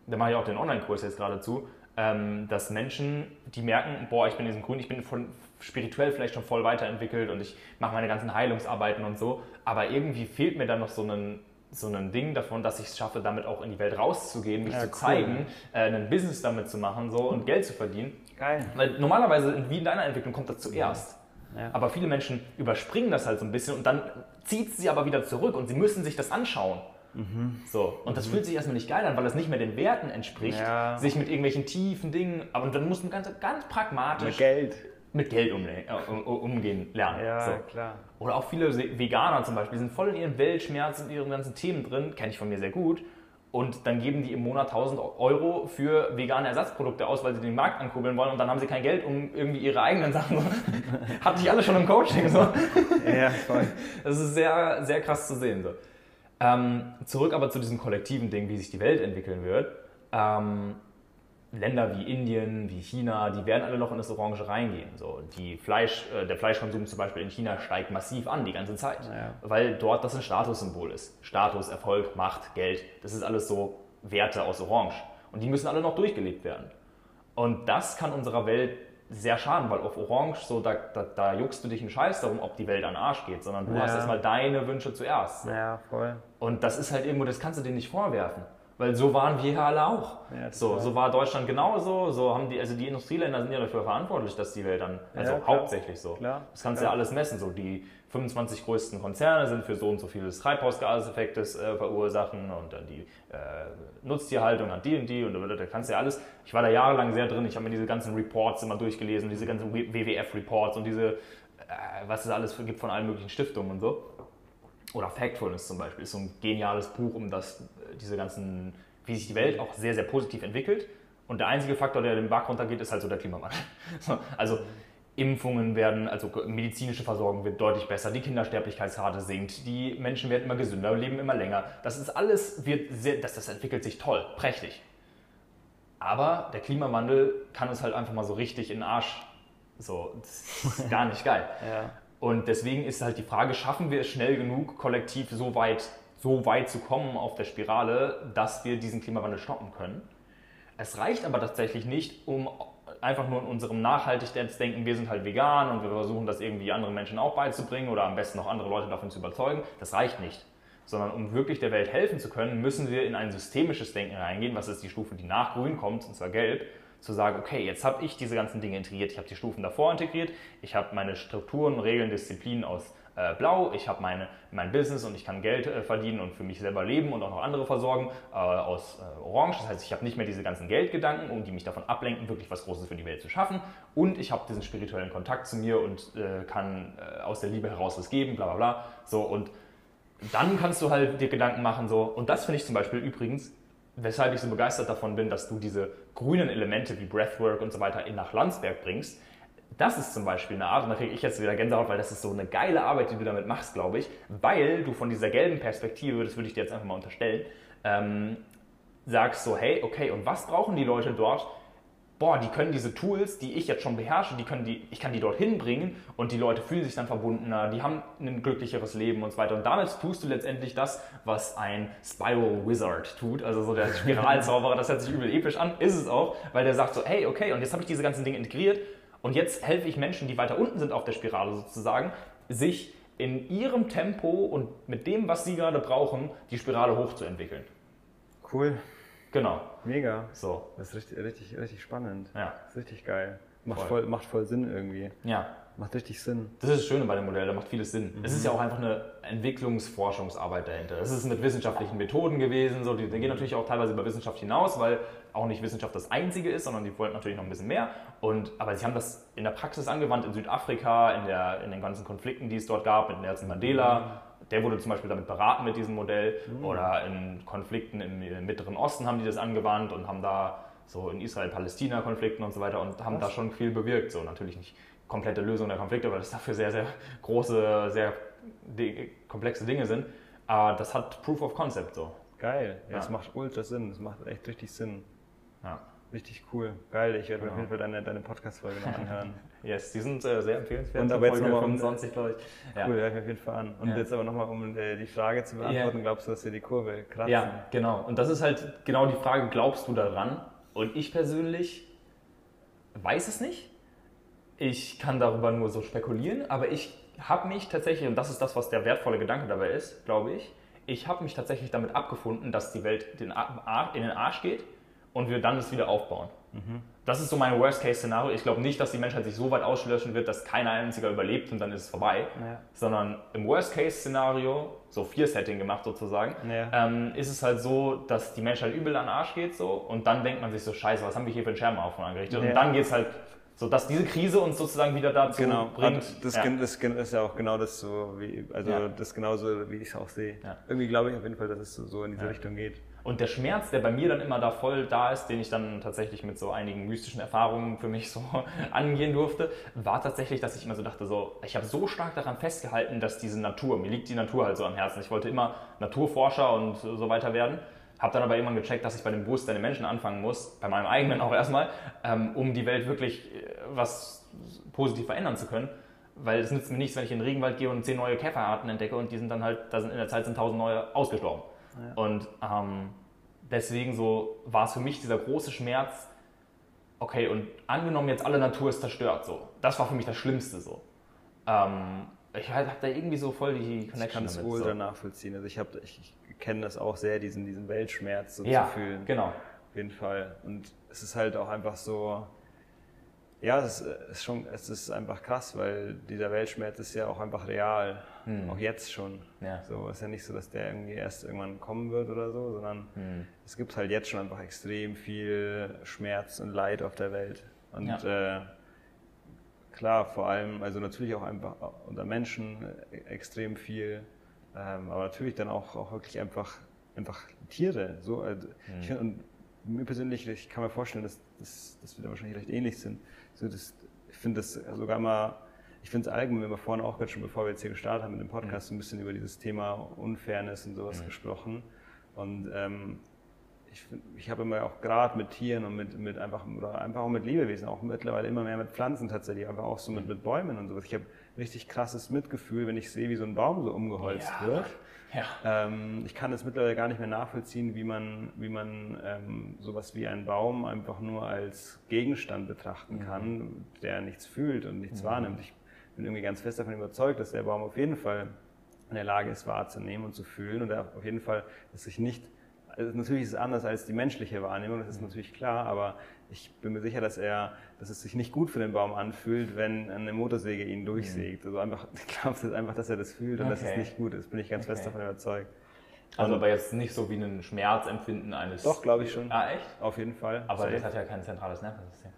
Da mache ich auch den Online-Kurs jetzt geradezu, ähm, dass Menschen, die merken, boah, ich bin in diesem Grün, ich bin von, spirituell vielleicht schon voll weiterentwickelt und ich mache meine ganzen Heilungsarbeiten und so, aber irgendwie fehlt mir dann noch so ein so ein Ding davon, dass ich es schaffe, damit auch in die Welt rauszugehen, mich Ja, zu cool. zeigen, äh, ein Business damit zu machen so, und Geld zu verdienen. Geil. Weil normalerweise, wie in deiner Entwicklung, kommt das zuerst. Ja. Aber viele Menschen überspringen das halt so ein bisschen und dann zieht sie aber wieder zurück und sie müssen sich das anschauen. Mhm. So. Und das fühlt sich erstmal nicht geil an, weil es nicht mehr den Werten entspricht, Ja. sich mit irgendwelchen tiefen Dingen, aber dann muss man ganz, ganz pragmatisch Mit Geld. Mit Geld umle- äh, um, um- umgehen lernen. Ja, so. klar. Oder auch viele Veganer zum Beispiel sind voll in ihren Weltschmerz und ihren ganzen Themen drin, kenne ich von mir sehr gut. Und dann geben die im Monat 1000 Euro für vegane Ersatzprodukte aus, weil sie den Markt ankurbeln wollen und dann haben sie kein Geld, um irgendwie ihre eigenen Sachen. Hatte ich alle schon im Coaching. So. Ja, voll. Das ist sehr, sehr krass zu sehen. So. Ähm, zurück aber zu diesem kollektiven Ding, wie sich die Welt entwickeln wird. Ähm, Länder wie Indien, wie China, die werden alle noch in das Orange reingehen. So, die Fleisch, äh, der Fleischkonsum zum Beispiel in China steigt massiv an die ganze Zeit, Ja. weil dort das ein Statussymbol ist. Status, Erfolg, Macht, Geld, das ist alles so Werte aus Orange. Und die müssen alle noch durchgelebt werden. Und das kann unserer Welt sehr schaden, weil auf Orange, so, da, da, da juckst du dich einen Scheiß darum, ob die Welt an den Arsch geht, sondern du Ja. hast erstmal deine Wünsche zuerst. Ja, voll. Und das ist halt irgendwo, das kannst du denen nicht vorwerfen. Weil so waren wir ja alle auch. Ja, so, so war Deutschland genauso. So haben die, also die Industrieländer sind ja dafür verantwortlich, dass die Welt dann, also Ja, klar. hauptsächlich so. Klar, Das kannst du ja alles messen. So die 25 größten Konzerne sind für so und so viel des Treibhausgaseffektes äh, verursachen und dann die äh, Nutztierhaltung hat die und die und da kannst du ja alles. Ich war da jahrelang sehr drin. Ich habe mir diese ganzen Reports immer durchgelesen, diese ganzen WWF-Reports und diese, äh, was es alles gibt von allen möglichen Stiftungen und so. Oder Factfulness zum Beispiel ist so ein geniales Buch, um das, äh, diese ganzen, wie sich die Welt auch sehr, sehr positiv entwickelt. Und der einzige Faktor, der den Bach runtergeht, ist halt so der Klimawandel. So, Also Impfungen werden, also medizinische Versorgung wird deutlich besser, die Kindersterblichkeitsrate sinkt, die Menschen werden immer gesünder, leben immer länger. Das ist alles, wird sehr, das, das entwickelt sich toll, prächtig. Aber der Klimawandel kann uns halt einfach mal so richtig in den Arsch. So, das ist gar nicht geil. Ja. Und deswegen ist halt die Frage, schaffen wir es schnell genug, kollektiv so weit, so weit zu kommen auf der Spirale, dass wir diesen Klimawandel stoppen können? Es reicht aber tatsächlich nicht, um einfach nur in unserem Nachhaltigkeitsdenken, wir sind halt vegan und wir versuchen das irgendwie anderen Menschen auch beizubringen oder am besten noch andere Leute davon zu überzeugen. Das reicht nicht. Sondern um wirklich der Welt helfen zu können, müssen wir in ein systemisches Denken reingehen, was ist die Stufe, die nach Grün kommt, und zwar Gelb, zu sagen, okay, jetzt habe ich diese ganzen Dinge integriert, ich habe die Stufen davor integriert, ich habe meine Strukturen, Regeln, Disziplinen aus äh, blau, ich habe mein Business und ich kann Geld äh, verdienen und für mich selber leben und auch noch andere versorgen äh, aus äh, orange. Das heißt, ich habe nicht mehr diese ganzen Geldgedanken, um die mich davon ablenken, wirklich was Großes für die Welt zu schaffen. Und ich habe diesen spirituellen Kontakt zu mir und äh, kann äh, aus der Liebe heraus was geben, bla bla bla. So, und dann kannst du halt dir Gedanken machen, so, und das finde ich zum Beispiel übrigens, weshalb ich so begeistert davon bin, dass du diese grünen Elemente wie Breathwork und so weiter in nach Landsberg bringst, das ist zum Beispiel eine Art, und da kriege ich jetzt wieder Gänsehaut, weil das ist so eine geile Arbeit, die du damit machst, glaube ich, weil du von dieser gelben Perspektive, das würde ich dir jetzt einfach mal unterstellen, ähm, sagst so, hey, okay, und was brauchen die Leute dort? Boah, die können diese Tools, die ich jetzt schon beherrsche, die können die, ich kann die dorthin bringen und die Leute fühlen sich dann verbundener, die haben ein glücklicheres Leben und so weiter. Und damit tust du letztendlich das, was ein Spiral Wizard tut, also so der Spiralzauberer, das hört sich übel episch an, ist es auch, weil der sagt so, hey, okay, und jetzt habe ich diese ganzen Dinge integriert und jetzt helfe ich Menschen, die weiter unten sind auf der Spirale sozusagen, sich in ihrem Tempo und mit dem, was sie gerade brauchen, die Spirale hochzuentwickeln. Cool. Genau. Mega. So. Das ist richtig, richtig, richtig spannend. Ja. Das ist richtig geil. Macht Voll. voll, macht voll Sinn irgendwie. Ja. Macht richtig Sinn. Das ist das Schöne bei dem Modell, da macht vieles Sinn. Es ist ja auch einfach eine Entwicklungsforschungsarbeit dahinter. Es ist mit wissenschaftlichen Methoden gewesen, so, die, die gehen natürlich auch teilweise über Wissenschaft hinaus, weil auch nicht Wissenschaft das Einzige ist, sondern die wollten natürlich noch ein bisschen mehr. Und, aber sie haben das in der Praxis angewandt, in Südafrika, in, der, in den ganzen Konflikten, die es dort gab, mit Nelson Mandela. Der wurde zum Beispiel damit beraten mit diesem Modell. Oder in Konflikten im, im Mittleren Osten haben die das angewandt und haben da so in Israel-Palästina-Konflikten und so weiter und haben da schon viel bewirkt. So natürlich nicht komplette Lösung der Konflikte, weil das dafür sehr, sehr große, sehr komplexe Dinge sind. Aber das hat Proof of Concept so. Geil. Ja, Ja. Das macht ultra Sinn. Das macht echt richtig Sinn. Ja. Richtig cool. Geil. Ich werde mir Genau. auf jeden Fall deine, deine Podcast-Folge noch anhören. Yes, die sind äh, sehr empfehlenswert. Und aber jetzt Folge noch mal um- 25, glaube ich. Ja. Cool, ich mir auf jeden Fall an. Und Ja. jetzt aber nochmal, um äh, die Frage zu beantworten, glaubst du, dass wir die Kurve kratzen? Ja, genau. Und das ist halt genau die Frage, glaubst du daran? Und ich persönlich weiß es nicht. Ich kann darüber nur so spekulieren, aber ich habe mich tatsächlich, und das ist das, was der wertvolle Gedanke dabei ist, glaube ich, ich habe mich tatsächlich damit abgefunden, dass die Welt den in den Arsch geht und wir dann es wieder aufbauen. Das ist so mein Worst-Case-Szenario. Ich glaube nicht, dass die Menschheit sich so weit auslöschen wird, dass keiner einziger überlebt und dann ist es vorbei. Ja. Sondern im Worst-Case-Szenario, so Vier-Setting gemacht sozusagen, Ja. ähm, ist es halt so, dass die Menschheit übel an den Arsch geht so und dann denkt man sich so, scheiße, was haben wir hier für einen Scherbenhaufen angerichtet? Ja. Und dann geht es halt so, dass diese Krise uns sozusagen wieder dazu Genau, bringt. Das, ja. das ist ja auch genau das so, wie, also Ja. das genauso, wie ich es auch sehe. Ja. Irgendwie glaube ich auf jeden Fall, dass es so, in diese. Richtung geht. Und der Schmerz, der bei mir dann immer da voll da ist, den ich dann tatsächlich mit so einigen mystischen Erfahrungen für mich so angehen durfte, war tatsächlich, dass ich immer so dachte, so, ich habe so stark daran festgehalten, dass diese Natur, mir liegt die Natur halt so am Herzen. Ich wollte immer Naturforscher und so weiter werden. Habe dann aber irgendwann gecheckt, dass ich bei dem Bewusstsein der Menschen anfangen muss, bei meinem eigenen auch erstmal, ähm, um die Welt wirklich äh, was positiv verändern zu können. Weil es nützt mir nichts, wenn ich in den Regenwald gehe und zehn neue Käferarten entdecke und die sind dann halt, da sind in der Zeit sind tausend neue ausgestorben. Und ähm, deswegen so war es für mich dieser große Schmerz, okay, und angenommen jetzt alle Natur ist zerstört, so. Das war für mich das Schlimmste so. Ähm, ich habe da irgendwie so voll die Ich kann Connection es damit. ultra So. nachvollziehen. Also ich, hab, ich, ich kenne das auch sehr, diesen, diesen Weltschmerz so Ja, zu fühlen. genau. Auf jeden Fall. Und es ist halt auch einfach so, ja, es ist, es ist schon, es ist einfach krass, weil dieser Weltschmerz ist ja auch einfach real. Auch jetzt schon. Hm. Ja. So ist ja nicht so, dass der irgendwie erst irgendwann kommen wird oder so, sondern Hm. es gibt halt jetzt schon einfach extrem viel Schmerz und Leid auf der Welt. Und äh, klar, vor allem, also natürlich auch einfach unter Menschen äh, extrem viel, ähm, aber natürlich dann auch, auch wirklich einfach, einfach Tiere. So, also ich find, und mir persönlich, ich kann mir vorstellen, dass, dass, dass wir da wahrscheinlich recht ähnlich sind. So, das, ich finde das sogar mal, ich finde es allgemein, wir haben vorhin auch gerade schon, bevor wir jetzt hier gestartet haben mit dem Podcast, so ein bisschen über dieses Thema Unfairness und sowas gesprochen. Und ähm, ich, ich habe immer auch gerade mit Tieren und mit, mit einfach, oder einfach auch mit Lebewesen, auch mittlerweile immer mehr mit Pflanzen tatsächlich, einfach auch so mit, mit Bäumen und sowas. Ich habe richtig krasses Mitgefühl, wenn ich sehe, wie so ein Baum so umgeholzt Ja. wird. Ja. Ähm, ich kann es mittlerweile gar nicht mehr nachvollziehen, wie man, wie man ähm, sowas wie einen Baum einfach nur als Gegenstand betrachten kann, der nichts fühlt und nichts wahrnimmt. Ich bin irgendwie ganz fest davon überzeugt, dass der Baum auf jeden Fall in der Lage ist, wahrzunehmen und zu fühlen und er auf jeden Fall, dass sich nicht also natürlich ist es anders als die menschliche Wahrnehmung, das ist mhm. natürlich klar, aber ich bin mir sicher, dass er, dass es sich nicht gut für den Baum anfühlt, wenn eine Motorsäge ihn durchsägt. Mhm. Also einfach, ich glaube einfach, dass er das fühlt und okay. dass es nicht gut ist. Bin ich ganz okay. fest davon überzeugt. Also aber jetzt nicht so wie ein Schmerzempfinden eines. Doch, glaube ich schon. Ah, echt? Auf jeden Fall. Aber das hat ja kein zentrales Nervensystem.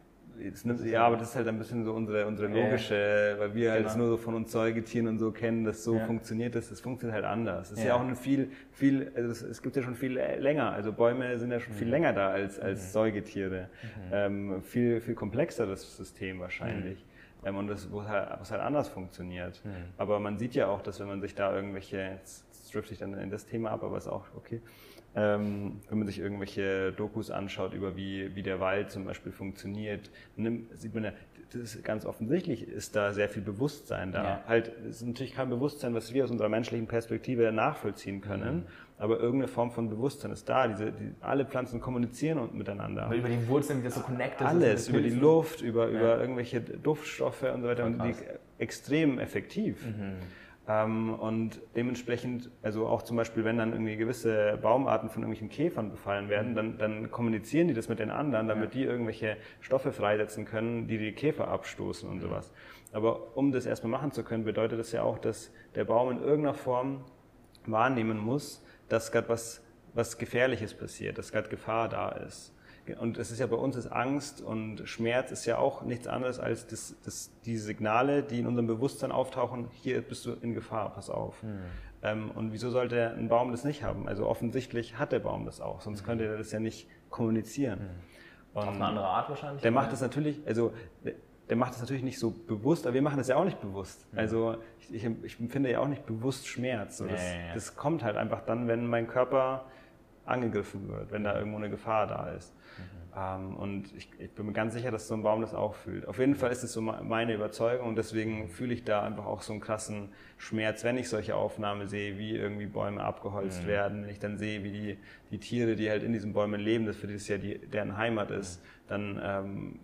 Ja, aber das ist halt ein bisschen so unsere, unsere logische, weil wir halt genau. nur so von uns Säugetieren und so kennen, dass so ja. funktioniert das. Das funktioniert halt anders. Es ist ja. ja auch ein viel, viel, also es, es, gibt ja schon viel länger. Also Bäume sind ja schon mhm. viel länger da als, als mhm. Säugetiere. Mhm. Ähm, viel, viel komplexer das System wahrscheinlich. Mhm. Ähm, und das, wo halt, was halt anders funktioniert. Mhm. Aber man sieht ja auch, dass wenn man sich da irgendwelche, jetzt drifte ich dann in das Thema ab, aber ist auch okay. Ähm, wenn man sich irgendwelche Dokus anschaut über wie, wie der Wald zum Beispiel funktioniert, dann sieht man ja, das ist ganz offensichtlich ist da sehr viel Bewusstsein da. Ja. Halt, es ist natürlich kein Bewusstsein, was wir aus unserer menschlichen Perspektive nachvollziehen können, mhm. aber irgendeine Form von Bewusstsein ist da. Diese, die, alle Pflanzen kommunizieren miteinander. Aber über die Wurzeln, wie das so connected Alles, ist. Alles, über die Luft, über, ja. über irgendwelche Duftstoffe und so weiter. Und die extrem effektiv. Mhm. Ähm, und dementsprechend, also auch zum Beispiel, wenn dann irgendwie gewisse Baumarten von irgendwelchen Käfern befallen werden, dann, dann kommunizieren die das mit den anderen, damit die irgendwelche Stoffe freisetzen können, die die Käfer abstoßen und sowas. Aber um das erstmal machen zu können, bedeutet das ja auch, dass der Baum in irgendeiner Form wahrnehmen muss, dass gerade was, was Gefährliches passiert, dass gerade Gefahr da ist. Und es ist ja bei uns ist Angst und Schmerz ist ja auch nichts anderes als das, das, die Signale, die in unserem Bewusstsein auftauchen, hier bist du in Gefahr, pass auf. Mhm. Ähm, und wieso sollte ein Baum das nicht haben? Also offensichtlich hat der Baum das auch, sonst mhm. könnte er das ja nicht kommunizieren. Mhm. Auf eine andere Art wahrscheinlich? Der macht das natürlich, also der macht das natürlich nicht so bewusst, aber wir machen das ja auch nicht bewusst. Mhm. Also ich, ich, ich, empfinde ja auch nicht bewusst Schmerz. So, das, ja, ja, ja. das kommt halt einfach dann, wenn mein Körper angegriffen wird, wenn da irgendwo eine Gefahr da ist. Ähm, und ich, ich, bin mir ganz sicher, dass so ein Baum das auch fühlt. Auf jeden Fall ist es so meine Überzeugung und deswegen fühle ich da einfach auch so einen krassen Schmerz, wenn ich solche Aufnahmen sehe, wie irgendwie Bäume abgeholzt mhm. werden, wenn ich dann sehe, wie die, die Tiere, die halt in diesen Bäumen leben, das für das ja die, deren Heimat ist, mhm. dann ähm,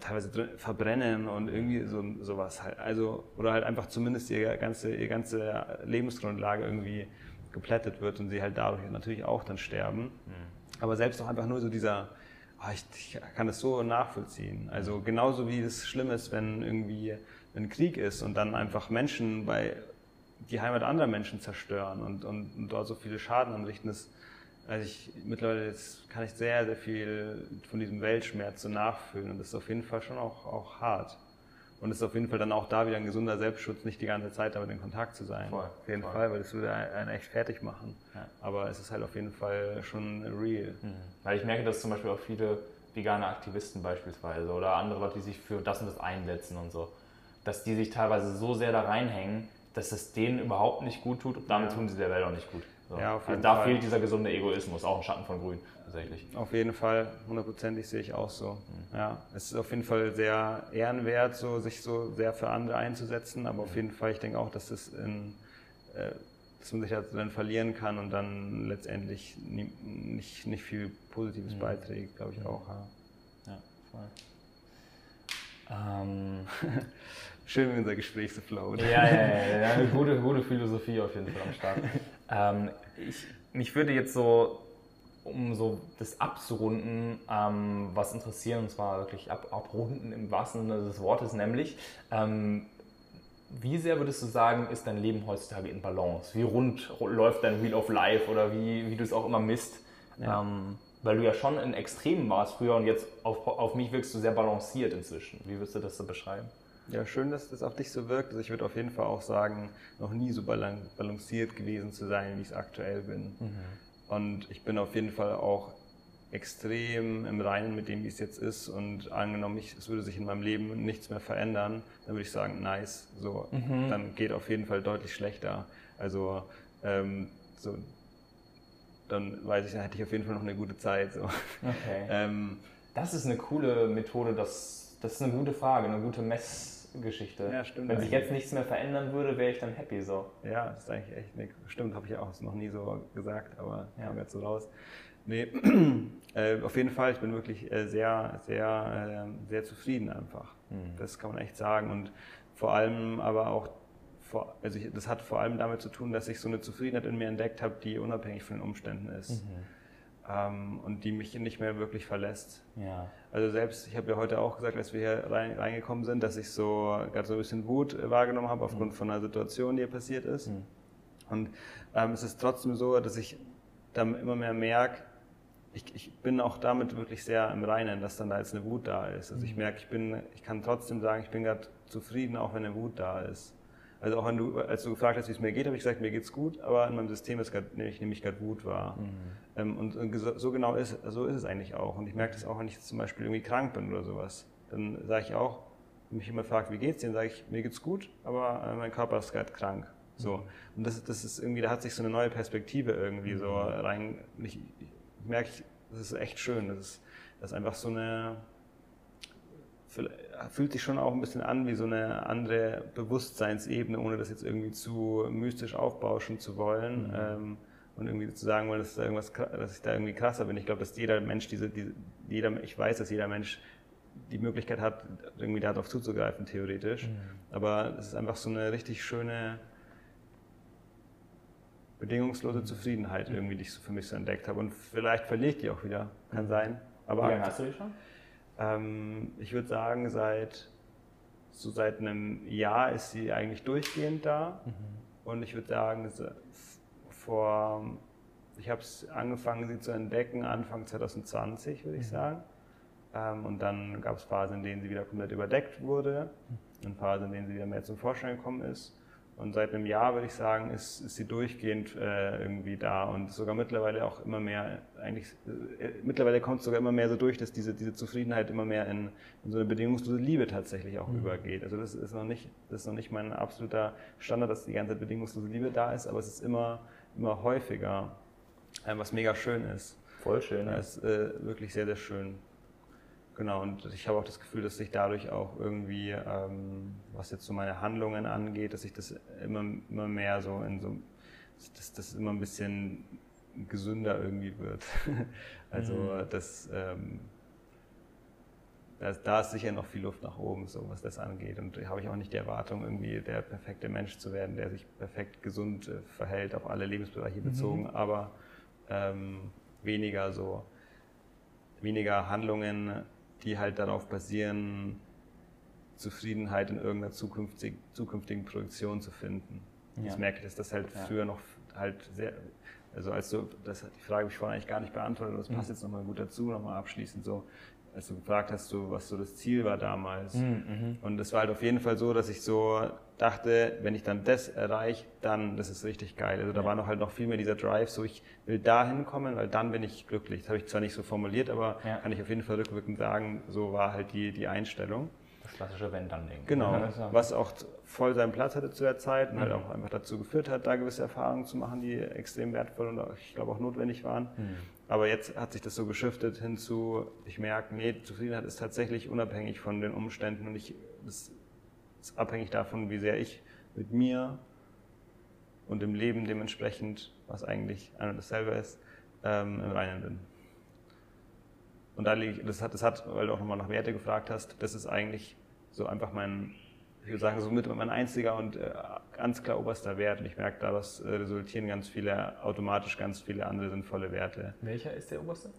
teilweise drin, verbrennen und irgendwie so sowas halt. Also, oder halt einfach zumindest ihre ganze, ihre ganze Lebensgrundlage irgendwie geplättet wird und sie halt dadurch natürlich auch dann sterben. Mhm. Aber selbst auch einfach nur so dieser oh, ich, ich, kann das so nachvollziehen. Also genauso wie es schlimm ist, wenn irgendwie ein Krieg ist und dann einfach Menschen bei die Heimat anderer Menschen zerstören und, und, und dort so viele Schaden anrichten. Das, also ich, mittlerweile jetzt kann ich sehr, sehr viel von diesem Weltschmerz so nachfühlen und das ist auf jeden Fall schon auch, auch hart. Und es ist auf jeden Fall dann auch da wieder ein gesunder Selbstschutz, nicht die ganze Zeit damit in Kontakt zu sein. Voll, auf jeden voll. Fall, weil das würde einen echt fertig machen. Ja. Aber es ist halt auf jeden Fall schon real. Mhm. Weil ich merke, dass zum Beispiel auch viele vegane Aktivisten beispielsweise oder andere Leute, die sich für das und das einsetzen und so, dass die sich teilweise so sehr da reinhängen, dass es denen überhaupt nicht gut tut und damit ja. tun sie der Welt auch nicht gut. So. Ja, also da Fall. fehlt dieser gesunde Egoismus, auch ein Schatten von Grün tatsächlich. Auf jeden Fall, hundertprozentig sehe ich auch so. Mhm. Ja, es ist auf jeden Fall sehr ehrenwert, so, sich so sehr für andere einzusetzen, aber auf jeden Fall, ich denke auch, dass es in, äh, dass man sich halt dann verlieren kann und dann letztendlich nie, nicht, nicht viel Positives mhm. beiträgt, glaube ich auch. Ja, ja voll. Ähm. Schön, wie unser Gespräch so float. Ja, ja, ja, ja, eine gute, gute Philosophie auf jeden Fall am Start. ähm, ich, mich würde jetzt so um so das abzurunden, ähm, was interessieren, und zwar wirklich ab, abrunden im wahrsten Sinne des Wortes, nämlich, ähm, wie sehr würdest du sagen, ist dein Leben heutzutage in Balance? Wie rund läuft dein Wheel of Life oder wie, wie du es auch immer misst? Ja. Ähm, weil du ja schon in Extremen warst früher und jetzt auf, auf mich wirkst du sehr balanciert inzwischen. Wie würdest du das so beschreiben? Ja, schön, dass das auf dich so wirkt. Also ich würde auf jeden Fall auch sagen, noch nie so balanciert gewesen zu sein, wie ich es aktuell bin. Mhm. Und ich bin auf jeden Fall auch extrem im Reinen mit dem, wie es jetzt ist. Und angenommen, ich, es würde sich in meinem Leben nichts mehr verändern, dann würde ich sagen, nice. So, mhm. dann geht auf jeden Fall deutlich schlechter. Also ähm, so, dann weiß ich, dann hätte ich auf jeden Fall noch eine gute Zeit. So. Okay. ähm, das ist eine coole Methode. Das, das ist eine gute Frage, eine gute Mess. Geschichte. Ja, stimmt. Wenn sich jetzt nichts mehr verändern würde, wäre ich dann happy so. Ja, das ist eigentlich echt eine, stimmt, habe ich auch noch nie so gesagt, aber ja. kam jetzt so raus. Nee, äh, auf jeden Fall, ich bin wirklich äh, sehr, sehr, äh, sehr zufrieden einfach. Mhm. Das kann man echt sagen. Und vor allem aber auch, vor, also ich, das hat vor allem damit zu tun, dass ich so eine Zufriedenheit in mir entdeckt habe, die unabhängig von den Umständen ist. Mhm. Ähm, und die mich nicht mehr wirklich verlässt. Ja. Also selbst, ich habe ja heute auch gesagt, als wir hier rein, reingekommen sind, dass ich so gerade so ein bisschen Wut wahrgenommen habe aufgrund von einer Situation, die hier passiert ist. Mhm. Und ähm, es ist trotzdem so, dass ich dann immer mehr merke, ich, ich, bin auch damit wirklich sehr im Reinen, dass dann da jetzt eine Wut da ist. Also ich merke, ich bin, ich kann trotzdem sagen, ich bin gerade zufrieden, auch wenn eine Wut da ist. Also auch wenn du, als du gefragt hast, wie es mir geht, habe ich gesagt, mir geht's gut, aber in meinem System ist grad, ich nehme ich gerade Wut wahr. Mhm. Ähm, und, so genau ist, so ist es eigentlich auch. Und ich merke das auch, wenn ich zum Beispiel irgendwie krank bin oder sowas. Dann sage ich auch, wenn mich immer fragt, wie geht's dir, dann sage ich, mir geht's gut, aber äh, mein Körper ist gerade krank. So. Mhm. Und das, das ist irgendwie, da hat sich so eine neue Perspektive irgendwie so mhm. rein. Ich, ich merke, das ist echt schön. Das ist, das ist einfach so eine, fühlt sich schon auch ein bisschen an wie so eine andere Bewusstseinsebene, ohne das jetzt irgendwie zu mystisch aufbauschen zu wollen. Mhm. Ähm, und irgendwie zu sagen wollen, dass, da irgendwas, dass ich da irgendwie krasser bin. Ich glaube, dass jeder Mensch diese, diese, jeder, ich weiß, dass jeder Mensch die Möglichkeit hat, irgendwie darauf zuzugreifen, theoretisch. Mhm. Aber es ist einfach so eine richtig schöne, bedingungslose Zufriedenheit irgendwie, die ich so für mich so entdeckt habe. Und vielleicht verliere ich die auch wieder, kann mhm. sein. Aber Wie lange hast du die schon? Ähm, ich würde sagen, seit so seit einem Jahr ist sie eigentlich durchgehend da. Mhm. Und ich würde sagen, vor, ich habe es angefangen, sie zu entdecken, Anfang 2020, würde ich mhm. sagen. Ähm, und dann gab es Phasen, in denen sie wieder komplett überdeckt wurde mhm. und Phasen, in denen sie wieder mehr zum Vorschein gekommen ist. Und seit einem Jahr, würde ich sagen, ist, ist sie durchgehend äh, irgendwie da und sogar mittlerweile auch immer mehr, eigentlich, äh, mittlerweile kommt es sogar immer mehr so durch, dass diese, diese Zufriedenheit immer mehr in, in so eine bedingungslose Liebe tatsächlich auch mhm. übergeht. Also das ist noch nicht, das ist noch nicht mein absoluter Standard, dass die ganze Zeit bedingungslose Liebe da ist, aber es ist immer, immer häufiger, äh, was mega schön ist. Voll schön. Das ist äh, wirklich sehr, sehr schön. Genau, und ich habe auch das Gefühl, dass sich dadurch auch irgendwie, ähm, was jetzt so meine Handlungen angeht, dass sich das immer, immer mehr so in so, dass das immer ein bisschen gesünder irgendwie wird. also mhm. das, ähm, da, da ist sicher noch viel Luft nach oben, so was das angeht. Und da habe ich auch nicht die Erwartung, irgendwie der perfekte Mensch zu werden, der sich perfekt gesund äh, verhält, auf alle Lebensbereiche mhm. bezogen, mhm. aber ähm, weniger so, weniger Handlungen die halt darauf basieren, Zufriedenheit in irgendeiner zukünftig, zukünftigen Produktion zu finden. Ja. Ich merke, dass das halt ja. früher noch halt sehr, also als du, das, die Frage habe ich vorhin eigentlich gar nicht beantwortet, das passt mhm. jetzt nochmal gut dazu, nochmal abschließend so, als du gefragt hast, so, was so das Ziel war damals. Mhm, mhm. Und es war halt auf jeden Fall so, dass ich so dachte, wenn ich dann das erreiche, dann, das ist richtig geil. Also da war noch halt noch viel mehr dieser Drive, so ich will da hinkommen, weil dann bin ich glücklich. Das habe ich zwar nicht so formuliert, aber ja. kann ich auf jeden Fall rückwirkend sagen, so war halt die, die Einstellung. Das klassische Wenn-Dann-Ding. Genau, was auch voll seinen Platz hatte zu der Zeit und halt mhm. halt auch einfach dazu geführt hat, da gewisse Erfahrungen zu machen, die extrem wertvoll und ich glaube auch notwendig waren. Mhm. Aber jetzt hat sich das so geschiftet hinzu, ich merke, nee, Zufriedenheit ist tatsächlich unabhängig von den Umständen und ich, das ist abhängig davon, wie sehr ich mit mir und im Leben dementsprechend, was eigentlich ein und dasselbe ist, ähm, im Reinen bin. Und da liege das hat, das hat, weil du auch nochmal nach Werte gefragt hast, das ist eigentlich so einfach mein, ich würde sagen, so mit mein einziger und äh, ganz klar oberster Wert. Und ich merke, daraus äh, resultieren ganz viele, automatisch ganz viele andere sinnvolle Werte. Welcher ist der oberste?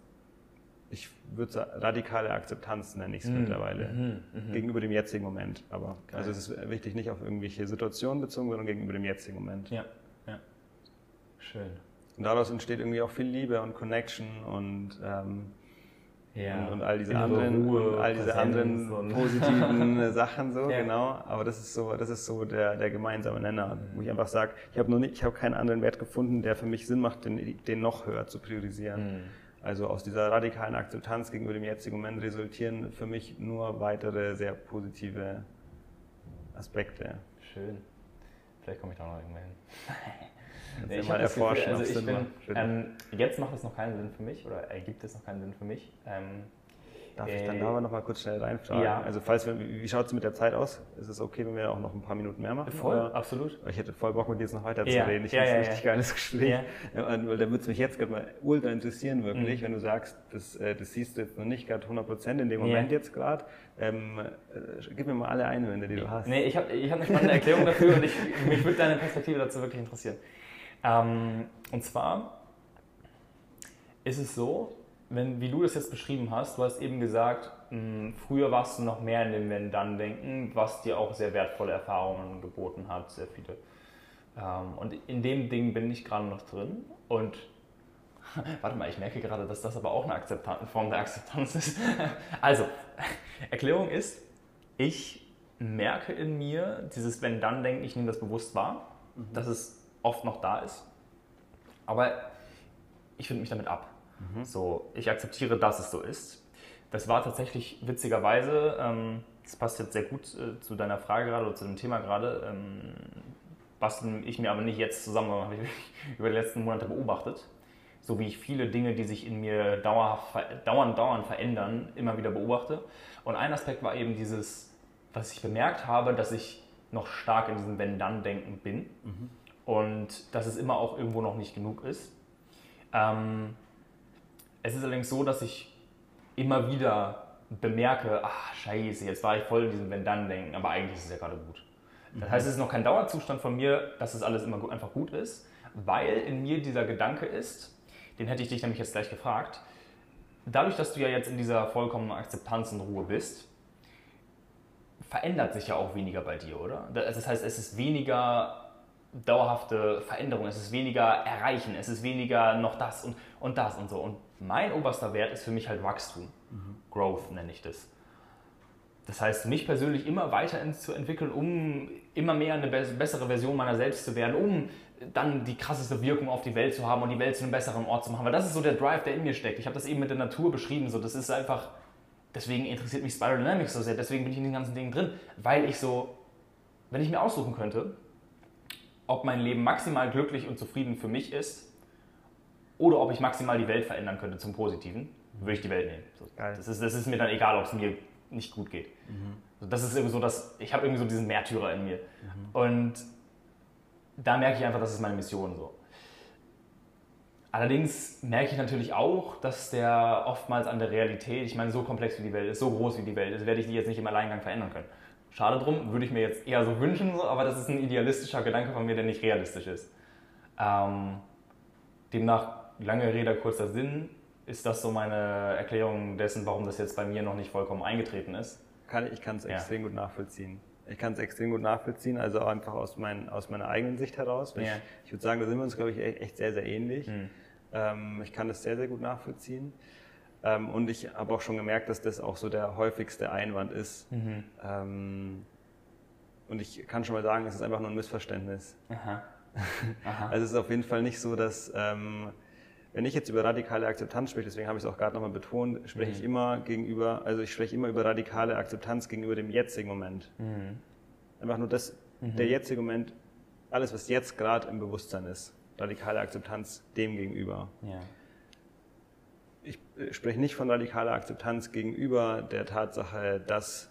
ich würde sagen, radikale Akzeptanz nenne ich es mm, mittlerweile, mm, mm, gegenüber dem jetzigen Moment. Aber Geil. also es ist wichtig, nicht auf irgendwelche Situationen bezogen, sondern gegenüber dem jetzigen Moment. Ja, ja. Schön. Und daraus entsteht irgendwie auch viel Liebe und Connection und, ähm, ja. und, und, all diese anderen, Ruhe, all diese anderen positiven Sachen so, ja. genau. Aber das ist so, das ist so der, der gemeinsame Nenner, wo ich einfach sage, ich habe noch nicht, ich habe keinen anderen Wert gefunden, der für mich Sinn macht, den, den noch höher zu priorisieren. Mhm. Also aus dieser radikalen Akzeptanz gegenüber dem jetzigen Moment resultieren für mich nur weitere sehr positive Aspekte. Schön. Vielleicht komme ich da noch irgendwann hin. nee, ich mal erforschen. Gefühl, also ich bin, ähm, jetzt macht es noch keinen Sinn für mich oder ergibt es noch keinen Sinn für mich. Ähm, Darf ich dann äh, da aber noch mal kurz schnell reinfragen? Ja. Also falls wir, wie schaut es mit der Zeit aus? Ist es okay, wenn wir auch noch ein paar Minuten mehr machen? Voll, oder? absolut. Ich hätte voll Bock, mit dir jetzt noch weiter ja. zu reden. Ich ja, finde es ja, ein richtig geiles Gespräch. Ja. Weil da würde es mich jetzt gerade mal ultra interessieren, wirklich, mhm. wenn du sagst, das, äh, das siehst du jetzt noch nicht gerade 100 Prozent in dem Moment jetzt gerade. Ähm, äh, gib mir mal alle Einwände, die du hast. Nee, ich habe ich hab eine spannende Erklärung dafür und ich, mich würde deine Perspektive dazu wirklich interessieren. Ähm, und zwar ist es so, wenn, wie du das jetzt beschrieben hast, du hast eben gesagt, mh, früher warst du noch mehr in dem Wenn-Dann-Denken, was dir auch sehr wertvolle Erfahrungen geboten hat, sehr viele. Ähm, und in dem Ding bin ich gerade noch drin und Warte mal, ich merke gerade, dass das aber auch eine Akzeptan Form der Akzeptanz ist. also, Erklärung ist, ich merke in mir dieses Wenn-Dann-Denken, ich nehme das bewusst wahr, mhm. dass es oft noch da ist. Aber ich finde mich damit ab. Mhm. So, ich akzeptiere, dass es so ist. Das war tatsächlich witzigerweise, ähm, das passt jetzt sehr gut äh, zu deiner Frage gerade oder zu dem Thema gerade, ähm, basteln ich mir aber nicht jetzt zusammen, sondern habe ich über die letzten Monate beobachtet. So wie ich viele Dinge, die sich in mir dauerhaft, dauernd, dauernd verändern, immer wieder beobachte. Und ein Aspekt war eben dieses, was ich bemerkt habe, dass ich noch stark in diesem Wenn-Dann-Denken bin mhm. Und dass es immer auch irgendwo noch nicht genug ist. Ähm, es ist allerdings so, dass ich immer wieder bemerke, ach scheiße, jetzt war ich voll in diesem Wenn-Dann-Denken, aber eigentlich ist es ja gerade gut. Das mhm. heißt, es ist noch kein Dauerzustand von mir, dass es alles immer einfach gut ist, weil in mir dieser Gedanke ist, den hätte ich dich nämlich jetzt gleich gefragt, dadurch, dass du ja jetzt in dieser vollkommenen Akzeptanz und Ruhe bist, verändert sich ja auch weniger bei dir, oder? Das heißt, es ist weniger dauerhafte Veränderung, es ist weniger Erreichen, es ist weniger noch das und, und das und so. Und mein oberster Wert ist für mich halt Wachstum. Mhm. Growth nenne ich das. Das heißt, mich persönlich immer weiter zu entwickeln, um immer mehr eine bessere Version meiner selbst zu werden, um dann die krasseste Wirkung auf die Welt zu haben und die Welt zu einem besseren Ort zu machen. Weil das ist so der Drive, der in mir steckt. Ich habe das eben mit der Natur beschrieben. So, das ist einfach, deswegen interessiert mich Spiral Dynamics so sehr, deswegen bin ich in den ganzen Dingen drin, weil ich so, wenn ich mir aussuchen könnte, ob mein Leben maximal glücklich und zufrieden für mich ist oder ob ich maximal die Welt verändern könnte zum Positiven, würde ich die Welt nehmen. So, das, ist, das ist mir dann egal, ob es mir nicht gut geht. Mhm. Das ist irgendwie so, dass ich habe irgendwie so diesen Märtyrer in mir. Mhm. Und da merke ich einfach, das ist meine Mission so. Allerdings merke ich natürlich auch, dass der oftmals an der Realität, ich meine, so komplex wie die Welt ist, so groß wie die Welt ist, werde ich die jetzt nicht im Alleingang verändern können. Schade drum, würde ich mir jetzt eher so wünschen, aber das ist ein idealistischer Gedanke von mir, der nicht realistisch ist. Ähm, demnach, lange Rede, kurzer Sinn, ist das so meine Erklärung dessen, warum das jetzt bei mir noch nicht vollkommen eingetreten ist. Kann, ich kann es ja. extrem gut nachvollziehen. Ich kann es extrem gut nachvollziehen, also einfach aus, mein, aus meiner eigenen Sicht heraus. Ja. Ich, ich würde sagen, da sind wir uns, glaube ich, e-, echt sehr, sehr ähnlich. Mhm. Ähm, ich kann das sehr, sehr gut nachvollziehen. Ähm, und ich habe auch schon gemerkt, dass das auch so der häufigste Einwand ist. Mhm. Ähm, und ich kann schon mal sagen, es ist einfach nur ein Missverständnis. Aha. Aha. also es ist auf jeden Fall nicht so, dass ähm, wenn ich jetzt über radikale Akzeptanz spreche, deswegen habe ich es auch gerade nochmal betont, spreche mhm. ich immer gegenüber, also ich spreche immer über radikale Akzeptanz gegenüber dem jetzigen Moment. Mhm. Einfach nur das, mhm. der jetzige Moment, alles, was jetzt gerade im Bewusstsein ist, radikale Akzeptanz dem gegenüber. Ja ich äh, spreche nicht von radikaler Akzeptanz gegenüber der Tatsache, dass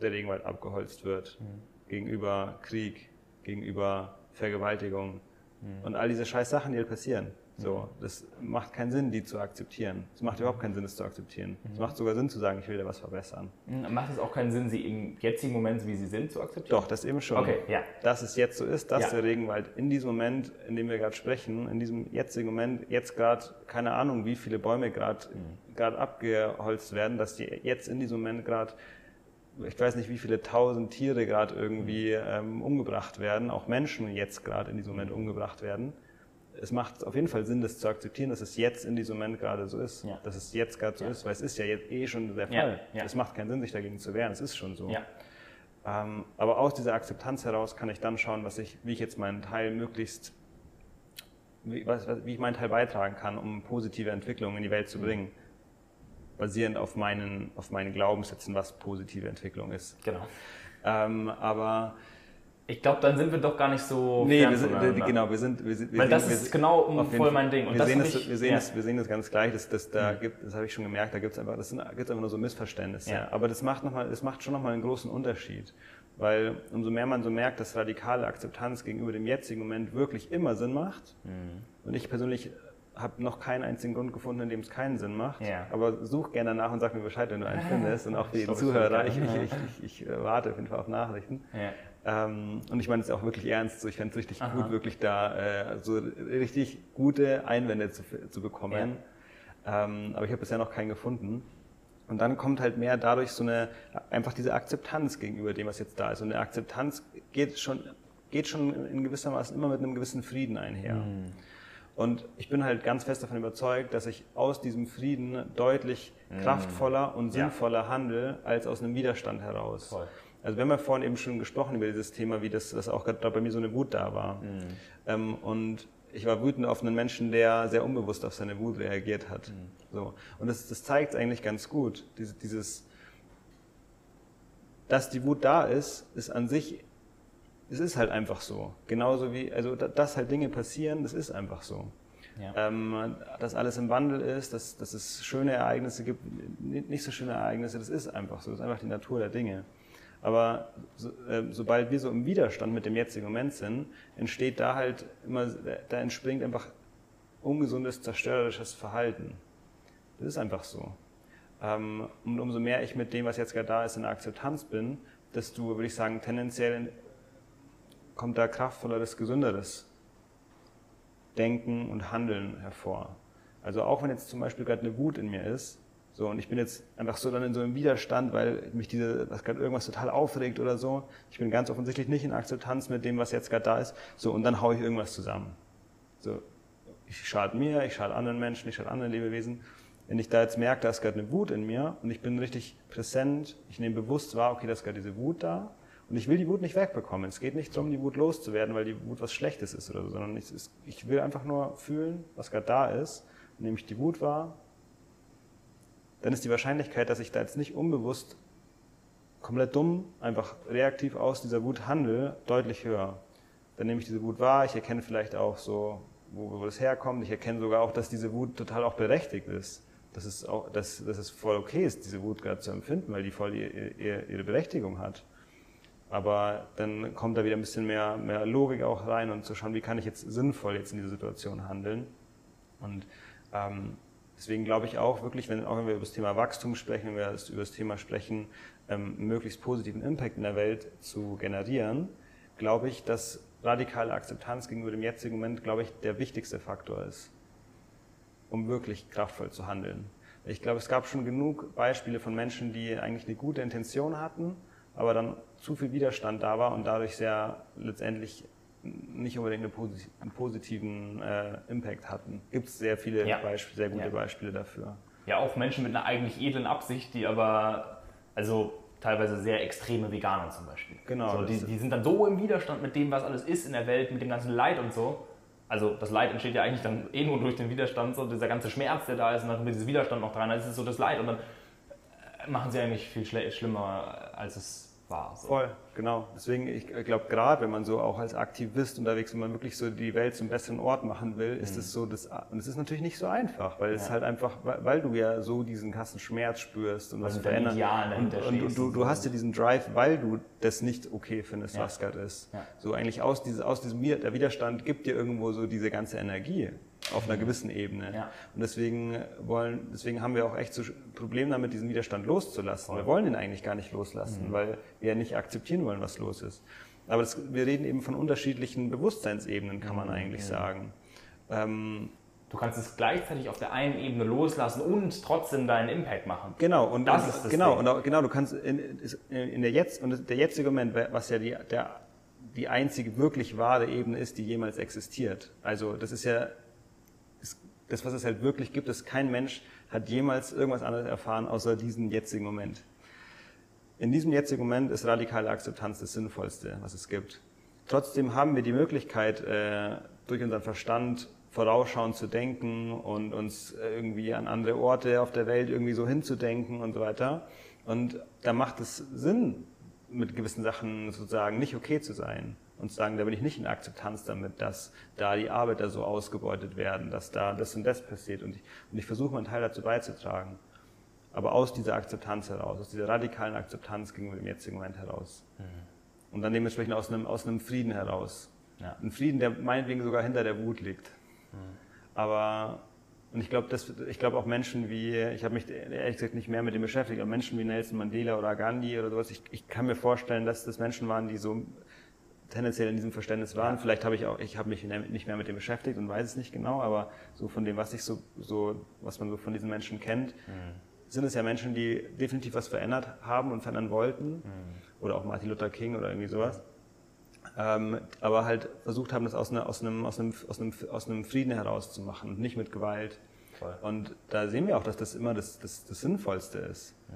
der Regenwald abgeholzt wird, mhm. gegenüber Krieg, gegenüber Vergewaltigung mhm. und all diese scheiß Sachen, die halt passieren. So, das macht keinen Sinn, die zu akzeptieren. Es macht überhaupt keinen Sinn, das zu akzeptieren. Es macht sogar Sinn zu sagen, ich will da was verbessern. Mhm. Macht es auch keinen Sinn, sie im jetzigen Moment, wie sie sind, zu akzeptieren? Doch, das eben schon. Okay, ja. Dass es jetzt so ist, dass ja. der Regenwald in diesem Moment, in dem wir gerade sprechen, in diesem jetzigen Moment, jetzt gerade, keine Ahnung, wie viele Bäume gerade mhm. abgeholzt werden, dass die jetzt in diesem Moment gerade ich weiß nicht, wie viele tausend Tiere gerade irgendwie mhm. ähm, umgebracht werden, auch Menschen jetzt gerade in diesem Moment umgebracht werden es macht auf jeden Fall Sinn, das zu akzeptieren, dass es jetzt in diesem Moment gerade so ist. Ja. Dass es jetzt gerade so ja. ist, weil es ist ja jetzt eh schon der Fall. Ja. Es macht keinen Sinn, sich dagegen zu wehren. Es ist schon so. Ähm, aber aus dieser Akzeptanz heraus kann ich dann schauen, was ich, wie ich jetzt meinen Teil möglichst, wie, was, wie ich meinen Teil beitragen kann, um positive Entwicklungen in die Welt zu mhm. bringen. Basierend auf meinen, auf meinen Glaubenssätzen, was positive Entwicklung ist. Genau. Ähm, aber ich glaube, dann sind wir doch gar nicht so. Nee, wir sind, genau, wir sind. Wir sind Weil das ist genau voll mein Ding. Und wir, sehen das, ich, wir, sehen ja. das, wir sehen das ganz gleich, dass, dass da mhm. gibt, das habe ich schon gemerkt, da gibt es einfach, das sind, gibt's einfach nur so Missverständnisse. Ja. Aber das macht, noch mal, das macht schon nochmal einen großen Unterschied. Weil umso mehr man so merkt, dass radikale Akzeptanz gegenüber dem jetzigen Moment wirklich immer Sinn macht. Mhm. Und ich persönlich habe noch keinen einzigen Grund gefunden, in dem es keinen Sinn macht. Ja. Aber such gerne danach und sag mir Bescheid, wenn du einen findest. Und auch für jeden Zuhörer. Ich, ich, ich, ich, warte auf jeden Fall auf Nachrichten. Ja. Ähm, und ich meine es auch wirklich ernst. So, ich fände es richtig Aha. gut, wirklich da äh, so richtig gute Einwände zu, zu bekommen. Ähm, aber ich habe bisher noch keinen gefunden. Und dann kommt halt mehr dadurch so eine, einfach diese Akzeptanz gegenüber dem, was jetzt da ist. Und eine Akzeptanz geht schon, geht schon in gewissermaßen immer mit einem gewissen Frieden einher. Mhm. Und ich bin halt ganz fest davon überzeugt, dass ich aus diesem Frieden deutlich mhm. kraftvoller und sinnvoller ja. handle, als aus einem Widerstand heraus. Voll. Also wir haben ja vorhin eben schon gesprochen über dieses Thema, wie das, das auch gerade bei mir so eine Wut da war. Mhm. Ähm, und ich war wütend auf einen Menschen, der sehr unbewusst auf seine Wut reagiert hat. Mhm. So. Und das, das zeigt eigentlich ganz gut. Dieses, dieses, dass die Wut da ist, ist an sich, es ist halt einfach so. Genauso wie, also dass halt Dinge passieren, das ist einfach so. Ja. Ähm, dass alles im Wandel ist, dass, dass es schöne Ereignisse gibt, nicht so schöne Ereignisse, das ist einfach so. Das ist einfach die Natur der Dinge. Aber so, äh, sobald wir so im Widerstand mit dem jetzigen Moment sind, entsteht da halt immer, da entspringt einfach ungesundes, zerstörerisches Verhalten. Das ist einfach so. Ähm, und umso mehr ich mit dem, was jetzt gerade da ist, in der Akzeptanz bin, desto, würde ich sagen, tendenziell kommt da kraftvolleres, gesünderes Denken und Handeln hervor. Also auch wenn jetzt zum Beispiel gerade eine Wut in mir ist, so, und ich bin jetzt einfach so dann in so einem Widerstand, weil mich diese, das gerade irgendwas total aufregt oder so. Ich bin ganz offensichtlich nicht in Akzeptanz mit dem, was jetzt gerade da ist. So, und dann haue ich irgendwas zusammen. So, ich schade mir, ich schade anderen Menschen, ich schade anderen Lebewesen. Wenn ich da jetzt merke, da ist gerade eine Wut in mir und ich bin richtig präsent, ich nehme bewusst wahr, okay, da ist gerade diese Wut da und ich will die Wut nicht wegbekommen. Es geht nicht darum, die Wut loszuwerden, weil die Wut was Schlechtes ist oder so, sondern ich, ich will einfach nur fühlen, was gerade da ist, nehme ich die Wut wahr dann ist die Wahrscheinlichkeit, dass ich da jetzt nicht unbewusst komplett dumm, einfach reaktiv aus dieser Wut handle, deutlich höher. Dann nehme ich diese Wut wahr, ich erkenne vielleicht auch so, wo, wo das herkommt, ich erkenne sogar auch, dass diese Wut total auch berechtigt ist. Dass es, auch, dass, dass es voll okay ist, diese Wut gerade zu empfinden, weil die voll ihre, ihre Berechtigung hat. Aber dann kommt da wieder ein bisschen mehr, mehr Logik auch rein und zu schauen, wie kann ich jetzt sinnvoll jetzt in dieser Situation handeln. Und ähm, Deswegen glaube ich auch wirklich, wenn, auch wenn wir über das Thema Wachstum sprechen, wenn wir über das Thema sprechen, ähm, möglichst positiven Impact in der Welt zu generieren, glaube ich, dass radikale Akzeptanz gegenüber dem jetzigen Moment, glaube ich, der wichtigste Faktor ist, um wirklich kraftvoll zu handeln. Ich glaube, es gab schon genug Beispiele von Menschen, die eigentlich eine gute Intention hatten, aber dann zu viel Widerstand da war und dadurch sehr letztendlich nicht unbedingt einen positiven äh, Impact hatten. Gibt es sehr viele ja. Beispiele, sehr gute ja. Beispiele dafür. Ja, auch Menschen mit einer eigentlich edlen Absicht, die aber, also teilweise sehr extreme Veganer zum Beispiel. Genau. So, die, die sind dann so im Widerstand mit dem, was alles ist in der Welt, mit dem ganzen Leid und so. Also das Leid entsteht ja eigentlich dann eh nur durch den Widerstand, so dieser ganze Schmerz, der da ist, und dann kommt dieser Widerstand noch dran, dann ist es so das Leid und dann machen sie eigentlich viel schlimmer, als es war. So. Voll, genau. Deswegen, ich glaube, gerade wenn man so auch als Aktivist unterwegs, wenn man wirklich so die Welt zum besseren Ort machen will, ist mhm. es so, das, und es ist natürlich nicht so einfach, weil ja. es halt einfach, weil du ja so diesen krassen Schmerz spürst und was verändern. Und, und, und, du, du hast ja diesen Drive, weil du das nicht okay findest, ja. was gerade ist. Ja. So eigentlich aus, dieses, aus diesem, der Widerstand gibt dir irgendwo so diese ganze Energie auf einer gewissen Ebene. Ja. Und deswegen wollen, deswegen haben wir auch echt so Probleme damit, diesen Widerstand loszulassen. Wir wollen ihn eigentlich gar nicht loslassen, mhm. weil wir ja nicht akzeptieren wollen, was los ist. Aber das, wir reden eben von unterschiedlichen Bewusstseinsebenen, kann man mhm. eigentlich mhm. sagen. Ähm, du kannst es gleichzeitig auf der einen Ebene loslassen und trotzdem deinen Impact machen. Genau, und das, das ist das genau, Ding. und genau, du kannst in, in, der jetzt und der jetzige Moment, was ja die, der, die einzige wirklich wahre Ebene ist, die jemals existiert. Also das ist ja das, was es halt wirklich gibt, ist kein Mensch hat jemals irgendwas anderes erfahren, außer diesen jetzigen Moment. In diesem jetzigen Moment ist radikale Akzeptanz das Sinnvollste, was es gibt. Trotzdem haben wir die Möglichkeit, äh, durch unseren Verstand vorausschauend zu denken und uns irgendwie an andere Orte auf der Welt irgendwie so hinzudenken und so weiter. Und da macht es Sinn, mit gewissen Sachen sozusagen nicht okay zu sein und sagen, da bin ich nicht in Akzeptanz damit, dass da die Arbeiter so ausgebeutet werden, dass da das und das passiert. Und ich, und ich versuche meinen Teil dazu beizutragen. Aber aus dieser Akzeptanz heraus, aus dieser radikalen Akzeptanz gegenüber dem jetzigen Moment heraus. Mhm. Und dann dementsprechend aus einem, aus einem Frieden heraus. Ja. Ein Frieden, der meinetwegen sogar hinter der Wut liegt. Mhm. Aber und ich glaube, ich glaube auch Menschen wie, ich habe mich ehrlich gesagt nicht mehr mit dem beschäftigt, aber Menschen wie Nelson Mandela oder Gandhi oder sowas, ich, ich kann mir vorstellen, dass das Menschen waren, die so tendenziell in diesem Verständnis waren. Ja. Vielleicht habe ich auch, ich habe mich nicht mehr mit dem beschäftigt und weiß es nicht genau, aber so von dem, was ich so, so was man so von diesen Menschen kennt, mhm. sind es ja Menschen, die definitiv was verändert haben und verändern wollten. Mhm. Oder auch Martin Luther King oder irgendwie sowas. Ähm, aber halt versucht haben, das aus, einer, aus, einem, aus, einem, aus, einem, aus einem Frieden herauszumachen und nicht mit Gewalt. Voll. Und da sehen wir auch, dass das immer das, das, das Sinnvollste ist. Mhm.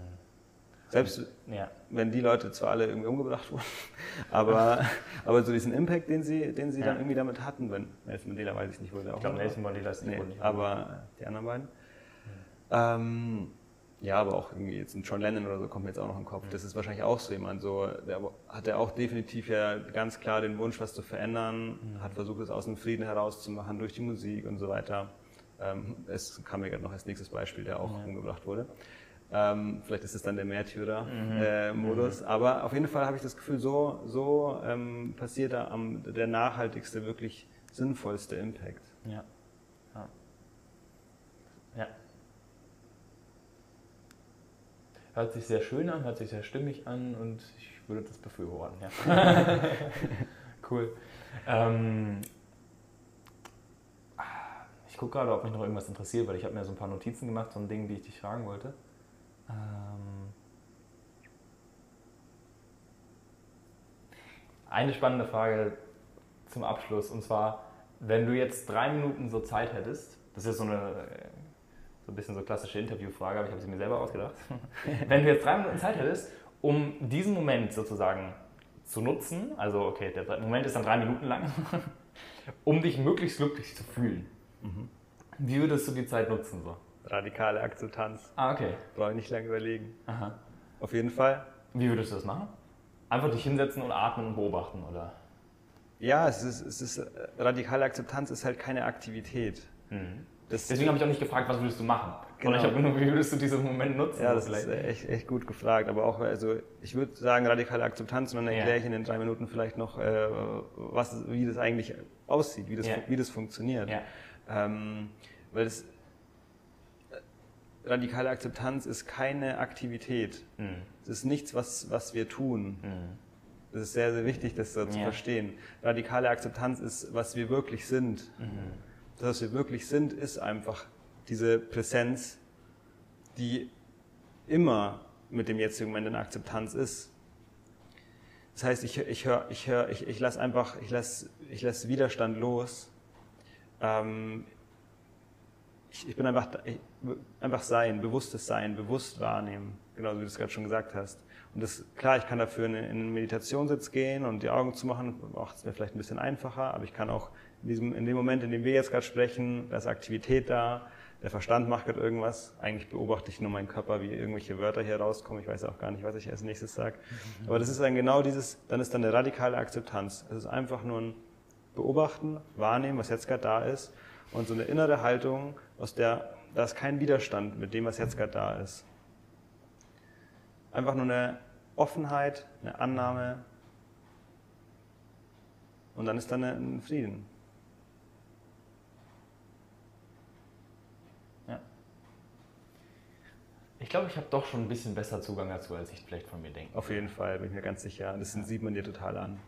Selbst ja. wenn die Leute zwar alle irgendwie umgebracht wurden, aber, aber so diesen Impact, den sie, den sie ja. dann irgendwie damit hatten, wenn Nelson Mandela weiß ich nicht, wurde auch. Ich glaube, Nelson Mandela ist nicht, nee, aber die anderen beiden. Ähm, ja, aber auch irgendwie jetzt ein John Lennon oder so kommt mir jetzt auch noch in den Kopf. Mhm. Das ist wahrscheinlich auch so jemand. So, der hat ja auch definitiv ja ganz klar den Wunsch, was zu verändern, mhm. hat versucht, es aus dem Frieden herauszumachen durch die Musik und so weiter. Ähm, es kam mir gerade noch als nächstes Beispiel, der auch ja. umgebracht wurde. Ähm, vielleicht ist es dann der Märtyrer-Modus. Mhm. Äh, Aber auf jeden Fall habe ich das Gefühl, so, so ähm, passiert da am, der nachhaltigste, wirklich sinnvollste Impact. Ja. ja. ja. Hört sich sehr schön an, hört sich sehr stimmig an und ich würde das befürworten. Ja. cool. Ähm, ich gucke gerade, ob mich noch irgendwas interessiert, weil ich habe mir so ein paar Notizen gemacht von Dingen, die ich dich fragen wollte. Ähm eine spannende Frage zum Abschluss und zwar, wenn du jetzt drei Minuten so Zeit hättest, das ist so eine so ein bisschen so klassische Interviewfrage, aber ich habe sie mir selber ausgedacht. wenn du jetzt drei Minuten Zeit hättest, um diesen Moment sozusagen zu nutzen, also okay, der Moment ist dann drei Minuten lang, um dich möglichst glücklich zu fühlen. Mhm. Wie würdest du die Zeit nutzen so? Radikale Akzeptanz. Ah, okay. Brauche ich nicht lange überlegen. Aha. Auf jeden Fall. Wie würdest du das machen? Einfach dich hinsetzen und atmen und beobachten, oder? Ja, es ist, es ist radikale Akzeptanz ist halt keine Aktivität. Mhm. Deswegen habe ich auch nicht gefragt, was würdest du machen. Genau. ich habe nur, wie würdest du diesen Moment nutzen? Ja, das vielleicht? ist echt, echt gut gefragt. Aber auch, also ich würde sagen radikale Akzeptanz und dann erkläre ja. ich in den drei Minuten vielleicht noch, äh, was, wie das eigentlich aussieht, wie das, ja. wie das funktioniert. Ja. Ähm, weil das radikale Akzeptanz ist keine Aktivität. Mhm. Es ist nichts, was, was wir tun. Mhm. Das ist sehr, sehr wichtig, das so zu verstehen. Radikale Akzeptanz ist, was wir wirklich sind. Mhm. Das, was wir wirklich sind, ist einfach diese Präsenz, die immer mit dem jetzigen Moment in Akzeptanz ist. Das heißt, ich, ich, hör, ich, hör, ich, ich lasse einfach, ich lasse ich lass Widerstand los. Ähm, ich, ich bin einfach, ich, einfach sein, bewusstes Sein, bewusst wahrnehmen, genau wie du es gerade schon gesagt hast. Und das, klar, ich kann dafür in, in einen Meditationssitz gehen und die Augen zu machen, macht es mir vielleicht ein bisschen einfacher, aber ich kann auch in, diesem, in dem Moment, in dem wir jetzt gerade sprechen, da ist Aktivität da, der Verstand macht gerade irgendwas. Eigentlich beobachte ich nur meinen Körper, wie irgendwelche Wörter hier rauskommen. Ich weiß auch gar nicht, was ich als nächstes sage. Aber das ist dann genau dieses, dann ist dann eine radikale Akzeptanz. Es ist einfach nur ein Beobachten, Wahrnehmen, was jetzt gerade da ist und so eine innere Haltung, aus der da ist kein Widerstand mit dem, was jetzt gerade da ist. Einfach nur eine Offenheit, eine Annahme und dann ist da ein Frieden. Ja. Ich glaube, ich habe doch schon ein bisschen besser Zugang dazu, als ich vielleicht von mir denke. Auf jeden Fall, bin ich mir ganz sicher. Das sieht man dir total an.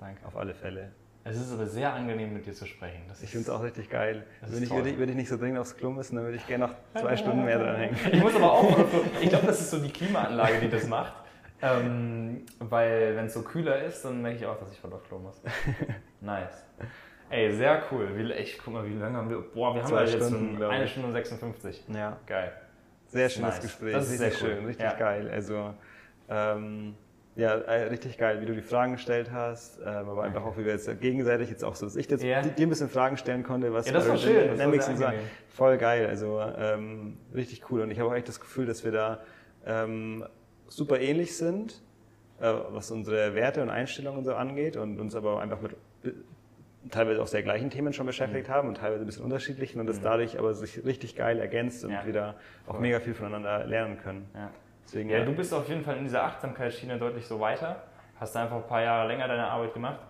Danke. Auf alle Fälle. Es ist aber sehr angenehm, mit dir zu sprechen. Das ich finde es auch richtig geil. Wenn ich, würde, ich, würde ich nicht so dringend aufs Klo müssen, dann würde ich gerne noch zwei Stunden mehr dranhängen. Ich muss aber auch, ich glaube, das ist so die Klimaanlage, die das macht. Ähm, weil wenn es so kühler ist, dann merke ich auch, dass ich vor das Klo muss. Nice. Ey, sehr cool. Wie, ich guck mal, wie lange haben wir. Boah, wir haben ja jetzt schon eine Stunde und 56. Ja. Geil. Sehr schönes nice. Gespräch. Das ist richtig sehr cool. schön, richtig ja. geil. Also, ähm, ja, äh, richtig geil, wie du die Fragen gestellt hast, ähm, aber einfach auch, wie wir jetzt gegenseitig jetzt auch so, dass ich jetzt ja. dir ein bisschen Fragen stellen konnte, was ja, das war schön. Dynamics und so. Voll geil, also ähm, richtig cool. Und ich habe auch echt das Gefühl, dass wir da ähm, super ähnlich sind, äh, was unsere Werte und Einstellungen so angeht und uns aber einfach mit teilweise auch sehr gleichen Themen schon beschäftigt mhm. haben und teilweise ein bisschen unterschiedlichen und das mhm. dadurch aber sich richtig geil ergänzt und ja. wieder auch Voll. mega viel voneinander lernen können. Ja. Deswegen, ja, du bist auf jeden Fall in dieser Achtsamkeitsschiene deutlich so weiter. Hast einfach ein paar Jahre länger deine Arbeit gemacht.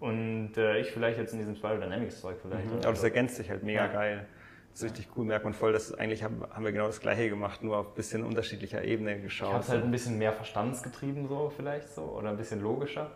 Und äh, ich vielleicht jetzt in diesem Spiral Dynamics Zeug vielleicht. Mhm. Aber das ergänzt sich halt mega ja. geil. Das ist richtig cool, merkt man voll, dass eigentlich haben, haben wir genau das Gleiche gemacht, nur auf ein bisschen unterschiedlicher Ebene geschaut. Ich habe halt ein bisschen mehr verstandsgetrieben so vielleicht so oder ein bisschen logischer.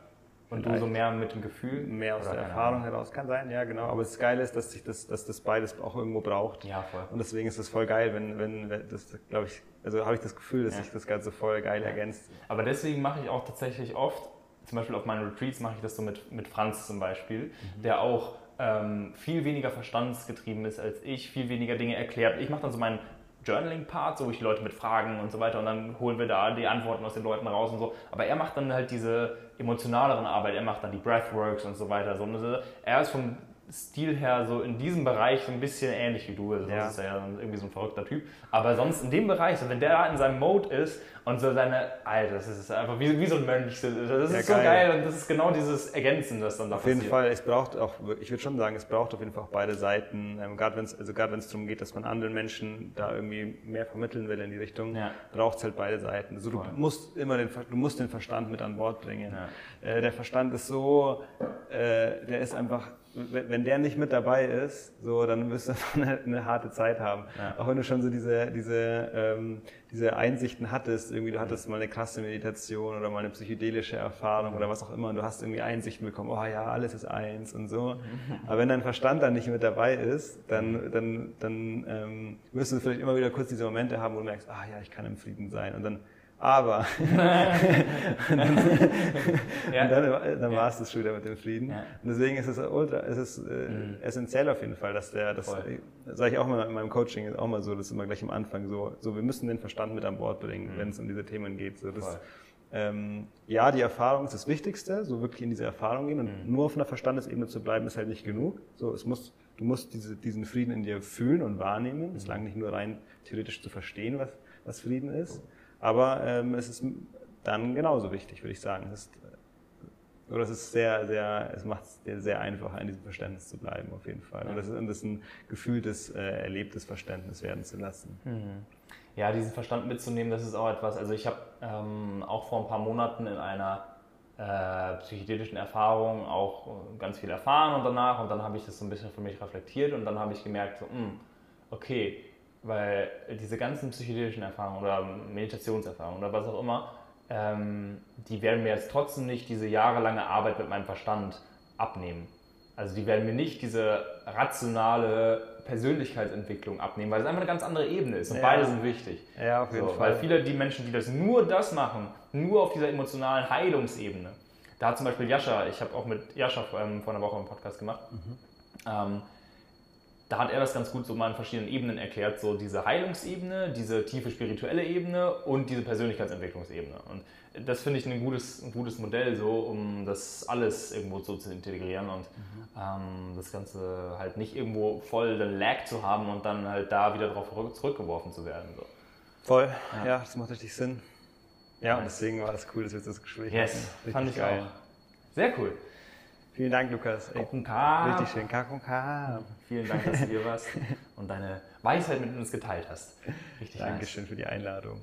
Und du so mehr mit dem Gefühl? Mehr aus der Erfahrung heraus kann sein, ja genau. Aber das Geile ist, dass sich das, dass das beides auch irgendwo braucht. Ja, voll. Und deswegen ist es voll geil, wenn, wenn, wenn das, glaube ich, also habe ich das Gefühl, dass Ja. sich das Ganze voll geil ergänzt. Aber deswegen mache ich auch tatsächlich oft, zum Beispiel auf meinen Retreats mache ich das so mit, mit Franz zum Beispiel, der auch ähm, viel weniger verstandsgetrieben ist als ich, viel weniger Dinge erklärt. Ich mache dann so meinen Journaling-Part, so ich die Leute mit Fragen und so weiter und dann holen wir da die Antworten aus den Leuten raus und so. Aber er macht dann halt diese emotionaleren Arbeit, er macht dann die Breathworks und so weiter. So, und. Er ist vom Stil her so in diesem Bereich so ein bisschen ähnlich wie du. Also Ja. sonst ist er ja irgendwie so ein verrückter Typ. Aber sonst in dem Bereich, so wenn der da in seinem Mode ist und so seine, Alter, das ist einfach wie, wie so ein Mönch. Das ist Ja, so geil. geil und das ist genau dieses Ergänzen, das dann da Auf jeden passiert. Fall, es braucht auch, ich würde schon sagen, es braucht auf jeden Fall auch beide Seiten. Ähm, gerade wenn es also gerade wenn es darum geht, dass man anderen Menschen da irgendwie mehr vermitteln will in die Richtung, Ja. braucht es halt beide Seiten. Also du Voll. musst immer den, du musst den Verstand mit an Bord bringen. Ja. Äh, der Verstand ist so, äh, der ist einfach, wenn der nicht mit dabei ist, so dann wirst du eine, eine harte Zeit haben. Ja. Auch wenn du schon so diese diese ähm, diese Einsichten hattest, irgendwie du hattest mal eine krasse Meditation oder mal eine psychedelische Erfahrung oder was auch immer und du hast irgendwie Einsichten bekommen, oh ja, alles ist eins und so. Aber wenn dein Verstand dann nicht mit dabei ist, dann, dann, dann ähm, wirst du vielleicht immer wieder kurz diese Momente haben, wo du merkst, ah ja, ich kann im Frieden sein und dann aber Ja. und dann, dann Ja. war es das schon wieder mit dem Frieden. Ja. Und deswegen ist es ultra, es ist äh, essentiell auf jeden Fall, dass der, das sage ich auch mal in meinem Coaching ist auch mal so, das ist immer gleich am Anfang so, so wir müssen den Verstand mit an Bord bringen, wenn es um diese Themen geht. So, das, ähm, ja, die Erfahrung ist das Wichtigste, so wirklich in diese Erfahrung gehen und nur auf einer Verstandesebene zu bleiben, ist halt nicht genug. So, es muss, du musst diese, diesen Frieden in dir fühlen und wahrnehmen. Es langt nicht nur rein theoretisch zu verstehen, was, was Frieden ist, aber ähm, es ist dann genauso wichtig, würde ich sagen. Es ist, äh, oder es ist sehr, sehr, es macht es dir sehr einfach, in diesem Verständnis zu bleiben, auf jeden Fall. Und das ist, und das ist ein gefühltes, äh, erlebtes Verständnis werden zu lassen. Ja, diesen Verstand mitzunehmen, das ist auch etwas. Also ich habe ähm, auch vor ein paar Monaten in einer äh, psychedelischen Erfahrung auch äh, ganz viel erfahren und danach und dann habe ich das so ein bisschen für mich reflektiert und dann habe ich gemerkt, so, mh, okay, weil diese ganzen psychedelischen Erfahrungen oder Meditationserfahrungen oder was auch immer, ähm, die werden mir jetzt trotzdem nicht diese jahrelange Arbeit mit meinem Verstand abnehmen. Also die werden mir nicht diese rationale Persönlichkeitsentwicklung abnehmen, weil es einfach eine ganz andere Ebene ist und Ja. beide sind wichtig. Ja, auf jeden So, Fall. Weil viele die Menschen, die das nur das machen, nur auf dieser emotionalen Heilungsebene. Da hat zum Beispiel Jascha, ich habe auch mit Jascha ähm, vor einer Woche einen Podcast gemacht, ähm, da hat er das ganz gut so mal in verschiedenen Ebenen erklärt, so diese Heilungsebene, diese tiefe spirituelle Ebene und diese Persönlichkeitsentwicklungsebene. Und das finde ich ein gutes, ein gutes Modell, so, um das alles irgendwo so zu integrieren und ähm, das Ganze halt nicht irgendwo voll den Lag zu haben und dann halt da wieder drauf zurück- zurückgeworfen zu werden. So. Voll, ja. das macht richtig Sinn. Ja, und deswegen war es cool, dass wir jetzt das Gespräch Yes, hatten. Richtig fand ich geil. auch. Sehr cool. Vielen Dank, Lukas. Ey, richtig schön. Kak und Kak. Vielen Dank, dass du hier warst und deine Weisheit mit uns geteilt hast. Richtig Dankeschön für die Einladung.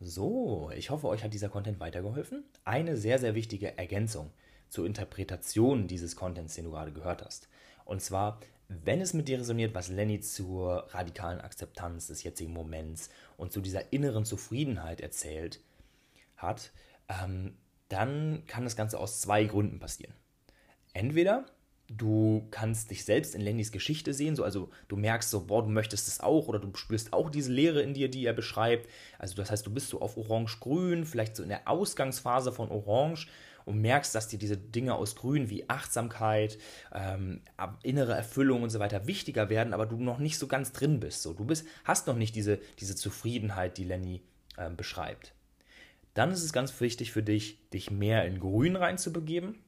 So, ich hoffe, euch hat dieser Content weitergeholfen. Eine sehr, sehr wichtige Ergänzung zur Interpretation dieses Contents, den du gerade gehört hast. Und zwar, wenn es mit dir resoniert, was Lenny zur radikalen Akzeptanz des jetzigen Moments und zu dieser inneren Zufriedenheit erzählt hat, ähm, dann kann das Ganze aus zwei Gründen passieren. Entweder du kannst dich selbst in Lennys Geschichte sehen, so, also du merkst so, boah, du möchtest es auch oder du spürst auch diese Leere in dir, die er beschreibt. Also das heißt, du bist so auf orange-grün, vielleicht so in der Ausgangsphase von orange und merkst, dass dir diese Dinge aus grün wie Achtsamkeit, ähm, innere Erfüllung und so weiter wichtiger werden, aber du noch nicht so ganz drin bist. So. Du bist, hast noch nicht diese, diese Zufriedenheit, die Lenny ähm, beschreibt. Dann ist es ganz wichtig für dich, dich mehr in Grün reinzubegeben,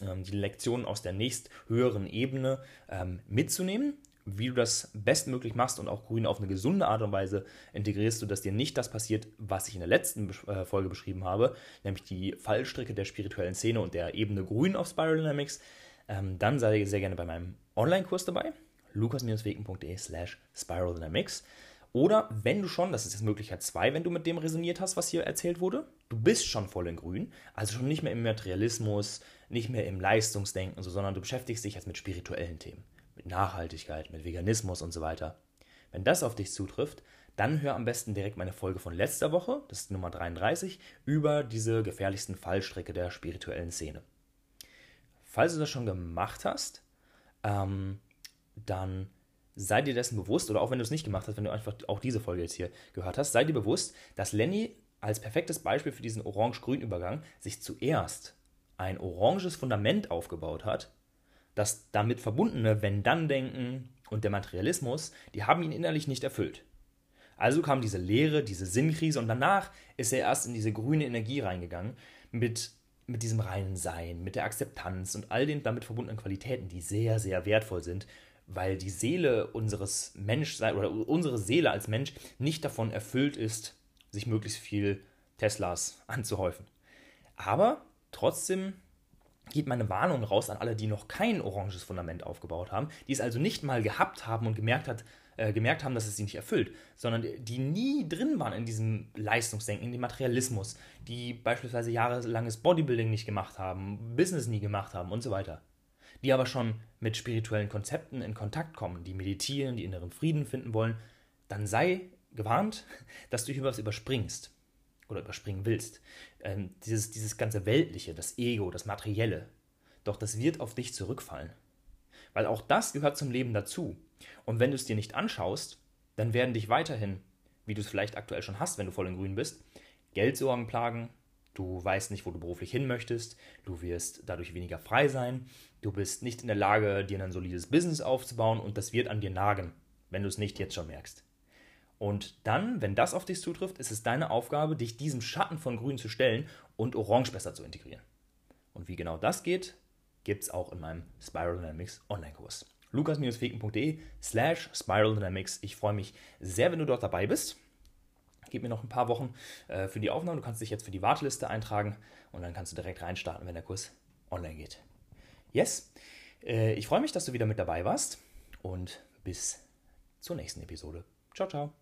die Lektionen aus der nächst höheren Ebene ähm, mitzunehmen. Wie du das bestmöglich machst und auch Grün auf eine gesunde Art und Weise integrierst, sodass dir nicht das passiert, was ich in der letzten äh, Folge beschrieben habe, nämlich die Fallstricke der spirituellen Szene und der Ebene Grün auf Spiral Dynamics. Ähm, dann sei sehr gerne bei meinem Online-Kurs dabei, lukas-wegen.de slash Spiral Dynamics. Oder wenn du schon, das ist jetzt Möglichkeit 2, wenn du mit dem resoniert hast, was hier erzählt wurde, du bist schon voll in Grün, also schon nicht mehr im Materialismus, nicht mehr im Leistungsdenken, so, sondern du beschäftigst dich jetzt mit spirituellen Themen, mit Nachhaltigkeit, mit Veganismus und so weiter. Wenn das auf dich zutrifft, dann hör am besten direkt meine Folge von letzter Woche, das ist Nummer 33, über diese gefährlichsten Fallstricke der spirituellen Szene. Falls du das schon gemacht hast, ähm, dann sei dir dessen bewusst, oder auch wenn du es nicht gemacht hast, wenn du einfach auch diese Folge jetzt hier gehört hast, sei dir bewusst, dass Lenny als perfektes Beispiel für diesen Orange-Grün-Übergang sich zuerst ein oranges Fundament aufgebaut hat, das damit verbundene Wenn-Dann-Denken und der Materialismus, die haben ihn innerlich nicht erfüllt. Also kam diese Leere, diese Sinnkrise und danach ist er erst in diese grüne Energie reingegangen mit, mit diesem reinen Sein, mit der Akzeptanz und all den damit verbundenen Qualitäten, die sehr, sehr wertvoll sind, weil die Seele unseres Menschseins oder unsere Seele als Mensch nicht davon erfüllt ist, sich möglichst viel Teslas anzuhäufen. Aber trotzdem geht meine Warnung raus an alle, die noch kein oranges Fundament aufgebaut haben, die es also nicht mal gehabt haben und gemerkt, hat, äh, gemerkt haben, dass es sie nicht erfüllt, sondern die nie drin waren in diesem Leistungsdenken, in dem Materialismus, die beispielsweise jahrelanges Bodybuilding nicht gemacht haben, Business nie gemacht haben und so weiter. Die aber schon mit spirituellen Konzepten in Kontakt kommen, die meditieren, die inneren Frieden finden wollen, dann sei gewarnt, dass du hier was überspringst oder überspringen willst. Ähm, dieses, dieses ganze Weltliche, das Ego, das Materielle. Doch das wird auf dich zurückfallen. Weil auch das gehört zum Leben dazu. Und wenn du es dir nicht anschaust, dann werden dich weiterhin, wie du es vielleicht aktuell schon hast, wenn du voll in Grün bist, Geldsorgen plagen, du weißt nicht, wo du beruflich hin möchtest, du wirst dadurch weniger frei sein, du bist nicht in der Lage, dir ein solides Business aufzubauen und das wird an dir nagen, wenn du es nicht jetzt schon merkst. Und dann, wenn das auf dich zutrifft, ist es deine Aufgabe, dich diesem Schatten von Grün zu stellen und Orange besser zu integrieren. Und wie genau das geht, gibt es auch in meinem Spiral Dynamics Online-Kurs. lukas-feken.de slash Spiral Dynamics. Ich freue mich sehr, wenn du dort dabei bist. Gib mir noch ein paar Wochen äh, für die Aufnahme. Du kannst dich jetzt für die Warteliste eintragen und dann kannst du direkt reinstarten, wenn der Kurs online geht. Yes, äh, ich freue mich, dass du wieder mit dabei warst und bis zur nächsten Episode. Ciao, ciao.